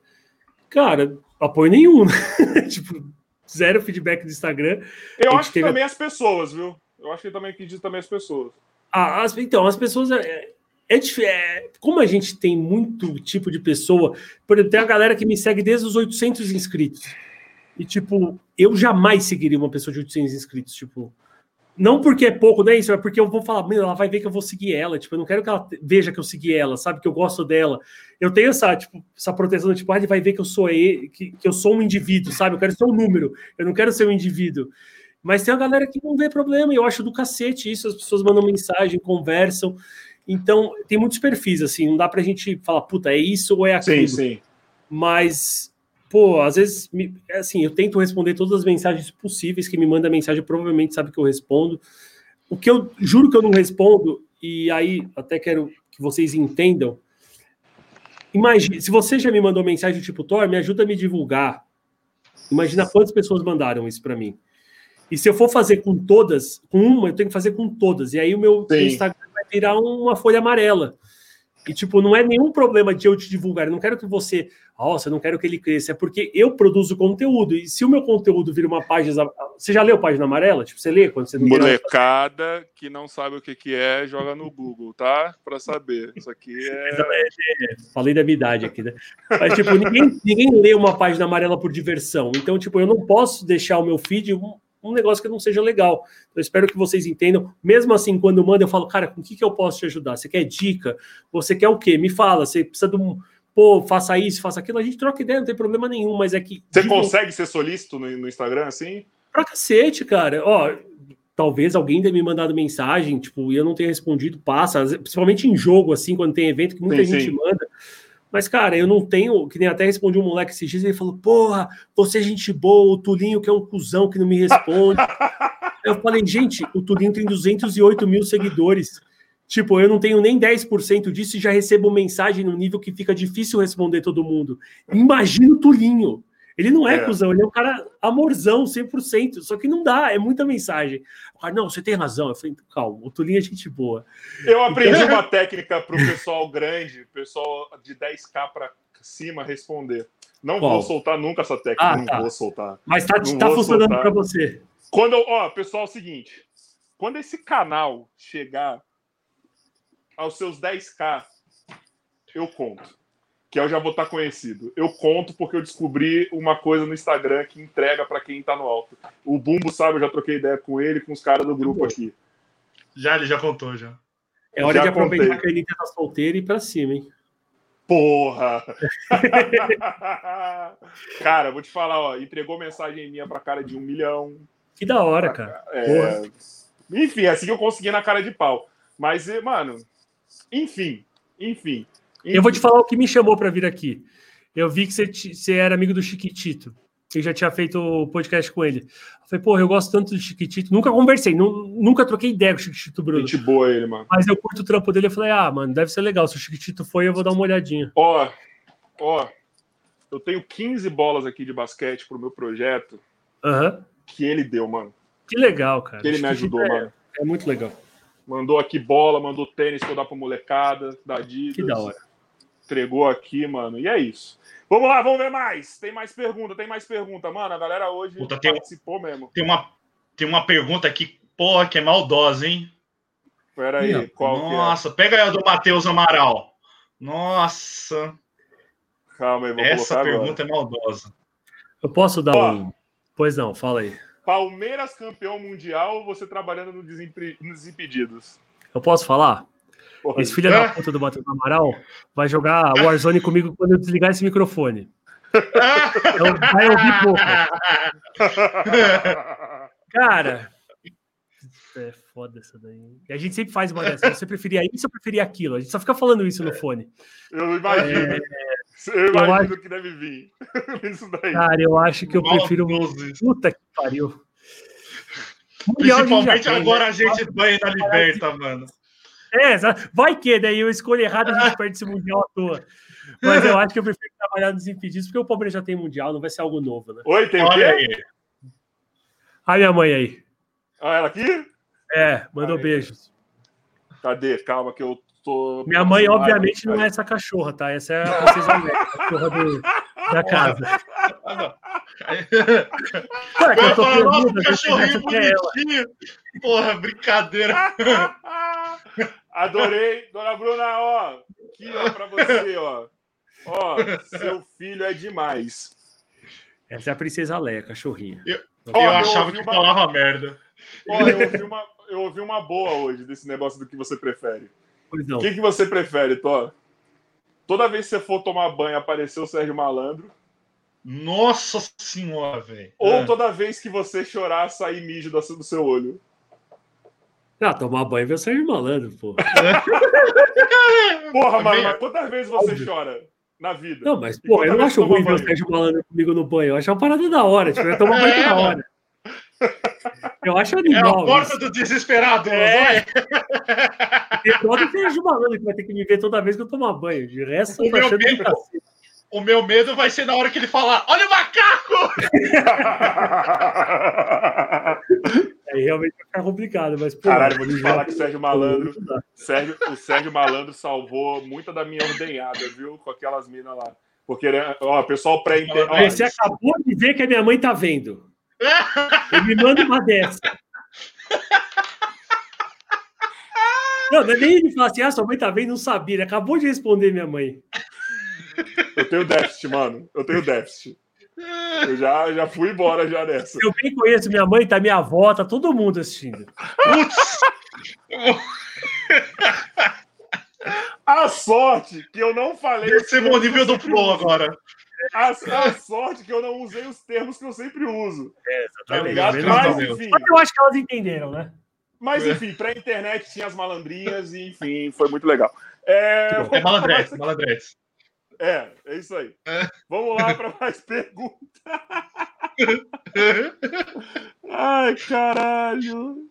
Speaker 5: Cara, apoio nenhum, né? [laughs] tipo, zero feedback do Instagram.
Speaker 3: Eu acho que também as pessoas, viu? Eu acho que também acredito também as pessoas.
Speaker 5: Ah, as- então, as pessoas. É, é é- como a gente tem muito tipo de pessoa. Por exemplo, tem a galera que me segue desde os 800 inscritos. E, tipo, eu jamais seguiria uma pessoa de 800 inscritos. Tipo, não porque é pouco, não é isso, é porque eu vou falar, meu, ela vai ver que eu vou seguir ela. Tipo, eu não quero que ela veja que eu segui ela, sabe? Que eu gosto dela. Eu tenho essa, tipo, essa proteção, tipo, ah, ele vai ver que eu sou ele, que, que eu sou um indivíduo, sabe? Eu quero ser um número, eu não quero ser um indivíduo. Mas tem a galera que não vê problema, e eu acho do cacete isso, as pessoas mandam mensagem, conversam. Então, tem muitos perfis, assim, não dá pra gente falar, puta, é isso ou é aquilo.
Speaker 3: Sim, sim.
Speaker 5: Mas, pô, às vezes, me- assim, eu tento responder todas as mensagens possíveis. Quem me manda mensagem provavelmente sabe que eu respondo. O que eu juro que eu não respondo, e aí até quero que vocês entendam. Imagine, se você já me mandou mensagem do tipo, Thor, me ajuda a me divulgar. Imagina quantas pessoas mandaram isso para mim. E se eu for fazer com todas, com uma, eu tenho que fazer com todas. E aí o meu
Speaker 3: Sim.
Speaker 5: Instagram vai virar uma folha amarela. E, tipo, não é nenhum problema de eu te divulgar. Eu não quero que você. Nossa, eu não quero que ele cresça. É porque eu produzo conteúdo. E se o meu conteúdo vira uma página. Você já leu página amarela? Tipo, você lê quando você não
Speaker 3: Molecada que não sabe o que, que é, joga no Google, tá? Pra saber. Isso aqui [laughs] é.
Speaker 5: Falei da minha idade aqui, né? Mas, tipo, ninguém, ninguém lê uma página amarela por diversão. Então, tipo, eu não posso deixar o meu feed um, negócio que não seja legal. Eu espero que vocês entendam. Mesmo assim, quando manda, eu falo, cara, com o que, que eu posso te ajudar? Você quer dica? Você quer o quê? Me fala. Você precisa de um. Pô, faça isso, faça aquilo. A gente troca ideia, não tem problema nenhum, mas é que.
Speaker 3: Você consegue ser solícito no, no Instagram assim?
Speaker 5: Pra cacete, cara. Ó, talvez alguém tenha me mandado mensagem, tipo, e eu não tenha respondido, passa, principalmente em jogo, assim, quando tem evento, que muita
Speaker 3: Sim,
Speaker 5: gente
Speaker 3: sim.
Speaker 5: manda. Mas, cara, eu não tenho, que nem até respondi um moleque esses dias, ele falou, porra, você é gente boa, o Tulinho que é um cuzão que não me responde. [laughs] eu falei, gente, o Tulinho tem 208 mil seguidores. Tipo, eu não tenho nem 10% disso e já recebo mensagem no nível que fica difícil responder todo mundo. Imagina o Tulinho. Ele não é,
Speaker 3: É.
Speaker 5: cuzão, ele é um cara amorzão, 100%. Só que não dá, é muita mensagem. O cara, não, você tem razão. Eu falei, calma, o Tulinho é gente boa.
Speaker 3: Eu aprendi
Speaker 5: Então-
Speaker 3: uma técnica pro pessoal grande, pessoal de 10k pra cima responder. Não
Speaker 5: Qual?
Speaker 3: vou soltar nunca essa técnica,
Speaker 5: Ah,
Speaker 3: não
Speaker 5: tá.
Speaker 3: vou soltar.
Speaker 5: Mas tá,
Speaker 3: Não
Speaker 5: tá funcionando para você.
Speaker 3: Quando eu, ó, pessoal, é o seguinte, quando esse canal chegar aos seus 10k, eu conto. Que eu já vou estar conhecido. Eu conto porque eu descobri uma coisa no Instagram que entrega pra quem tá no alto. O Bumbo sabe, eu já troquei ideia com ele, com os caras do grupo aqui.
Speaker 1: Já, ele já contou, já.
Speaker 5: É hora
Speaker 3: Já
Speaker 5: de aproveitar
Speaker 3: contei.
Speaker 5: que a Anitta tá solteira e ir pra cima, hein?
Speaker 3: Porra! [laughs] cara, vou te falar, ó, entregou mensagem minha pra cara de um milhão.
Speaker 5: Que da hora, cara.
Speaker 3: É, enfim, assim que eu consegui na cara de pau. Mas, mano, enfim, enfim.
Speaker 5: Eu vou te falar o que me chamou para vir aqui. Eu vi que você, você era amigo do Chiquitito. Eu já tinha feito o podcast com ele. Eu falei, porra, eu gosto tanto do Chiquitito. Nunca conversei, nu- nunca troquei ideia com o Chiquitito Bruno.
Speaker 3: Gente boa ele, mano.
Speaker 5: Mas eu curto o trampo dele. Eu falei, ah, mano, deve ser legal. Se o Chiquitito foi, eu vou dar uma olhadinha.
Speaker 3: Ó, ó, eu tenho 15 bolas aqui de basquete pro meu projeto
Speaker 5: Aham.
Speaker 3: que ele deu, mano.
Speaker 5: Que legal, cara.
Speaker 3: Que ele me ajudou,
Speaker 5: é,
Speaker 3: mano.
Speaker 5: É muito legal.
Speaker 3: Mandou aqui bola, mandou tênis pra eu dar pra molecada, da Adidas.
Speaker 5: Que da hora.
Speaker 3: Entregou aqui, mano. E é isso. Vamos lá, vamos ver mais. Tem mais pergunta, tem mais pergunta. Mano, a galera hoje
Speaker 1: Puta, tem-
Speaker 3: participou mesmo.
Speaker 1: Tem uma, tem uma pergunta aqui, porra, que é maldosa, hein?
Speaker 3: Pera aí, qual que é?
Speaker 1: Nossa, pega aí a do Matheus Amaral. Nossa,
Speaker 3: Calma aí, vou
Speaker 1: essa pergunta é maldosa.
Speaker 5: Eu posso dar
Speaker 3: Ó.
Speaker 5: um. Pois não, fala aí.
Speaker 3: Palmeiras campeão mundial você trabalhando no Desimpedidos?
Speaker 5: Eu posso falar?
Speaker 3: Porra,
Speaker 5: Esse filho da puta do Matheus Amaral vai jogar Warzone comigo quando eu desligar esse microfone. [laughs] Então vai ouvir pouco. Cara. É foda essa daí. E a gente sempre faz uma dessas. Você preferia isso ou preferia aquilo? A gente só fica falando isso no fone.
Speaker 3: Eu imagino. Eu imagino que deve vir. [laughs] Isso daí.
Speaker 5: Cara, eu acho que eu prefiro.
Speaker 6: Maldoso.
Speaker 5: Puta que pariu. Mundial a
Speaker 6: Principalmente
Speaker 5: tem,
Speaker 6: agora
Speaker 5: né?
Speaker 6: a gente banha na liberta, mano.
Speaker 5: É, vai que daí eu escolho errado a gente perde esse mundial à toa. Mas eu acho que eu prefiro trabalhar nos impedidos, porque o Palmeiras já tem mundial, não vai ser algo novo, né?
Speaker 3: Oi, tem o
Speaker 6: Olha
Speaker 3: quê?
Speaker 6: aí.
Speaker 5: A minha mãe aí.
Speaker 3: Ah, ela aqui?
Speaker 5: É, mandou
Speaker 3: Aí.
Speaker 5: beijos.
Speaker 3: Cadê? Calma que eu tô.
Speaker 5: Minha mãe, obviamente, não é essa cachorra, tá? Essa é a princesa a cachorra do- da casa. Cara, que eu tô
Speaker 6: Fala, nossa,
Speaker 5: pergunta,
Speaker 6: cachorrinho
Speaker 5: que é ela.
Speaker 6: bonitinho. Porra, brincadeira. [laughs]
Speaker 3: Adorei. Dona Bruna, ó. Aqui, ó, pra você, ó. Ó, seu filho é demais.
Speaker 5: Essa é a princesa Leia, cachorrinha.
Speaker 3: Ó,
Speaker 6: eu
Speaker 3: eu
Speaker 6: achava que
Speaker 3: uma-
Speaker 6: falava merda.
Speaker 3: Ó, eu ouvi, uma, eu ouvi uma boa hoje desse negócio do que você prefere.
Speaker 5: Pois não.
Speaker 3: O que, que você prefere, Thó? Toda vez que você for tomar banho aparecer o Sérgio Malandro,
Speaker 6: Nossa senhora, velho.
Speaker 3: ou
Speaker 6: Ah.
Speaker 3: toda vez que você chorar sair mijo do seu olho?
Speaker 5: Ah, tomar banho vai sair malandro, pô. [laughs]
Speaker 3: Porra, mano, mas quantas vezes você
Speaker 5: Óbvio.
Speaker 3: chora na vida?
Speaker 5: Não, mas, pô, eu não acho ruim ver o? Sérgio Malandro comigo no banho. Eu acho uma parada da hora. Tipo, eu tomo banho
Speaker 6: É,
Speaker 5: da
Speaker 6: mano.
Speaker 5: hora. Eu acho
Speaker 6: É a
Speaker 5: animal.
Speaker 6: porta
Speaker 5: isso.
Speaker 6: do desesperado.
Speaker 5: É. Tem todo o Sérgio Malandro que vai ter que me ver toda vez que eu tomar banho. De resto,
Speaker 6: O
Speaker 5: eu tô
Speaker 6: meu
Speaker 5: achando
Speaker 6: medo-. O meu medo vai ser na hora que ele falar: Olha o macaco! [laughs]
Speaker 5: Aí realmente vai ficar complicado, mas, pô.
Speaker 3: Caralho, vou te falar que o Sérgio Malandro,
Speaker 5: Não dá.
Speaker 3: Sérgio, o Sérgio Malandro salvou muita da minha ordenhada, viu? Com aquelas minas lá. Porque, né, ó, pessoal pré
Speaker 5: Aí Você acabou de ver que a minha mãe tá vendo. Ele me manda uma dessa. Não, não é nem ele falar assim, ah, sua mãe tá vendo, não sabia. Ele acabou de responder minha mãe.
Speaker 3: Eu tenho déficit, mano. Eu tenho déficit. Eu já, já fui embora já dessa.
Speaker 5: Eu bem conheço minha mãe, tá minha avó, tá todo mundo assistindo.
Speaker 6: Putz!
Speaker 3: A sorte que eu não falei. os
Speaker 6: Descemos o nível do
Speaker 3: uso.
Speaker 6: agora.
Speaker 3: A, a sorte que eu não usei os termos que eu sempre uso. Tá
Speaker 5: Exatamente.
Speaker 6: menos
Speaker 3: Mas, enfim.
Speaker 5: Mas eu acho que elas entenderam, né?
Speaker 3: Mas, enfim, pra internet tinha as malandrinhas e, enfim, foi muito legal. É,
Speaker 6: É malandrete, malandrete.
Speaker 3: É, é isso aí. Vamos lá para mais [laughs] perguntas. Ai, caralho.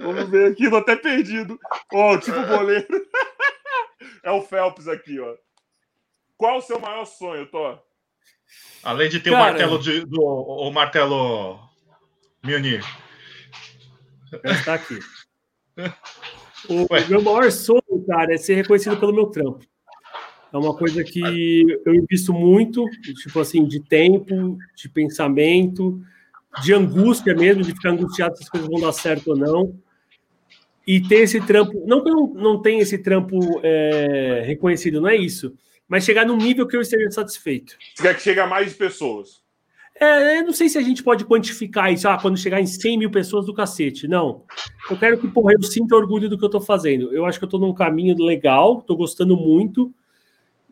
Speaker 3: Vamos ver aqui, tô até perdido. Ó, tipo goleiro. [laughs] É o Phelps aqui, ó. Qual o seu maior sonho, Thor?
Speaker 6: Além de ter o martelo de, do o martelo Mjolnir.
Speaker 5: Já tá aqui. [laughs] O
Speaker 6: Ué.
Speaker 5: meu maior sonho, cara, é ser reconhecido pelo meu trampo. É uma coisa que eu invisto muito, tipo assim, de tempo, de pensamento, de angústia mesmo, de ficar angustiado se as coisas vão dar certo ou não. E ter esse trampo, não que eu não, não tenha esse trampo é, reconhecido, não é isso, mas chegar num nível que eu esteja satisfeito.
Speaker 3: Você quer que chegue a mais pessoas?
Speaker 5: É, eu não sei se a gente pode quantificar isso, ah, quando chegar em 100 mil pessoas do cacete. Não. Eu quero que, porra, eu sinta orgulho do que eu tô fazendo. Eu acho que eu tô num caminho legal, tô gostando muito,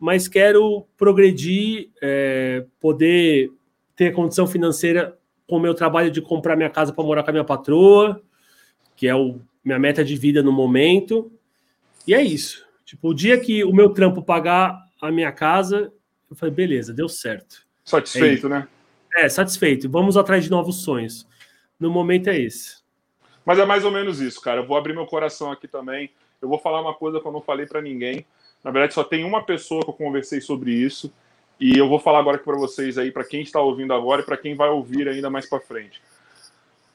Speaker 5: mas quero progredir, é, poder ter condição financeira com o meu trabalho de comprar minha casa para morar com a minha patroa, que é o, minha meta de vida no momento. E é isso. Tipo, o dia que o meu trampo pagar a minha casa, eu falei, beleza, deu certo.
Speaker 3: Satisfeito, né?
Speaker 5: É, satisfeito. Vamos atrás de novos sonhos. No momento é esse.
Speaker 3: Mas é mais ou menos isso, cara. Eu vou abrir meu coração aqui também. Eu vou falar uma coisa que eu não falei pra ninguém. Na verdade, só tem uma pessoa que eu conversei sobre isso. E eu vou falar agora aqui para vocês aí, para quem está ouvindo agora e para quem vai ouvir ainda mais para frente.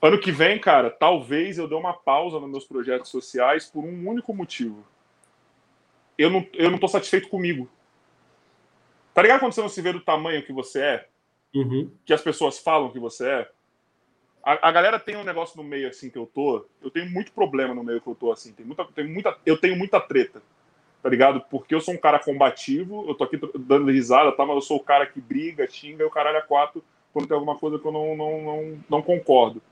Speaker 3: Ano que vem, cara, talvez eu dê uma pausa nos meus projetos sociais por um único motivo. Eu não, eu não tô satisfeito comigo. Tá ligado quando você não se vê do tamanho que você é?
Speaker 5: Uhum.
Speaker 3: que as pessoas falam que você é. A, a galera tem um negócio no meio assim que eu tô. Eu tenho muito problema no meio que eu tô assim. Tem muita, tem muita, eu tenho muita treta, tá ligado? Porque eu sou um cara combativo. Eu tô aqui dando risada, tá? Mas eu sou o cara que briga, xinga e o caralho a quatro quando tem alguma coisa que eu não, não, não, não concordo.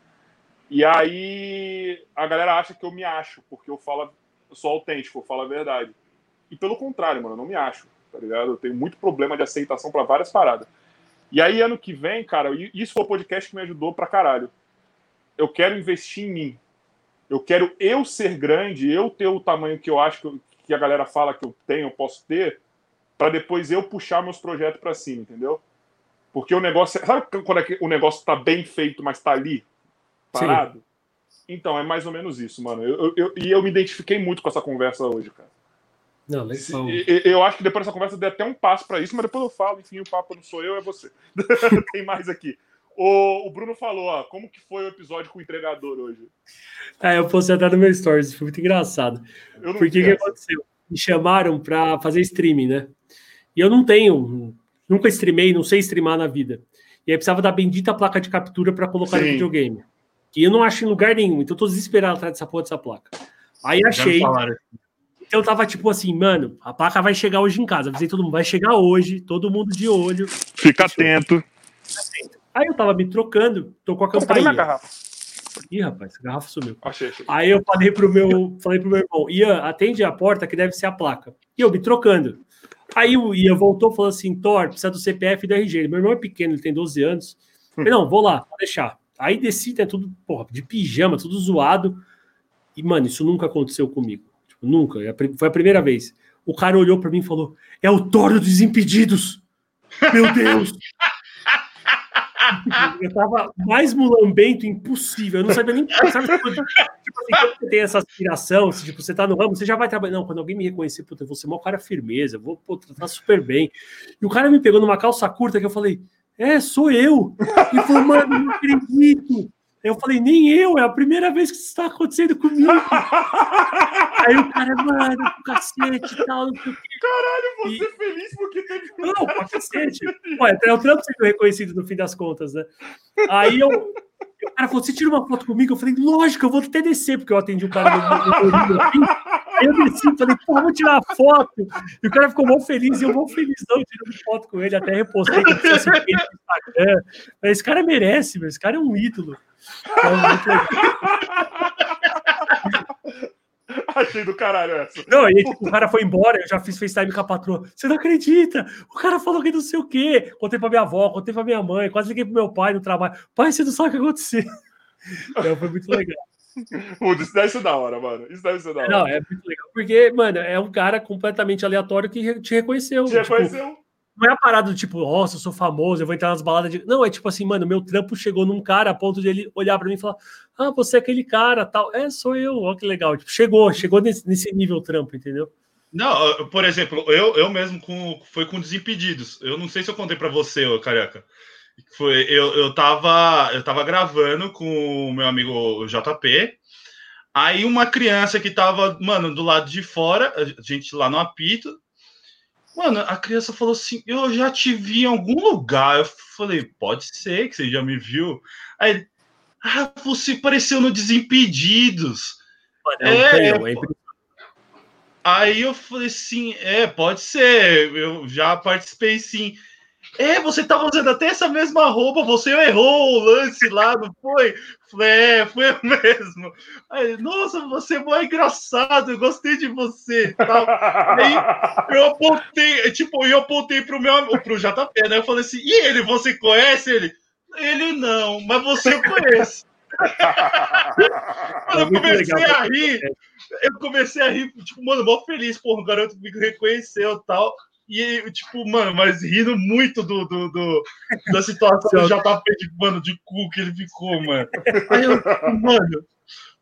Speaker 3: E aí a galera acha que eu me acho, porque eu falo, eu sou autêntico, eu falo a verdade. E pelo contrário, mano, eu não me acho, tá ligado? Eu tenho muito problema de aceitação para várias paradas. E aí, ano que vem, cara, isso foi o podcast que me ajudou pra caralho. Eu quero investir em mim. Eu quero eu ser grande, eu ter o tamanho que eu acho que, eu- que a galera fala que eu tenho, eu posso ter, para depois eu puxar meus projetos para cima, entendeu? Porque o negócio. Sabe quando é que o negócio tá bem feito, mas tá ali, parado? Então, é mais ou menos isso, mano. Eu, eu- eu- e eu me identifiquei muito com essa conversa hoje, cara.
Speaker 5: Não, legal.
Speaker 3: Eu acho que depois dessa conversa deu até um passo pra isso, mas depois eu falo, enfim, o papo não sou eu, é você. [laughs] Tem mais aqui. O, o Bruno falou, ó, como que foi o episódio com o entregador hoje?
Speaker 5: É, eu postei até no meu stories, foi muito engraçado.
Speaker 3: Eu não
Speaker 5: Porque o que aconteceu? Me chamaram para fazer streaming, né? E eu não tenho, nunca streamei, não sei streamar na vida. E aí precisava da bendita placa de captura para colocar no
Speaker 3: Sim.
Speaker 5: videogame. E eu não acho em lugar nenhum, então eu tô desesperado atrás dessa porra dessa placa. Aí achei, então eu tava tipo assim, mano, a placa vai chegar hoje em casa. Avisei todo mundo, vai chegar hoje, todo mundo de olho.
Speaker 3: Fica atento.
Speaker 5: Aí eu tava me trocando, tô com a
Speaker 3: Cadê minha
Speaker 5: campainha.
Speaker 3: garrafa?
Speaker 5: Ih, rapaz, a garrafa sumiu.
Speaker 3: Achei, achei.
Speaker 5: Aí eu falei pro meu, falei pro meu irmão, Ian, atende a porta que deve ser a placa. E eu me trocando. Aí o Ian voltou e falou assim: Thor, precisa do CPF e do RG. Meu irmão é pequeno, ele tem 12 anos. Eu falei, não, vou lá, vou deixar. Aí desci, tá tudo, porra, de pijama, tudo zoado. E, mano, isso nunca aconteceu comigo. Tipo, nunca. É Foi a primeira vez. O cara olhou pra mim e falou: É o Thor dos Desimpedidos! [laughs] Meu Deus! Eu tava mais mulambento impossível. Eu não sabia nem. Sabe, quando, tipo assim, quando você tem essa aspiração, se, tipo, você tá no ramo, você já vai trabalhar. Não, quando alguém me reconhecer, puta, eu vou ser cara firmeza, vou pô, tratar super bem. E o cara me pegou numa calça curta que eu falei, é, sou eu. E falou, mano, não acredito. Eu falei, nem eu, é a primeira vez que isso está acontecendo comigo. [laughs] Aí o cara, mano, cacete e tal, não sei o quê.
Speaker 3: Caralho,
Speaker 5: E-
Speaker 3: você feliz porque teve.
Speaker 5: Não, pra cacete. Ué, é o trampo sendo reconhecido no fim das contas, né? Aí eu. O cara falou: você tira uma foto comigo? Eu falei, lógico, eu vou até descer, porque eu atendi o cara no fim. Aí eu desci falei, pô, vou tirar a foto. E o cara ficou mó feliz, e eu mó felizão tirando foto com ele, até repostei que fosse no Instagram. Esse cara merece, meu, esse cara é um ídolo. Então, legal.
Speaker 3: Achei do caralho essa.
Speaker 5: Não, e aí, tipo, o cara foi embora, eu já fiz FaceTime com a patroa. Você não acredita? O cara falou que não sei o quê. Contei pra minha avó, contei pra minha mãe, quase liguei pro meu pai no trabalho. Pai, você não sabe o que aconteceu. Então, foi muito legal. [laughs]
Speaker 3: Putz, isso deve ser da hora, mano. Isso deve ser da hora.
Speaker 5: Não, é muito legal. Porque, mano, é um cara completamente aleatório que te reconheceu.
Speaker 3: Te
Speaker 5: Tipo,
Speaker 3: reconheceu?
Speaker 5: não é a parada do tipo, nossa, eu sou famoso, eu vou entrar nas baladas de. Não, é tipo assim, mano, meu trampo chegou num cara a ponto de ele olhar pra mim e falar: Ah, você é aquele cara, tal. É, sou eu, olha que legal. Tipo, chegou, chegou nesse, nesse nível trampo, entendeu?
Speaker 4: Não, por exemplo, eu, eu mesmo com, foi com Desimpedidos. Eu não sei se eu contei pra você, ô Careca. Foi, eu, eu, tava, eu tava gravando com o meu amigo JP. Aí uma criança que tava, mano, do lado de fora, a gente lá no apito. Mano, a criança falou assim: Eu já te vi em algum lugar. Eu falei: Pode ser que você já me viu. Aí Ah, você apareceu no Desimpedidos.
Speaker 5: Mano,
Speaker 4: É,
Speaker 5: é impressionante.
Speaker 4: Aí eu falei assim, é, pode ser, eu já participei sim. É, você tava usando até essa mesma roupa, você errou o lance lá, não foi? É, foi eu [laughs] mesmo. Aí, nossa, você é mó engraçado, eu gostei de você. e Tal. Aí eu apontei, tipo, eu apontei pro meu pro JP, né? Eu falei assim, e ele, você conhece ele? Ele não, mas você conhece. Mano, [laughs] eu
Speaker 5: É
Speaker 4: comecei
Speaker 5: legal.
Speaker 4: a rir. Eu comecei a rir, tipo, mano, mó feliz, porra, o garoto me reconheceu e tal. E, tipo, mano, mas rindo muito do, do, do- da situação do JP, de, mano, de cu que ele ficou, mano. Aí eu, mano,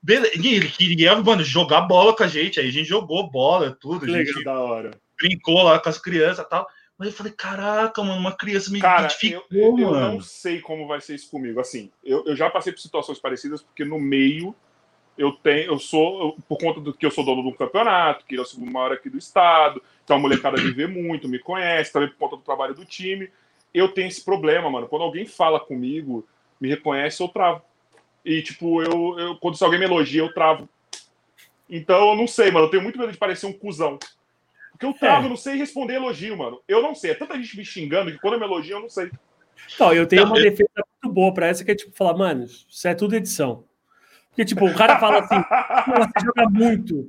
Speaker 4: beleza. E ele queria, mano, jogar bola com a gente. Aí a gente jogou bola, tudo. A gente
Speaker 3: Legal, da hora.
Speaker 4: brincou lá com as crianças e tal. Mas eu falei, caraca, mano, uma criança me
Speaker 3: Cara, eu,
Speaker 4: identificou,
Speaker 3: eu- eu
Speaker 4: mano.
Speaker 3: não sei como vai ser isso comigo. Assim, eu, eu já passei por situações parecidas, porque no meio eu tenho, eu sou, eu- por conta do que eu sou dono de um campeonato, que eu sou o maior aqui do estado, então a molecada me vê muito, me conhece, também por conta do trabalho do time. Eu tenho esse problema, mano. Quando alguém fala comigo, me reconhece, eu travo. E, tipo, eu, eu quando se alguém me elogia, eu travo. Então, eu não sei, mano. Eu tenho muito medo de parecer um cuzão. Porque eu travo,
Speaker 5: É.
Speaker 3: eu não sei responder elogio, mano. Eu não sei. É tanta gente me xingando que quando eu me elogio, eu não sei.
Speaker 5: Então, eu tenho
Speaker 6: Não,
Speaker 5: uma defesa muito boa pra essa, que é tipo, falar, mano, isso é tudo edição. Porque, tipo, o cara fala assim, [laughs] "Pô, você joga muito.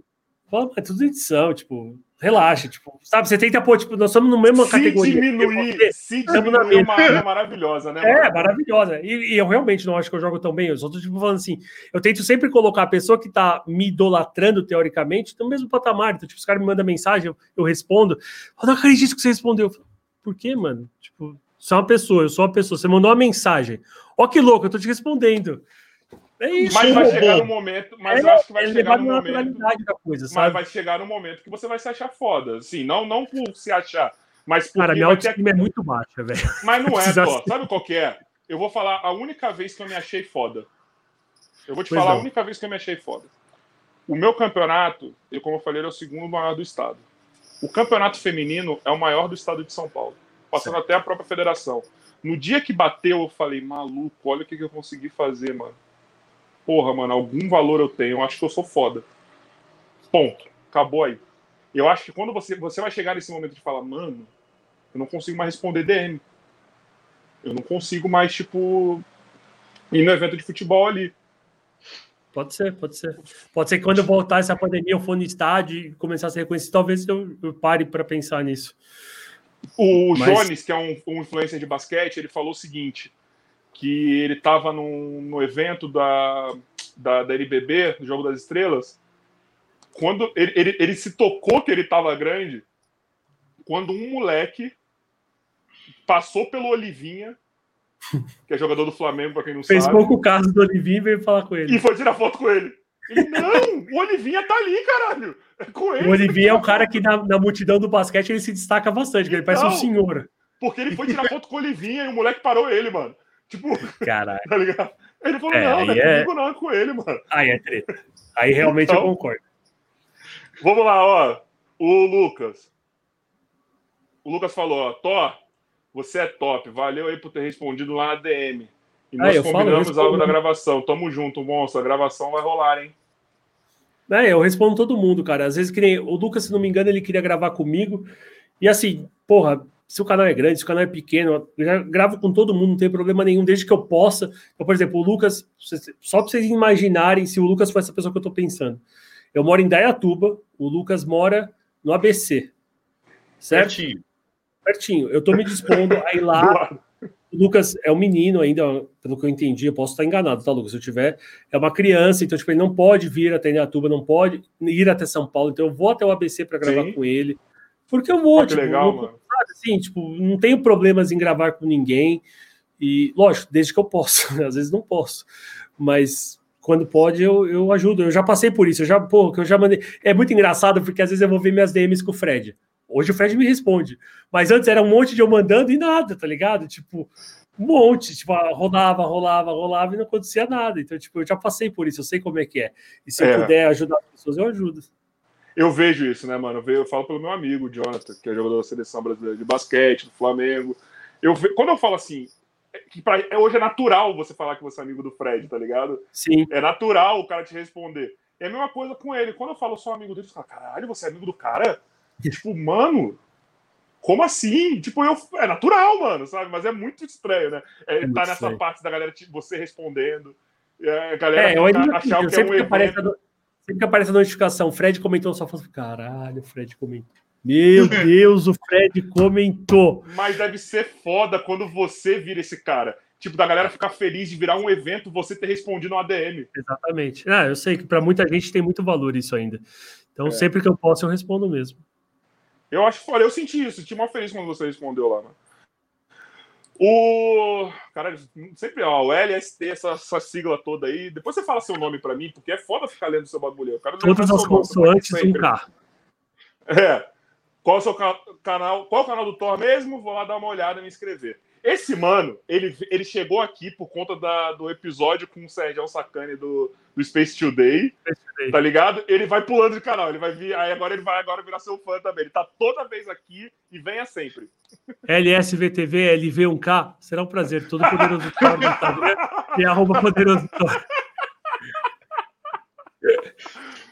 Speaker 5: Fala, "Mas é tudo edição, tipo, relaxa, tipo, sabe? Você tenta pôr, tipo, nós estamos na mesma
Speaker 3: Se
Speaker 5: categoria.
Speaker 3: diminuir,
Speaker 5: Você-
Speaker 3: se diminuir é uma arma maravilhosa, né?
Speaker 5: É,
Speaker 3: mano?
Speaker 5: maravilhosa. E, e eu realmente não acho que eu jogo tão bem. Eu só tô tipo, falando assim, eu tento sempre colocar a pessoa que tá me idolatrando, teoricamente, no mesmo patamar. Então, tipo, os caras me mandam mensagem, eu, eu respondo. Eu não acredito que você respondeu. Eu falo, Por quê, mano? Tipo, você é uma pessoa, eu sou uma pessoa. Você mandou uma mensagem. Ó, que louco, eu tô te respondendo. É isso.
Speaker 3: Mas vai
Speaker 6: robô.
Speaker 3: chegar no momento, mas
Speaker 5: é,
Speaker 3: eu acho que vai
Speaker 5: é
Speaker 3: chegar no momento,
Speaker 5: da coisa,
Speaker 3: mas
Speaker 5: sabe?
Speaker 3: vai chegar no momento que você vai se achar foda, assim, não não por se achar, mas porque
Speaker 5: Cara, minha
Speaker 3: vai ter
Speaker 5: autoestima é muito baixa, velho.
Speaker 3: Mas não [laughs] é, Tó. Sabe qual que é? Eu vou falar a única vez que eu me achei foda. Eu vou te
Speaker 5: Pois
Speaker 3: falar
Speaker 5: não.
Speaker 3: a única vez que eu me achei foda. O meu campeonato, eu, como eu falei, ele é o segundo maior do estado. O campeonato feminino é o maior do estado de São Paulo, passando até a própria federação. No dia que bateu, eu falei, maluco, olha o que, que eu consegui fazer, mano. Porra, mano, algum valor eu tenho, eu acho que eu sou foda. Ponto. Acabou aí. Eu acho que quando você, você vai chegar nesse momento de falar, mano, eu não consigo mais responder DM. Eu não consigo mais, tipo, ir no evento de futebol ali.
Speaker 5: Pode ser, pode ser. Pode ser que quando eu voltar essa pandemia, eu for no estádio e começar a ser reconhecido, talvez eu, eu pare para pensar nisso.
Speaker 3: O
Speaker 5: Mas-
Speaker 3: Jones, que é um, um influencer de basquete, ele falou o seguinte: que ele estava no, no evento da, da, da NBB, do Jogo das Estrelas, quando ele, ele, ele se tocou que ele estava grande, quando um moleque passou pelo Olivinha, [laughs] que é jogador do Flamengo, para quem não
Speaker 5: Fez
Speaker 3: sabe,
Speaker 5: pouco caso do Olivinho e veio falar com ele.
Speaker 3: e foi tirar foto com ele. Ele, não, o Olivinha tá ali, caralho. É com ele.
Speaker 5: O Olivinho é um cara que na, na multidão do basquete ele se destaca bastante, que ele parece um
Speaker 3: Então.
Speaker 5: senhor.
Speaker 3: Porque ele foi tirar foto com o Olivinha e o moleque parou ele, mano. Tipo,
Speaker 5: Caralho. [laughs]
Speaker 3: tá ligado? Ele falou,
Speaker 5: É,
Speaker 3: não, não é comigo não, é com ele, mano.
Speaker 5: Aí é treta. Aí realmente eu
Speaker 3: Então.
Speaker 5: concordo.
Speaker 3: Vamos lá, ó. O Lucas. O Lucas falou, ó, Thor, você é top. Valeu aí por ter respondido lá na DM. E nós
Speaker 5: eu falo, eu
Speaker 3: combinamos
Speaker 5: respondo.
Speaker 3: algo da gravação. Tamo junto, monstro. A gravação vai rolar, hein?
Speaker 5: É, eu respondo todo mundo, cara. Às vezes que nem o Lucas, se não me engano, ele queria gravar comigo. E assim, porra, se o canal é grande, se o canal é pequeno, eu já gravo com todo mundo, não tem problema nenhum, desde que eu possa. Então, por exemplo, o Lucas, só para vocês imaginarem se o Lucas foi essa pessoa que eu tô pensando. Eu moro em Dayatuba, o Lucas mora no ABC. Certo?
Speaker 6: Certinho.
Speaker 5: Certinho. Eu tô me dispondo a ir lá. [laughs] O Lucas é um menino ainda, pelo que eu entendi, eu posso estar enganado, tá, Lucas? Se eu tiver, é uma criança, então, tipo, ele não pode vir até Indaiatuba, não pode ir até São Paulo, então eu vou até o ABC para gravar
Speaker 3: Sim.
Speaker 5: com ele. Porque eu vou,
Speaker 3: que
Speaker 5: tipo,
Speaker 3: legal,
Speaker 5: não- assim, tipo, não tenho problemas em gravar com ninguém. E, lógico, desde que eu posso, [laughs] às vezes não posso. Mas quando pode, eu, eu ajudo. Eu já passei por isso, eu já, pô, que eu já mandei. É muito engraçado, porque às vezes eu vou ver minhas DMs com o Fred. Hoje o Fred me responde. Mas antes era um monte de eu mandando e nada, tá ligado? Tipo, um monte. Tipo, ah, rolava, rolava, rolava e não acontecia nada. Então, tipo, eu já passei por isso, eu sei como é que é. E se
Speaker 3: É.
Speaker 5: eu puder ajudar as pessoas, eu ajudo.
Speaker 3: Eu vejo isso, né, mano? Eu, vejo- eu falo pelo meu amigo, Jonathan, que é jogador da seleção brasileira de basquete, do Flamengo. Eu ve- Quando eu falo assim, é que pra... é- hoje é natural você falar que você é amigo do Fred, tá ligado?
Speaker 5: Sim.
Speaker 3: É natural o cara te responder. É a mesma coisa com ele. Quando eu falo, eu sou amigo dele, eu falo, caralho, você é amigo do cara? [laughs] tipo, mano, como assim? Tipo, eu... é natural, mano, sabe? Mas é muito estranho, né? É,
Speaker 5: muito
Speaker 3: tá nessa
Speaker 5: estranho.
Speaker 3: parte da galera, tipo, você respondendo. É, a galera
Speaker 5: É, eu
Speaker 3: achar
Speaker 5: eu
Speaker 3: que é um evento.
Speaker 5: Sempre que aparece a notificação, Fred comentou, só falo, caralho, o Fred comentou. Meu [laughs] Deus, o Fred comentou.
Speaker 3: Mas deve ser foda quando você vira esse cara. Tipo, da galera ficar feliz de virar um evento, você ter respondido um ADM.
Speaker 5: Exatamente. Ah, eu sei que para muita gente tem muito valor isso ainda. Então,
Speaker 3: É.
Speaker 5: sempre que eu posso, eu respondo mesmo.
Speaker 3: Eu acho foda, eu senti isso, fiquei mal feliz quando você respondeu lá, mano. O. Cara, sempre, ó, o LST, essa, essa sigla toda aí. Depois você fala seu nome pra mim, porque é foda ficar lendo seu bagulho.
Speaker 5: Todas as consoantes, um. K.
Speaker 3: É. Qual é o seu ca- canal? Qual é o canal do Thor mesmo? Vou lá dar uma olhada e me inscrever. Esse mano, ele, ele chegou aqui por conta da- do episódio com o Sérgio Sacani do, do Space Today,
Speaker 5: Today.
Speaker 3: tá ligado? Ele vai pulando de canal, ele vai vir, aí agora ele vai agora virar seu fã também. Ele tá toda vez aqui e venha sempre.
Speaker 5: LSVTV, LV1K, será um prazer. Todo poderoso Thor no Instagram e arroba poderoso Thor.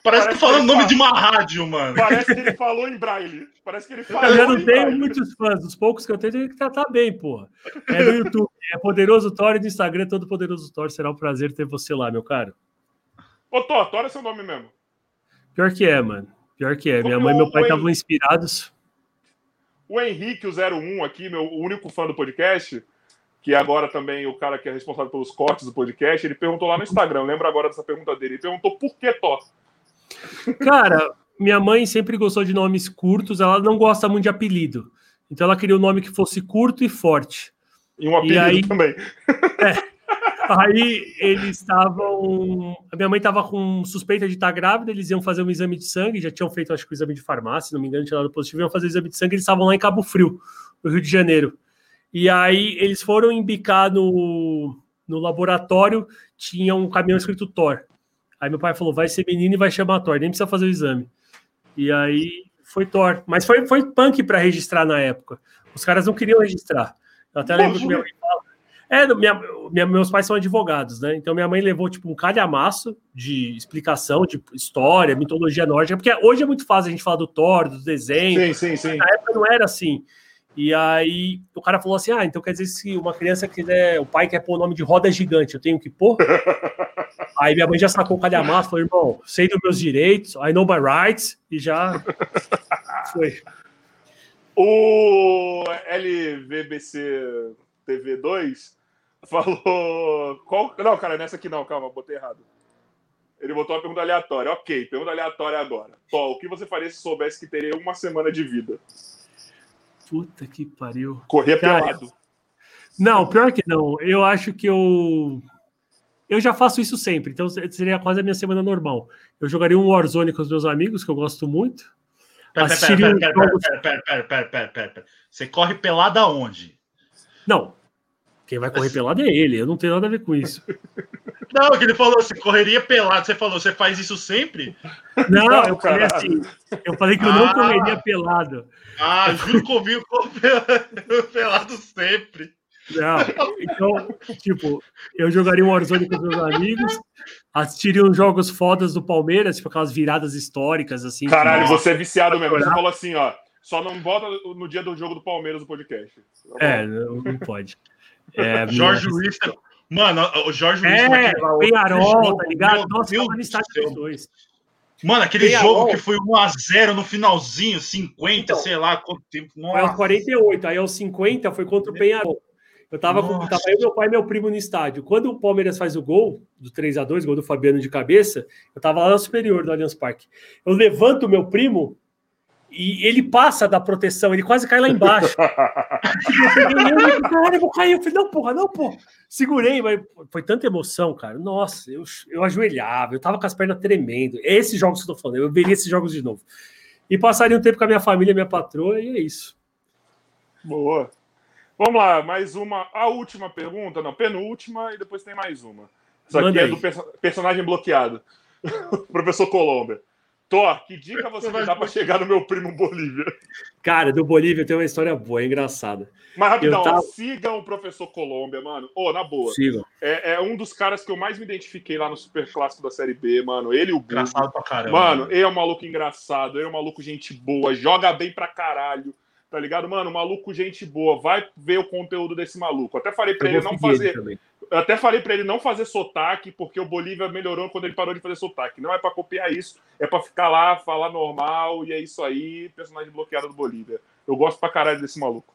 Speaker 6: Parece que falando o nome
Speaker 3: fala.
Speaker 6: de uma rádio, mano.
Speaker 3: Parece que ele falou em braille. Parece que ele falou
Speaker 5: Eu já não
Speaker 3: em
Speaker 5: tenho
Speaker 3: braille.
Speaker 5: muitos fãs, os poucos que eu tenho, tem que tratar bem, porra. É no YouTube, é Poderoso Thor e no Instagram, todo Poderoso Thor. Será um prazer ter você lá, meu caro.
Speaker 3: Ô, Tó, Thor é seu nome mesmo.
Speaker 5: Pior que é, mano. Pior que é. Minha
Speaker 3: Como
Speaker 5: mãe e meu pai estavam inspirados.
Speaker 3: O Henrique, o 01 aqui, meu único fã do podcast, que é agora também o cara que é responsável pelos cortes do podcast, ele perguntou lá no Instagram, lembra agora dessa pergunta dele, ele perguntou por que Thor?
Speaker 5: Cara, minha mãe sempre gostou de nomes curtos, ela não gosta muito de apelido. Então ela queria um nome que fosse curto e forte.
Speaker 3: E um apelido
Speaker 5: aí-
Speaker 3: também. [laughs]
Speaker 5: Aí eles estavam. A minha mãe estava com suspeita de estar grávida, eles iam fazer um exame de sangue, já tinham feito, acho que o exame de farmácia, se não me engano, tinha dado positivo, iam fazer o exame de sangue, eles estavam lá em Cabo Frio, no Rio de Janeiro. E aí eles foram embicar no, no laboratório, tinha um caminhão escrito Thor. Aí meu pai falou: vai ser menino e vai chamar Thor, nem precisa fazer o exame. E aí foi Thor. Mas foi, foi punk para registrar na época. Os caras não queriam registrar. Eu até lembro que minha mãe fala. É, minha, minha- meus pais são advogados, né? Então minha mãe levou tipo um calhamaço de explicação de história, mitologia nórdica, porque hoje é muito fácil a gente falar do Thor, do desenho.
Speaker 3: Sim, sim, sim.
Speaker 5: Na época não era assim. E aí o cara falou assim: ah, então quer dizer se uma criança quiser, o pai quer pôr o nome de roda gigante, eu tenho que pôr? [laughs] aí minha mãe já sacou o calhamaço, falou: irmão, sei dos meus direitos, I know my rights, e já [laughs] foi.
Speaker 3: O LVBC TV2 falou. Qual... Não, cara, nessa aqui não, calma, botei errado. Ele botou uma pergunta aleatória. Ok, pergunta aleatória agora. Tó, o que você faria se soubesse que teria uma semana de vida?
Speaker 5: Puta que pariu.
Speaker 3: Correr pelado.
Speaker 5: Não, pior que não. Eu acho que eu. Eu já faço isso sempre, então seria quase a minha semana normal. Eu jogaria um Warzone com os meus amigos, que eu gosto muito.
Speaker 6: Pera, pera, pera,
Speaker 5: os
Speaker 6: pera,
Speaker 5: jogos-
Speaker 6: pera, pera, pera, pera, pera, pera, pera. Você corre pelado aonde?
Speaker 5: Não. Quem vai correr pelado é ele, eu não tenho nada a ver com isso. [laughs]
Speaker 6: Não, que ele falou, você correria pelado. Você falou, você faz isso sempre?
Speaker 5: Não,
Speaker 3: Não,
Speaker 5: eu falei assim. Eu falei que eu não
Speaker 6: Ah.
Speaker 5: correria pelado.
Speaker 6: Ah, juro que eu vi o corpo pelado, [laughs] pelado sempre.
Speaker 5: Não. Então, tipo, eu jogaria um Warzone com os meus amigos, assistiria uns jogos fodas do Palmeiras, tipo aquelas viradas históricas, assim. que-
Speaker 3: Caralho, você é viciado mesmo. Você falou assim, ó. Só não bota no dia do jogo do Palmeiras o podcast. Tá?
Speaker 5: É, não, não pode. É,
Speaker 6: Jorge
Speaker 5: minha-
Speaker 6: Luiz. Mano, o Jorge Luiz
Speaker 5: É, Penharol,
Speaker 6: jogo,
Speaker 5: tá ligado?
Speaker 6: meu
Speaker 5: Nossa,
Speaker 6: Deus
Speaker 5: tava no estádio
Speaker 6: céu.
Speaker 5: dos dois.
Speaker 6: Mano, aquele
Speaker 5: Penharol.
Speaker 6: jogo que foi 1x0 no finalzinho, 50,
Speaker 5: Então,
Speaker 6: sei lá quanto tempo.
Speaker 5: Foi aos
Speaker 6: Nossa.
Speaker 5: 48, aí aos 50 foi contra o Penharol. Eu tava com
Speaker 6: Nossa.
Speaker 5: tava eu, meu pai e meu primo no estádio. Quando o Palmeiras faz o gol, do 3 a 2 gol do Fabiano de cabeça, eu tava lá na superior do Allianz Parque. Eu levanto o meu primo e ele passa da proteção, ele quase cai lá embaixo. [laughs] eu peguei ele e cara, eu vou cair. Eu falei, não, porra, não, porra. Segurei, mas foi tanta emoção, cara. Nossa, eu, eu ajoelhava, eu tava com as pernas tremendo. É esses jogos que eu tô falando, eu veria esses jogos de novo. E passaria um tempo com a minha família, minha patroa, e é isso.
Speaker 3: Boa. Vamos lá, mais uma. A última pergunta, não, penúltima, e depois tem mais uma. Isso aqui
Speaker 5: Manda
Speaker 3: é do perso- personagem bloqueado. [laughs] Professor Colômbia. Thor, que dica você me dá pra chegar no meu primo Bolívia?
Speaker 5: Cara, do Bolívia tem uma história boa, é engraçada.
Speaker 3: Mas rapidão,
Speaker 5: tava-
Speaker 3: sigam o professor Colômbia, mano. Ô, na boa.
Speaker 5: Possível.
Speaker 3: É, é um dos caras que eu mais me identifiquei lá no Super Clássico da Série B, mano. Ele e o Bruno.
Speaker 6: Engraçado pra caramba.
Speaker 3: Mano, ele é um maluco engraçado, ele é um maluco gente boa, joga bem pra caralho, tá ligado? Mano, maluco gente boa, vai ver o conteúdo desse maluco. Até falei
Speaker 5: Eu
Speaker 3: ele não
Speaker 5: ele
Speaker 3: fazer, eu até falei pra ele não fazer sotaque, porque o Bolívia melhorou quando ele parou de fazer sotaque. Não é pra copiar isso, é pra ficar lá, falar normal, e é isso aí, personagem bloqueado do Bolívia. Eu gosto pra caralho desse maluco.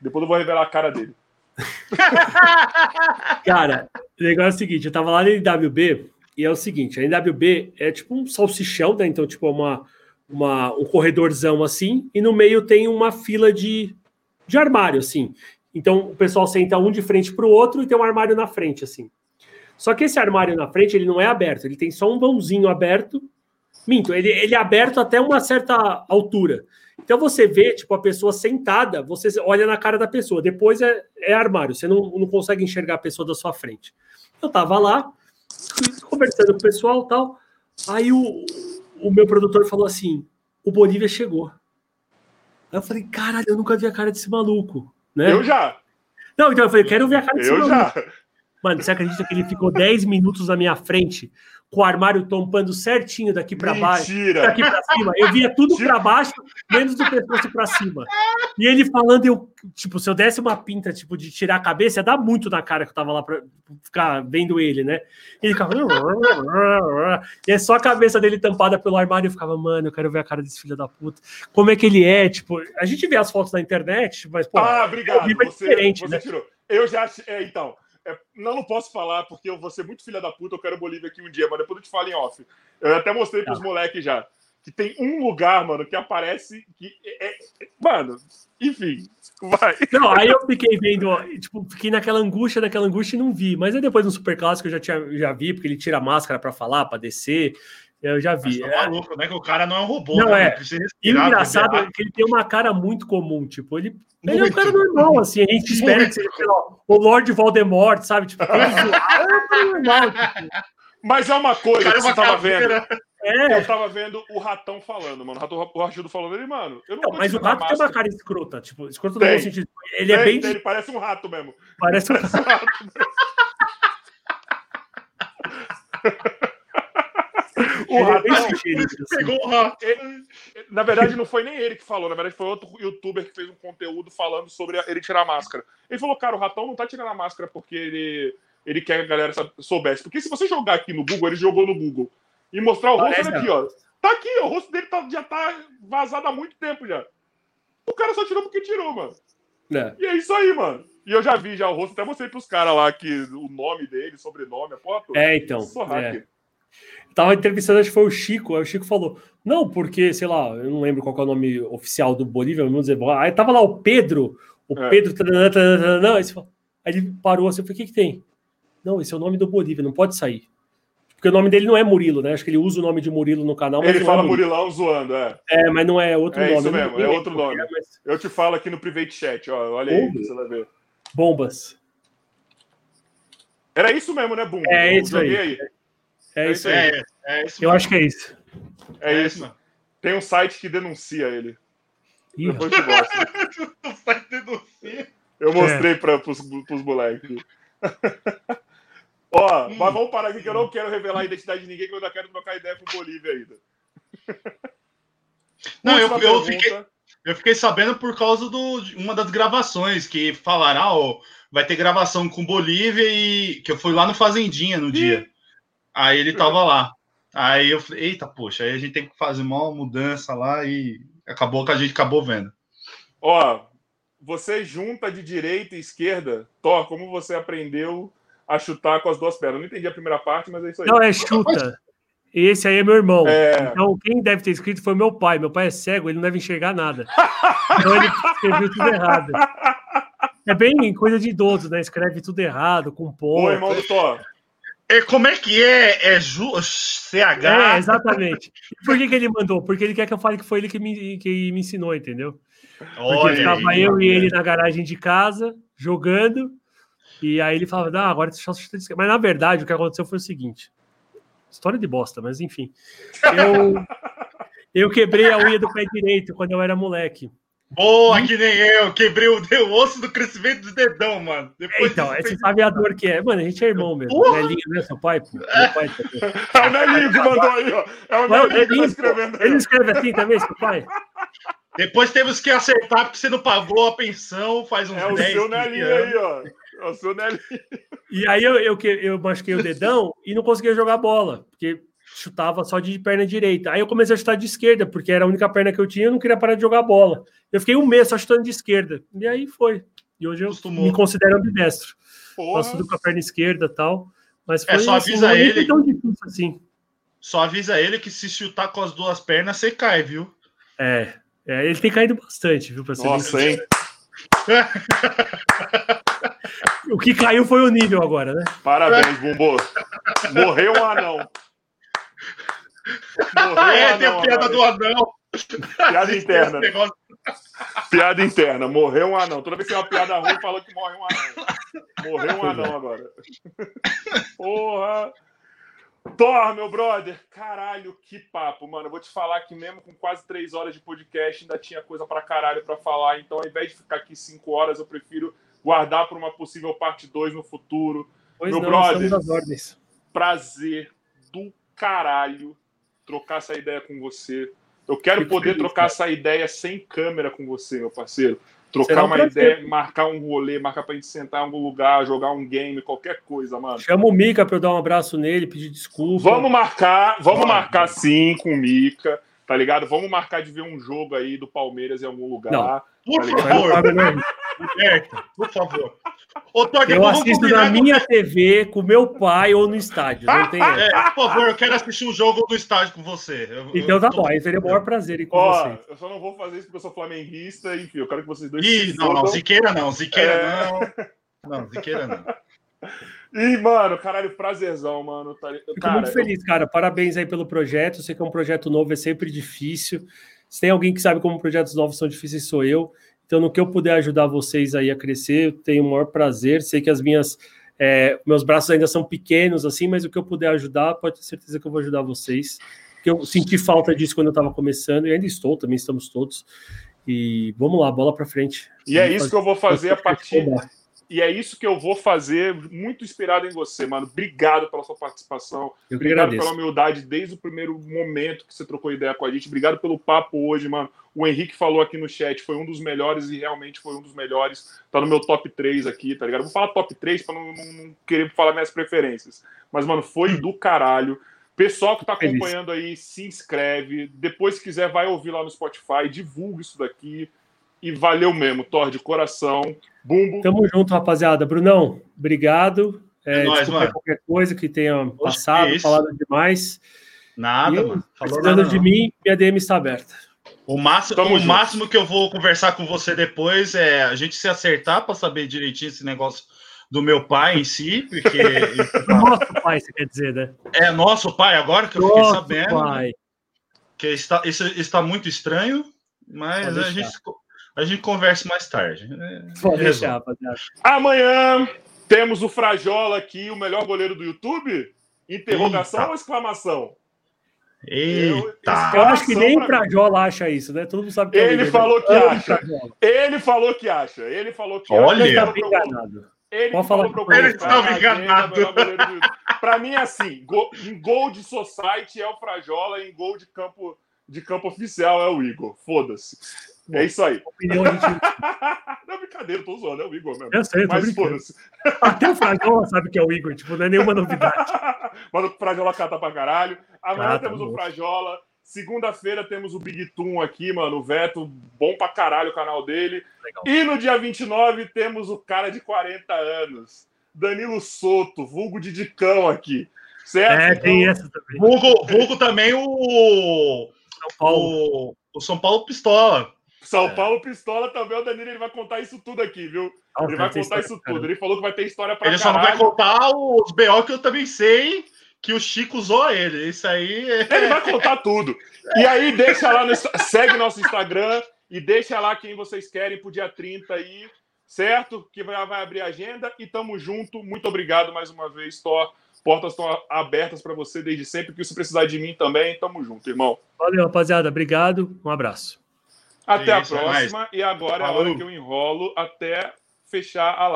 Speaker 3: Depois eu vou revelar a cara dele. [laughs]
Speaker 5: Cara, o negócio é o seguinte: eu tava lá na NWB e é o seguinte: a NWB é tipo um salsichão, né? Então, tipo, é uma, uma, um corredorzão assim, e no meio tem uma fila de, de armário, assim. Então, o pessoal senta um de frente pro outro e tem um armário na frente, assim. Só que esse armário na frente, ele não é aberto, ele tem só um vãozinho aberto. Minto, ele, ele é aberto até uma certa altura. Então você vê, tipo, a pessoa sentada, você olha na cara da pessoa, depois é, é armário, você não, não consegue enxergar a pessoa da sua frente. Eu tava lá, conversando com o pessoal tal, aí o, o meu produtor falou assim, o Bolívia chegou. Aí eu falei, caralho, eu nunca vi a cara desse maluco, né?
Speaker 3: Eu já,
Speaker 5: Não, então eu falei, quero ver a cara desse
Speaker 3: eu
Speaker 5: maluco.
Speaker 3: já.
Speaker 5: Mano, você acredita que ele ficou 10 minutos na minha frente, com o armário tompando certinho daqui para baixo, daqui para cima? Eu via tudo para baixo, menos do pescoço para cima. E ele falando, eu, tipo, se eu desse uma pinta, tipo, de tirar a cabeça, ia dar muito na cara que eu tava lá pra ficar vendo ele, né? E ele ficava. [laughs] E é só a cabeça dele tampada pelo armário. Eu ficava, mano, eu quero ver a cara desse filho da puta. Como é que ele é? Tipo, a gente vê as fotos na internet, mas, pô,
Speaker 3: ah, obrigado.
Speaker 5: é
Speaker 3: Você,
Speaker 5: diferente,
Speaker 3: você
Speaker 5: né?
Speaker 3: tirou. Eu já. É, então. É, não, não posso falar porque eu vou ser muito filha da puta. Eu quero Bolívia aqui um dia, mas depois eu te falo em off. Eu até mostrei pros
Speaker 5: Tá.
Speaker 3: moleques já. Que tem um lugar, mano, que aparece. Que é, é- mano, enfim. Vai.
Speaker 5: Não, aí eu fiquei vendo, ó, tipo, fiquei naquela angústia, naquela angústia e não vi. Mas aí depois no Super Clássico eu já, tinha, já vi, porque ele tira a máscara pra falar, pra descer. Eu já
Speaker 6: Mas
Speaker 5: vi.
Speaker 6: tá
Speaker 5: É,
Speaker 6: maluco, né? Que o cara não é um robô.
Speaker 5: Não,
Speaker 6: né?
Speaker 5: é. E o engraçado é que ele tem uma cara muito comum, tipo, ele, ele é um cara normal, assim, a gente espera
Speaker 6: Muito.
Speaker 5: que seja, sei lá, o Lord Voldemort, sabe? Tipo, todo zoado, [laughs] é normal, tipo,
Speaker 3: Mas é uma coisa
Speaker 6: Cara,
Speaker 3: que você tava vendo.
Speaker 5: é.
Speaker 3: Eu tava vendo o ratão falando, mano. O, rato, o Rachudo falando ele, mano. Eu não
Speaker 5: Não, mas o rato tem uma cara escrota, tipo, escrota no bom sentido. Ele é
Speaker 3: Tem,
Speaker 5: bem.
Speaker 3: tem, Ele parece um rato mesmo.
Speaker 5: Parece um
Speaker 3: Parece um rato mesmo. O
Speaker 5: é
Speaker 3: ratão.
Speaker 5: sugerido, assim.
Speaker 6: Pegou o rato.
Speaker 3: Na verdade, não foi nem ele que falou, na verdade, foi outro youtuber que fez um conteúdo falando sobre ele tirar a máscara. Ele falou, cara, o ratão não tá tirando a máscara porque ele, ele quer que a galera soubesse. Porque se você jogar aqui no Google, ele jogou no Google, e mostrar o rosto
Speaker 5: Parece,
Speaker 3: dele aqui, ó. Tá aqui, o rosto dele tá- já tá vazado há muito tempo já. O cara só tirou porque tirou, mano.
Speaker 5: É.
Speaker 3: E é isso aí, mano. E eu já vi já o rosto, até mostrei pros caras lá que o nome dele, sobrenome, a porra toda.
Speaker 5: É, então.
Speaker 3: Sou
Speaker 5: é. Tava entrevistando, acho que foi o Chico. Aí o Chico falou: Não, porque, sei lá, eu não lembro qual é o nome oficial do Bolívia, vamos dizer. Aí tava lá o Pedro, o
Speaker 3: É.
Speaker 5: Pedro. taranã, taranã, taranã, aí, aí ele parou assim: eu falei, O que, que tem? Não, esse é o nome do Bolívia, não pode sair. Porque o nome dele não é Murilo, né? Acho que ele usa o nome de Murilo no canal,
Speaker 3: Ele
Speaker 5: não
Speaker 3: fala
Speaker 5: é Murilo.
Speaker 3: Murilão zoando, é.
Speaker 5: É, mas não é outro
Speaker 3: É
Speaker 5: nome.
Speaker 3: isso
Speaker 5: Eu não-
Speaker 3: mesmo, é outro nome.
Speaker 5: é, mas-
Speaker 3: Eu te falo aqui no private chat, ó. Olha aí, você vai ver.
Speaker 5: Bombas.
Speaker 3: Era isso mesmo, né, Bum?
Speaker 5: É isso
Speaker 3: joguei
Speaker 5: aí. É
Speaker 3: É
Speaker 5: isso aí.
Speaker 6: É, é isso.
Speaker 5: Eu acho que é isso.
Speaker 3: É isso.
Speaker 6: mano.
Speaker 3: Tem um site que denuncia ele.
Speaker 5: Ih,
Speaker 3: Depois eu te mostro. [laughs]
Speaker 6: Tu vai denunciar.
Speaker 3: Eu
Speaker 5: É.
Speaker 3: mostrei para pros, pros moleques. [laughs] Ó,
Speaker 6: Hum.
Speaker 3: mas vamos parar aqui que eu não quero revelar a identidade de ninguém, que eu ainda quero trocar ideia com o Bolívia ainda.
Speaker 6: Não, eu, eu, fiquei, eu fiquei sabendo por causa do, de uma das gravações que falaram, ah, ó, vai ter gravação com Bolívia e que eu fui lá no Fazendinha no dia. Aí ele tava lá. Aí eu falei, eita, poxa, aí a gente tem que fazer uma mudança lá e acabou que a gente acabou vendo.
Speaker 3: Ó, você junta de direita e esquerda, Thor, como você aprendeu a chutar com as duas pernas? Eu não entendi a primeira parte, mas é isso aí.
Speaker 5: Não, é chuta. Esse aí é meu irmão.
Speaker 3: É.
Speaker 5: Então, quem deve ter escrito foi meu pai. Meu pai é cego, ele não deve enxergar nada. Então, ele escreveu tudo errado. É bem coisa de idoso, né? Escreve tudo errado, com
Speaker 3: Ô,
Speaker 5: ponto.
Speaker 3: irmão do Thor.
Speaker 6: É, como é que é? É Ju, CH?
Speaker 5: É, exatamente. E Por que, que ele mandou? Porque ele quer que eu fale que foi ele que me, que me ensinou, entendeu? Porque
Speaker 6: Olha
Speaker 5: ficava
Speaker 6: aí,
Speaker 5: eu e ele na garagem de casa, jogando, e aí ele falava, não, agora eu chutar de esquerda." Mas na verdade, o que aconteceu foi o seguinte: história de bosta, mas enfim. Eu, eu quebrei a unha do pé direito quando eu era moleque.
Speaker 6: Boa, que nem eu. Quebrei o, o osso do crescimento do dedão, mano. Depois
Speaker 5: Então,
Speaker 6: disso,
Speaker 5: você sabe a dor que é. Mano, a gente é irmão mesmo.
Speaker 6: Porra!
Speaker 5: Nelinho, né? Seu pai, pô. Meu pai também.
Speaker 3: É o Nelinho que mandou aí, ó. É o Nelinho que tá escrevendo
Speaker 5: Ele
Speaker 3: aí.
Speaker 5: não escreve assim também, seu pai?
Speaker 6: Depois temos que acertar porque você não pagou a pensão faz uns
Speaker 3: É o
Speaker 6: 10
Speaker 3: seu
Speaker 6: 15
Speaker 3: Nelinho
Speaker 6: anos.
Speaker 3: aí, ó. É o seu Nelinho.
Speaker 5: E aí eu, eu, que- eu machuquei o dedão e não conseguia jogar bola, porque chutava só de perna direita. Aí eu comecei a chutar de esquerda, porque era a única perna que eu tinha, eu não queria parar de jogar bola. Eu fiquei um mês só chutando de esquerda. E aí foi. E hoje eu
Speaker 6: Acostumou.
Speaker 5: me considero ambidestro.
Speaker 3: Porra.
Speaker 5: Faço tudo com a perna esquerda e tal. Mas
Speaker 6: É,
Speaker 5: foi
Speaker 6: só
Speaker 5: assim,
Speaker 6: avisa
Speaker 5: não
Speaker 6: ele.
Speaker 5: tão difícil assim.
Speaker 6: Só avisa ele que se chutar com as duas pernas, você cai, viu?
Speaker 5: É, é, ele tem caído bastante, viu? Pra ser
Speaker 3: Nossa, hein? [laughs]
Speaker 5: O que caiu foi o nível agora, né?
Speaker 3: Parabéns, Bumbo. Morreu um anão. Morreu
Speaker 6: é, tem a piada do anão.
Speaker 3: Piada interna. Piada interna. Morreu um anão. Toda vez que tem uma piada ruim, fala que morre um anão. Morreu um anão agora. Porra. Thor, meu brother. Caralho, que papo, mano. Eu vou te falar que mesmo com quase três horas de podcast, ainda tinha coisa pra caralho pra falar. Então, ao invés de ficar aqui cinco horas, eu prefiro guardar para uma possível parte 2 no futuro.
Speaker 5: Pois
Speaker 3: Meu
Speaker 5: não,
Speaker 3: brother. Prazer do caralho trocar essa ideia com você. Eu quero
Speaker 5: Fico
Speaker 3: poder
Speaker 5: feliz,
Speaker 3: trocar
Speaker 5: cara.
Speaker 3: essa ideia sem câmera com você, meu parceiro. Trocar
Speaker 5: Será um
Speaker 3: uma
Speaker 5: prazer.
Speaker 3: ideia, marcar um rolê, marcar pra gente sentar em algum lugar, jogar um game, qualquer coisa, mano.
Speaker 5: Chama o Mika pra eu dar um abraço nele, pedir desculpa.
Speaker 3: Vamos marcar, vamos
Speaker 4: Bora.
Speaker 3: marcar sim com o Mika, tá ligado? Vamos marcar de ver um jogo aí do Palmeiras em algum lugar.
Speaker 5: Não.
Speaker 4: Por
Speaker 3: Tá?
Speaker 5: Vai no
Speaker 4: favor, [laughs] Humberto, por favor. Ô, Todd,
Speaker 5: Eu assisto na minha TV com meu pai ou no estádio. Não tem.
Speaker 4: É, por favor, eu quero assistir um jogo do estádio com você. Eu-
Speaker 5: Então
Speaker 4: eu
Speaker 5: tá
Speaker 4: tô-
Speaker 5: bom, aí seria o maior prazer ir com
Speaker 3: Ó,
Speaker 5: você.
Speaker 3: eu só não vou fazer isso porque eu sou flamenguista, enfim, eu quero que vocês dois
Speaker 4: Ih,
Speaker 3: se
Speaker 4: não, não. Ziqueira não, Ziqueira
Speaker 3: É.
Speaker 4: não. Não, Ziqueira não. [laughs]
Speaker 3: Ih, mano, caralho, prazerzão, mano. Tá...
Speaker 5: Fico
Speaker 3: Cara,
Speaker 5: muito feliz, cara. Parabéns aí pelo projeto. Eu sei que é um projeto novo, é sempre difícil. Se tem alguém que sabe como projetos novos são difíceis, sou eu. Então, no que eu puder ajudar vocês aí a crescer, eu tenho o maior prazer. Sei que as minhas. é, meus braços ainda são pequenos, assim, mas o que eu puder ajudar, pode ter certeza que eu vou ajudar vocês. Porque eu senti falta disso quando eu estava começando, e ainda estou, também estamos todos. E vamos lá, bola para frente.
Speaker 3: E é isso que eu vou fazer a partir. E é isso que eu vou fazer, muito inspirado em você, mano. Obrigado pela sua participação.
Speaker 5: Eu
Speaker 3: Obrigado
Speaker 5: agradeço.
Speaker 3: pela humildade desde o primeiro momento que você trocou ideia com a gente. Obrigado pelo papo hoje, mano. O Henrique falou aqui no chat, foi um dos melhores e realmente foi um dos melhores. Tá no meu top 3 aqui, tá ligado? Vou falar top 3 pra não, não- não querer falar minhas preferências. Mas, mano, foi do caralho. Pessoal que tá acompanhando aí, se inscreve. Depois, se quiser, vai ouvir lá no Spotify. Divulga isso daqui. E valeu mesmo, Thor, de coração. Bumbo.
Speaker 5: Tamo junto, rapaziada. Brunão, obrigado. É,
Speaker 4: É nóis,
Speaker 5: qualquer coisa que tenha passado,
Speaker 4: que isso.
Speaker 5: falado demais.
Speaker 4: Nada,
Speaker 5: eu,
Speaker 4: mano. Falou
Speaker 5: precisando
Speaker 4: nada,
Speaker 5: de
Speaker 4: não.
Speaker 5: mim, minha DM está aberta.
Speaker 4: O máximo,
Speaker 3: Tamo
Speaker 4: o
Speaker 3: junto.
Speaker 4: máximo que eu vou conversar com você depois é a gente se acertar para saber direitinho esse negócio do meu pai em si, porque [laughs]
Speaker 5: Nosso pai, você quer dizer, né?
Speaker 4: é nosso pai agora que eu fiquei
Speaker 5: Nosso
Speaker 4: sabendo
Speaker 5: pai.
Speaker 4: que está, isso está muito estranho, mas a gente, a gente conversa mais tarde. É,
Speaker 5: Pode
Speaker 4: resolve.
Speaker 5: deixar, rapaziada.
Speaker 3: Amanhã temos o Frajola aqui, o melhor goleiro do YouTube? Interrogação
Speaker 4: Eita.
Speaker 3: ou exclamação?
Speaker 4: Eita!
Speaker 5: Eu acho que nem o. Frajola acha isso, né? Todo mundo sabe que é o
Speaker 3: Ele falou
Speaker 5: né?
Speaker 3: que
Speaker 5: Amo o
Speaker 3: acha.
Speaker 5: Frajola.
Speaker 3: Ele falou que acha. Ele falou que
Speaker 4: Olha.
Speaker 5: Ele
Speaker 3: acha.
Speaker 5: tá bem enganado.
Speaker 3: Ele
Speaker 5: Pode
Speaker 3: que
Speaker 5: falar
Speaker 3: falou eu
Speaker 5: que
Speaker 4: Ele estava
Speaker 3: agenda,
Speaker 4: enganado.
Speaker 3: Pra mim é assim, go- em gol de society é o Frajola, em gol de campo, de campo oficial é o Igor. Foda-se. É isso aí.
Speaker 5: Opinião gente. [laughs]
Speaker 3: Não é brincadeira, tô zoando, é o Igor mesmo.
Speaker 5: Eu sei, eu tô
Speaker 3: Mas foda-se.
Speaker 5: Até o Frajola sabe que é o Igor, tipo, não é nenhuma novidade. [laughs]
Speaker 3: Mas o Frajola cata pra caralho. Amanhã
Speaker 5: Cata,
Speaker 3: temos o. Frajola. Segunda-feira temos o Big Toon aqui, mano. O Veto, bom pra caralho o canal dele.
Speaker 5: Legal.
Speaker 3: E no dia 29 temos o cara de 40 anos, Danilo Soto, vulgo de Dicão aqui. Certo?
Speaker 5: É, tem
Speaker 3: Então,
Speaker 5: essa também.
Speaker 4: Vulgo, vulgo também o,
Speaker 5: São Paulo.
Speaker 4: o, o São Paulo Pistola.
Speaker 3: São Paulo Pistola também, o Danilo ele vai contar isso tudo aqui, viu?
Speaker 5: Nossa,
Speaker 3: Ele vai contar isso
Speaker 5: pra
Speaker 3: tudo. Ele falou que vai ter história pra
Speaker 4: Ele só não vai contar os BO que eu também sei que o Chico usou ele. Isso aí é.
Speaker 3: Ele vai contar tudo. E aí, deixa lá no. Segue nosso Instagram e deixa lá quem vocês querem pro dia 30 aí, certo? Que vai, vai abrir a agenda e tamo junto. Muito obrigado mais uma vez, Thor. Portas estão abertas para você desde sempre. Que se precisar de mim também, tamo junto, irmão.
Speaker 5: Valeu, rapaziada. Obrigado. Um abraço.
Speaker 3: Até
Speaker 4: Isso, é
Speaker 3: a próxima. E agora é a hora que eu enrolo até fechar a live.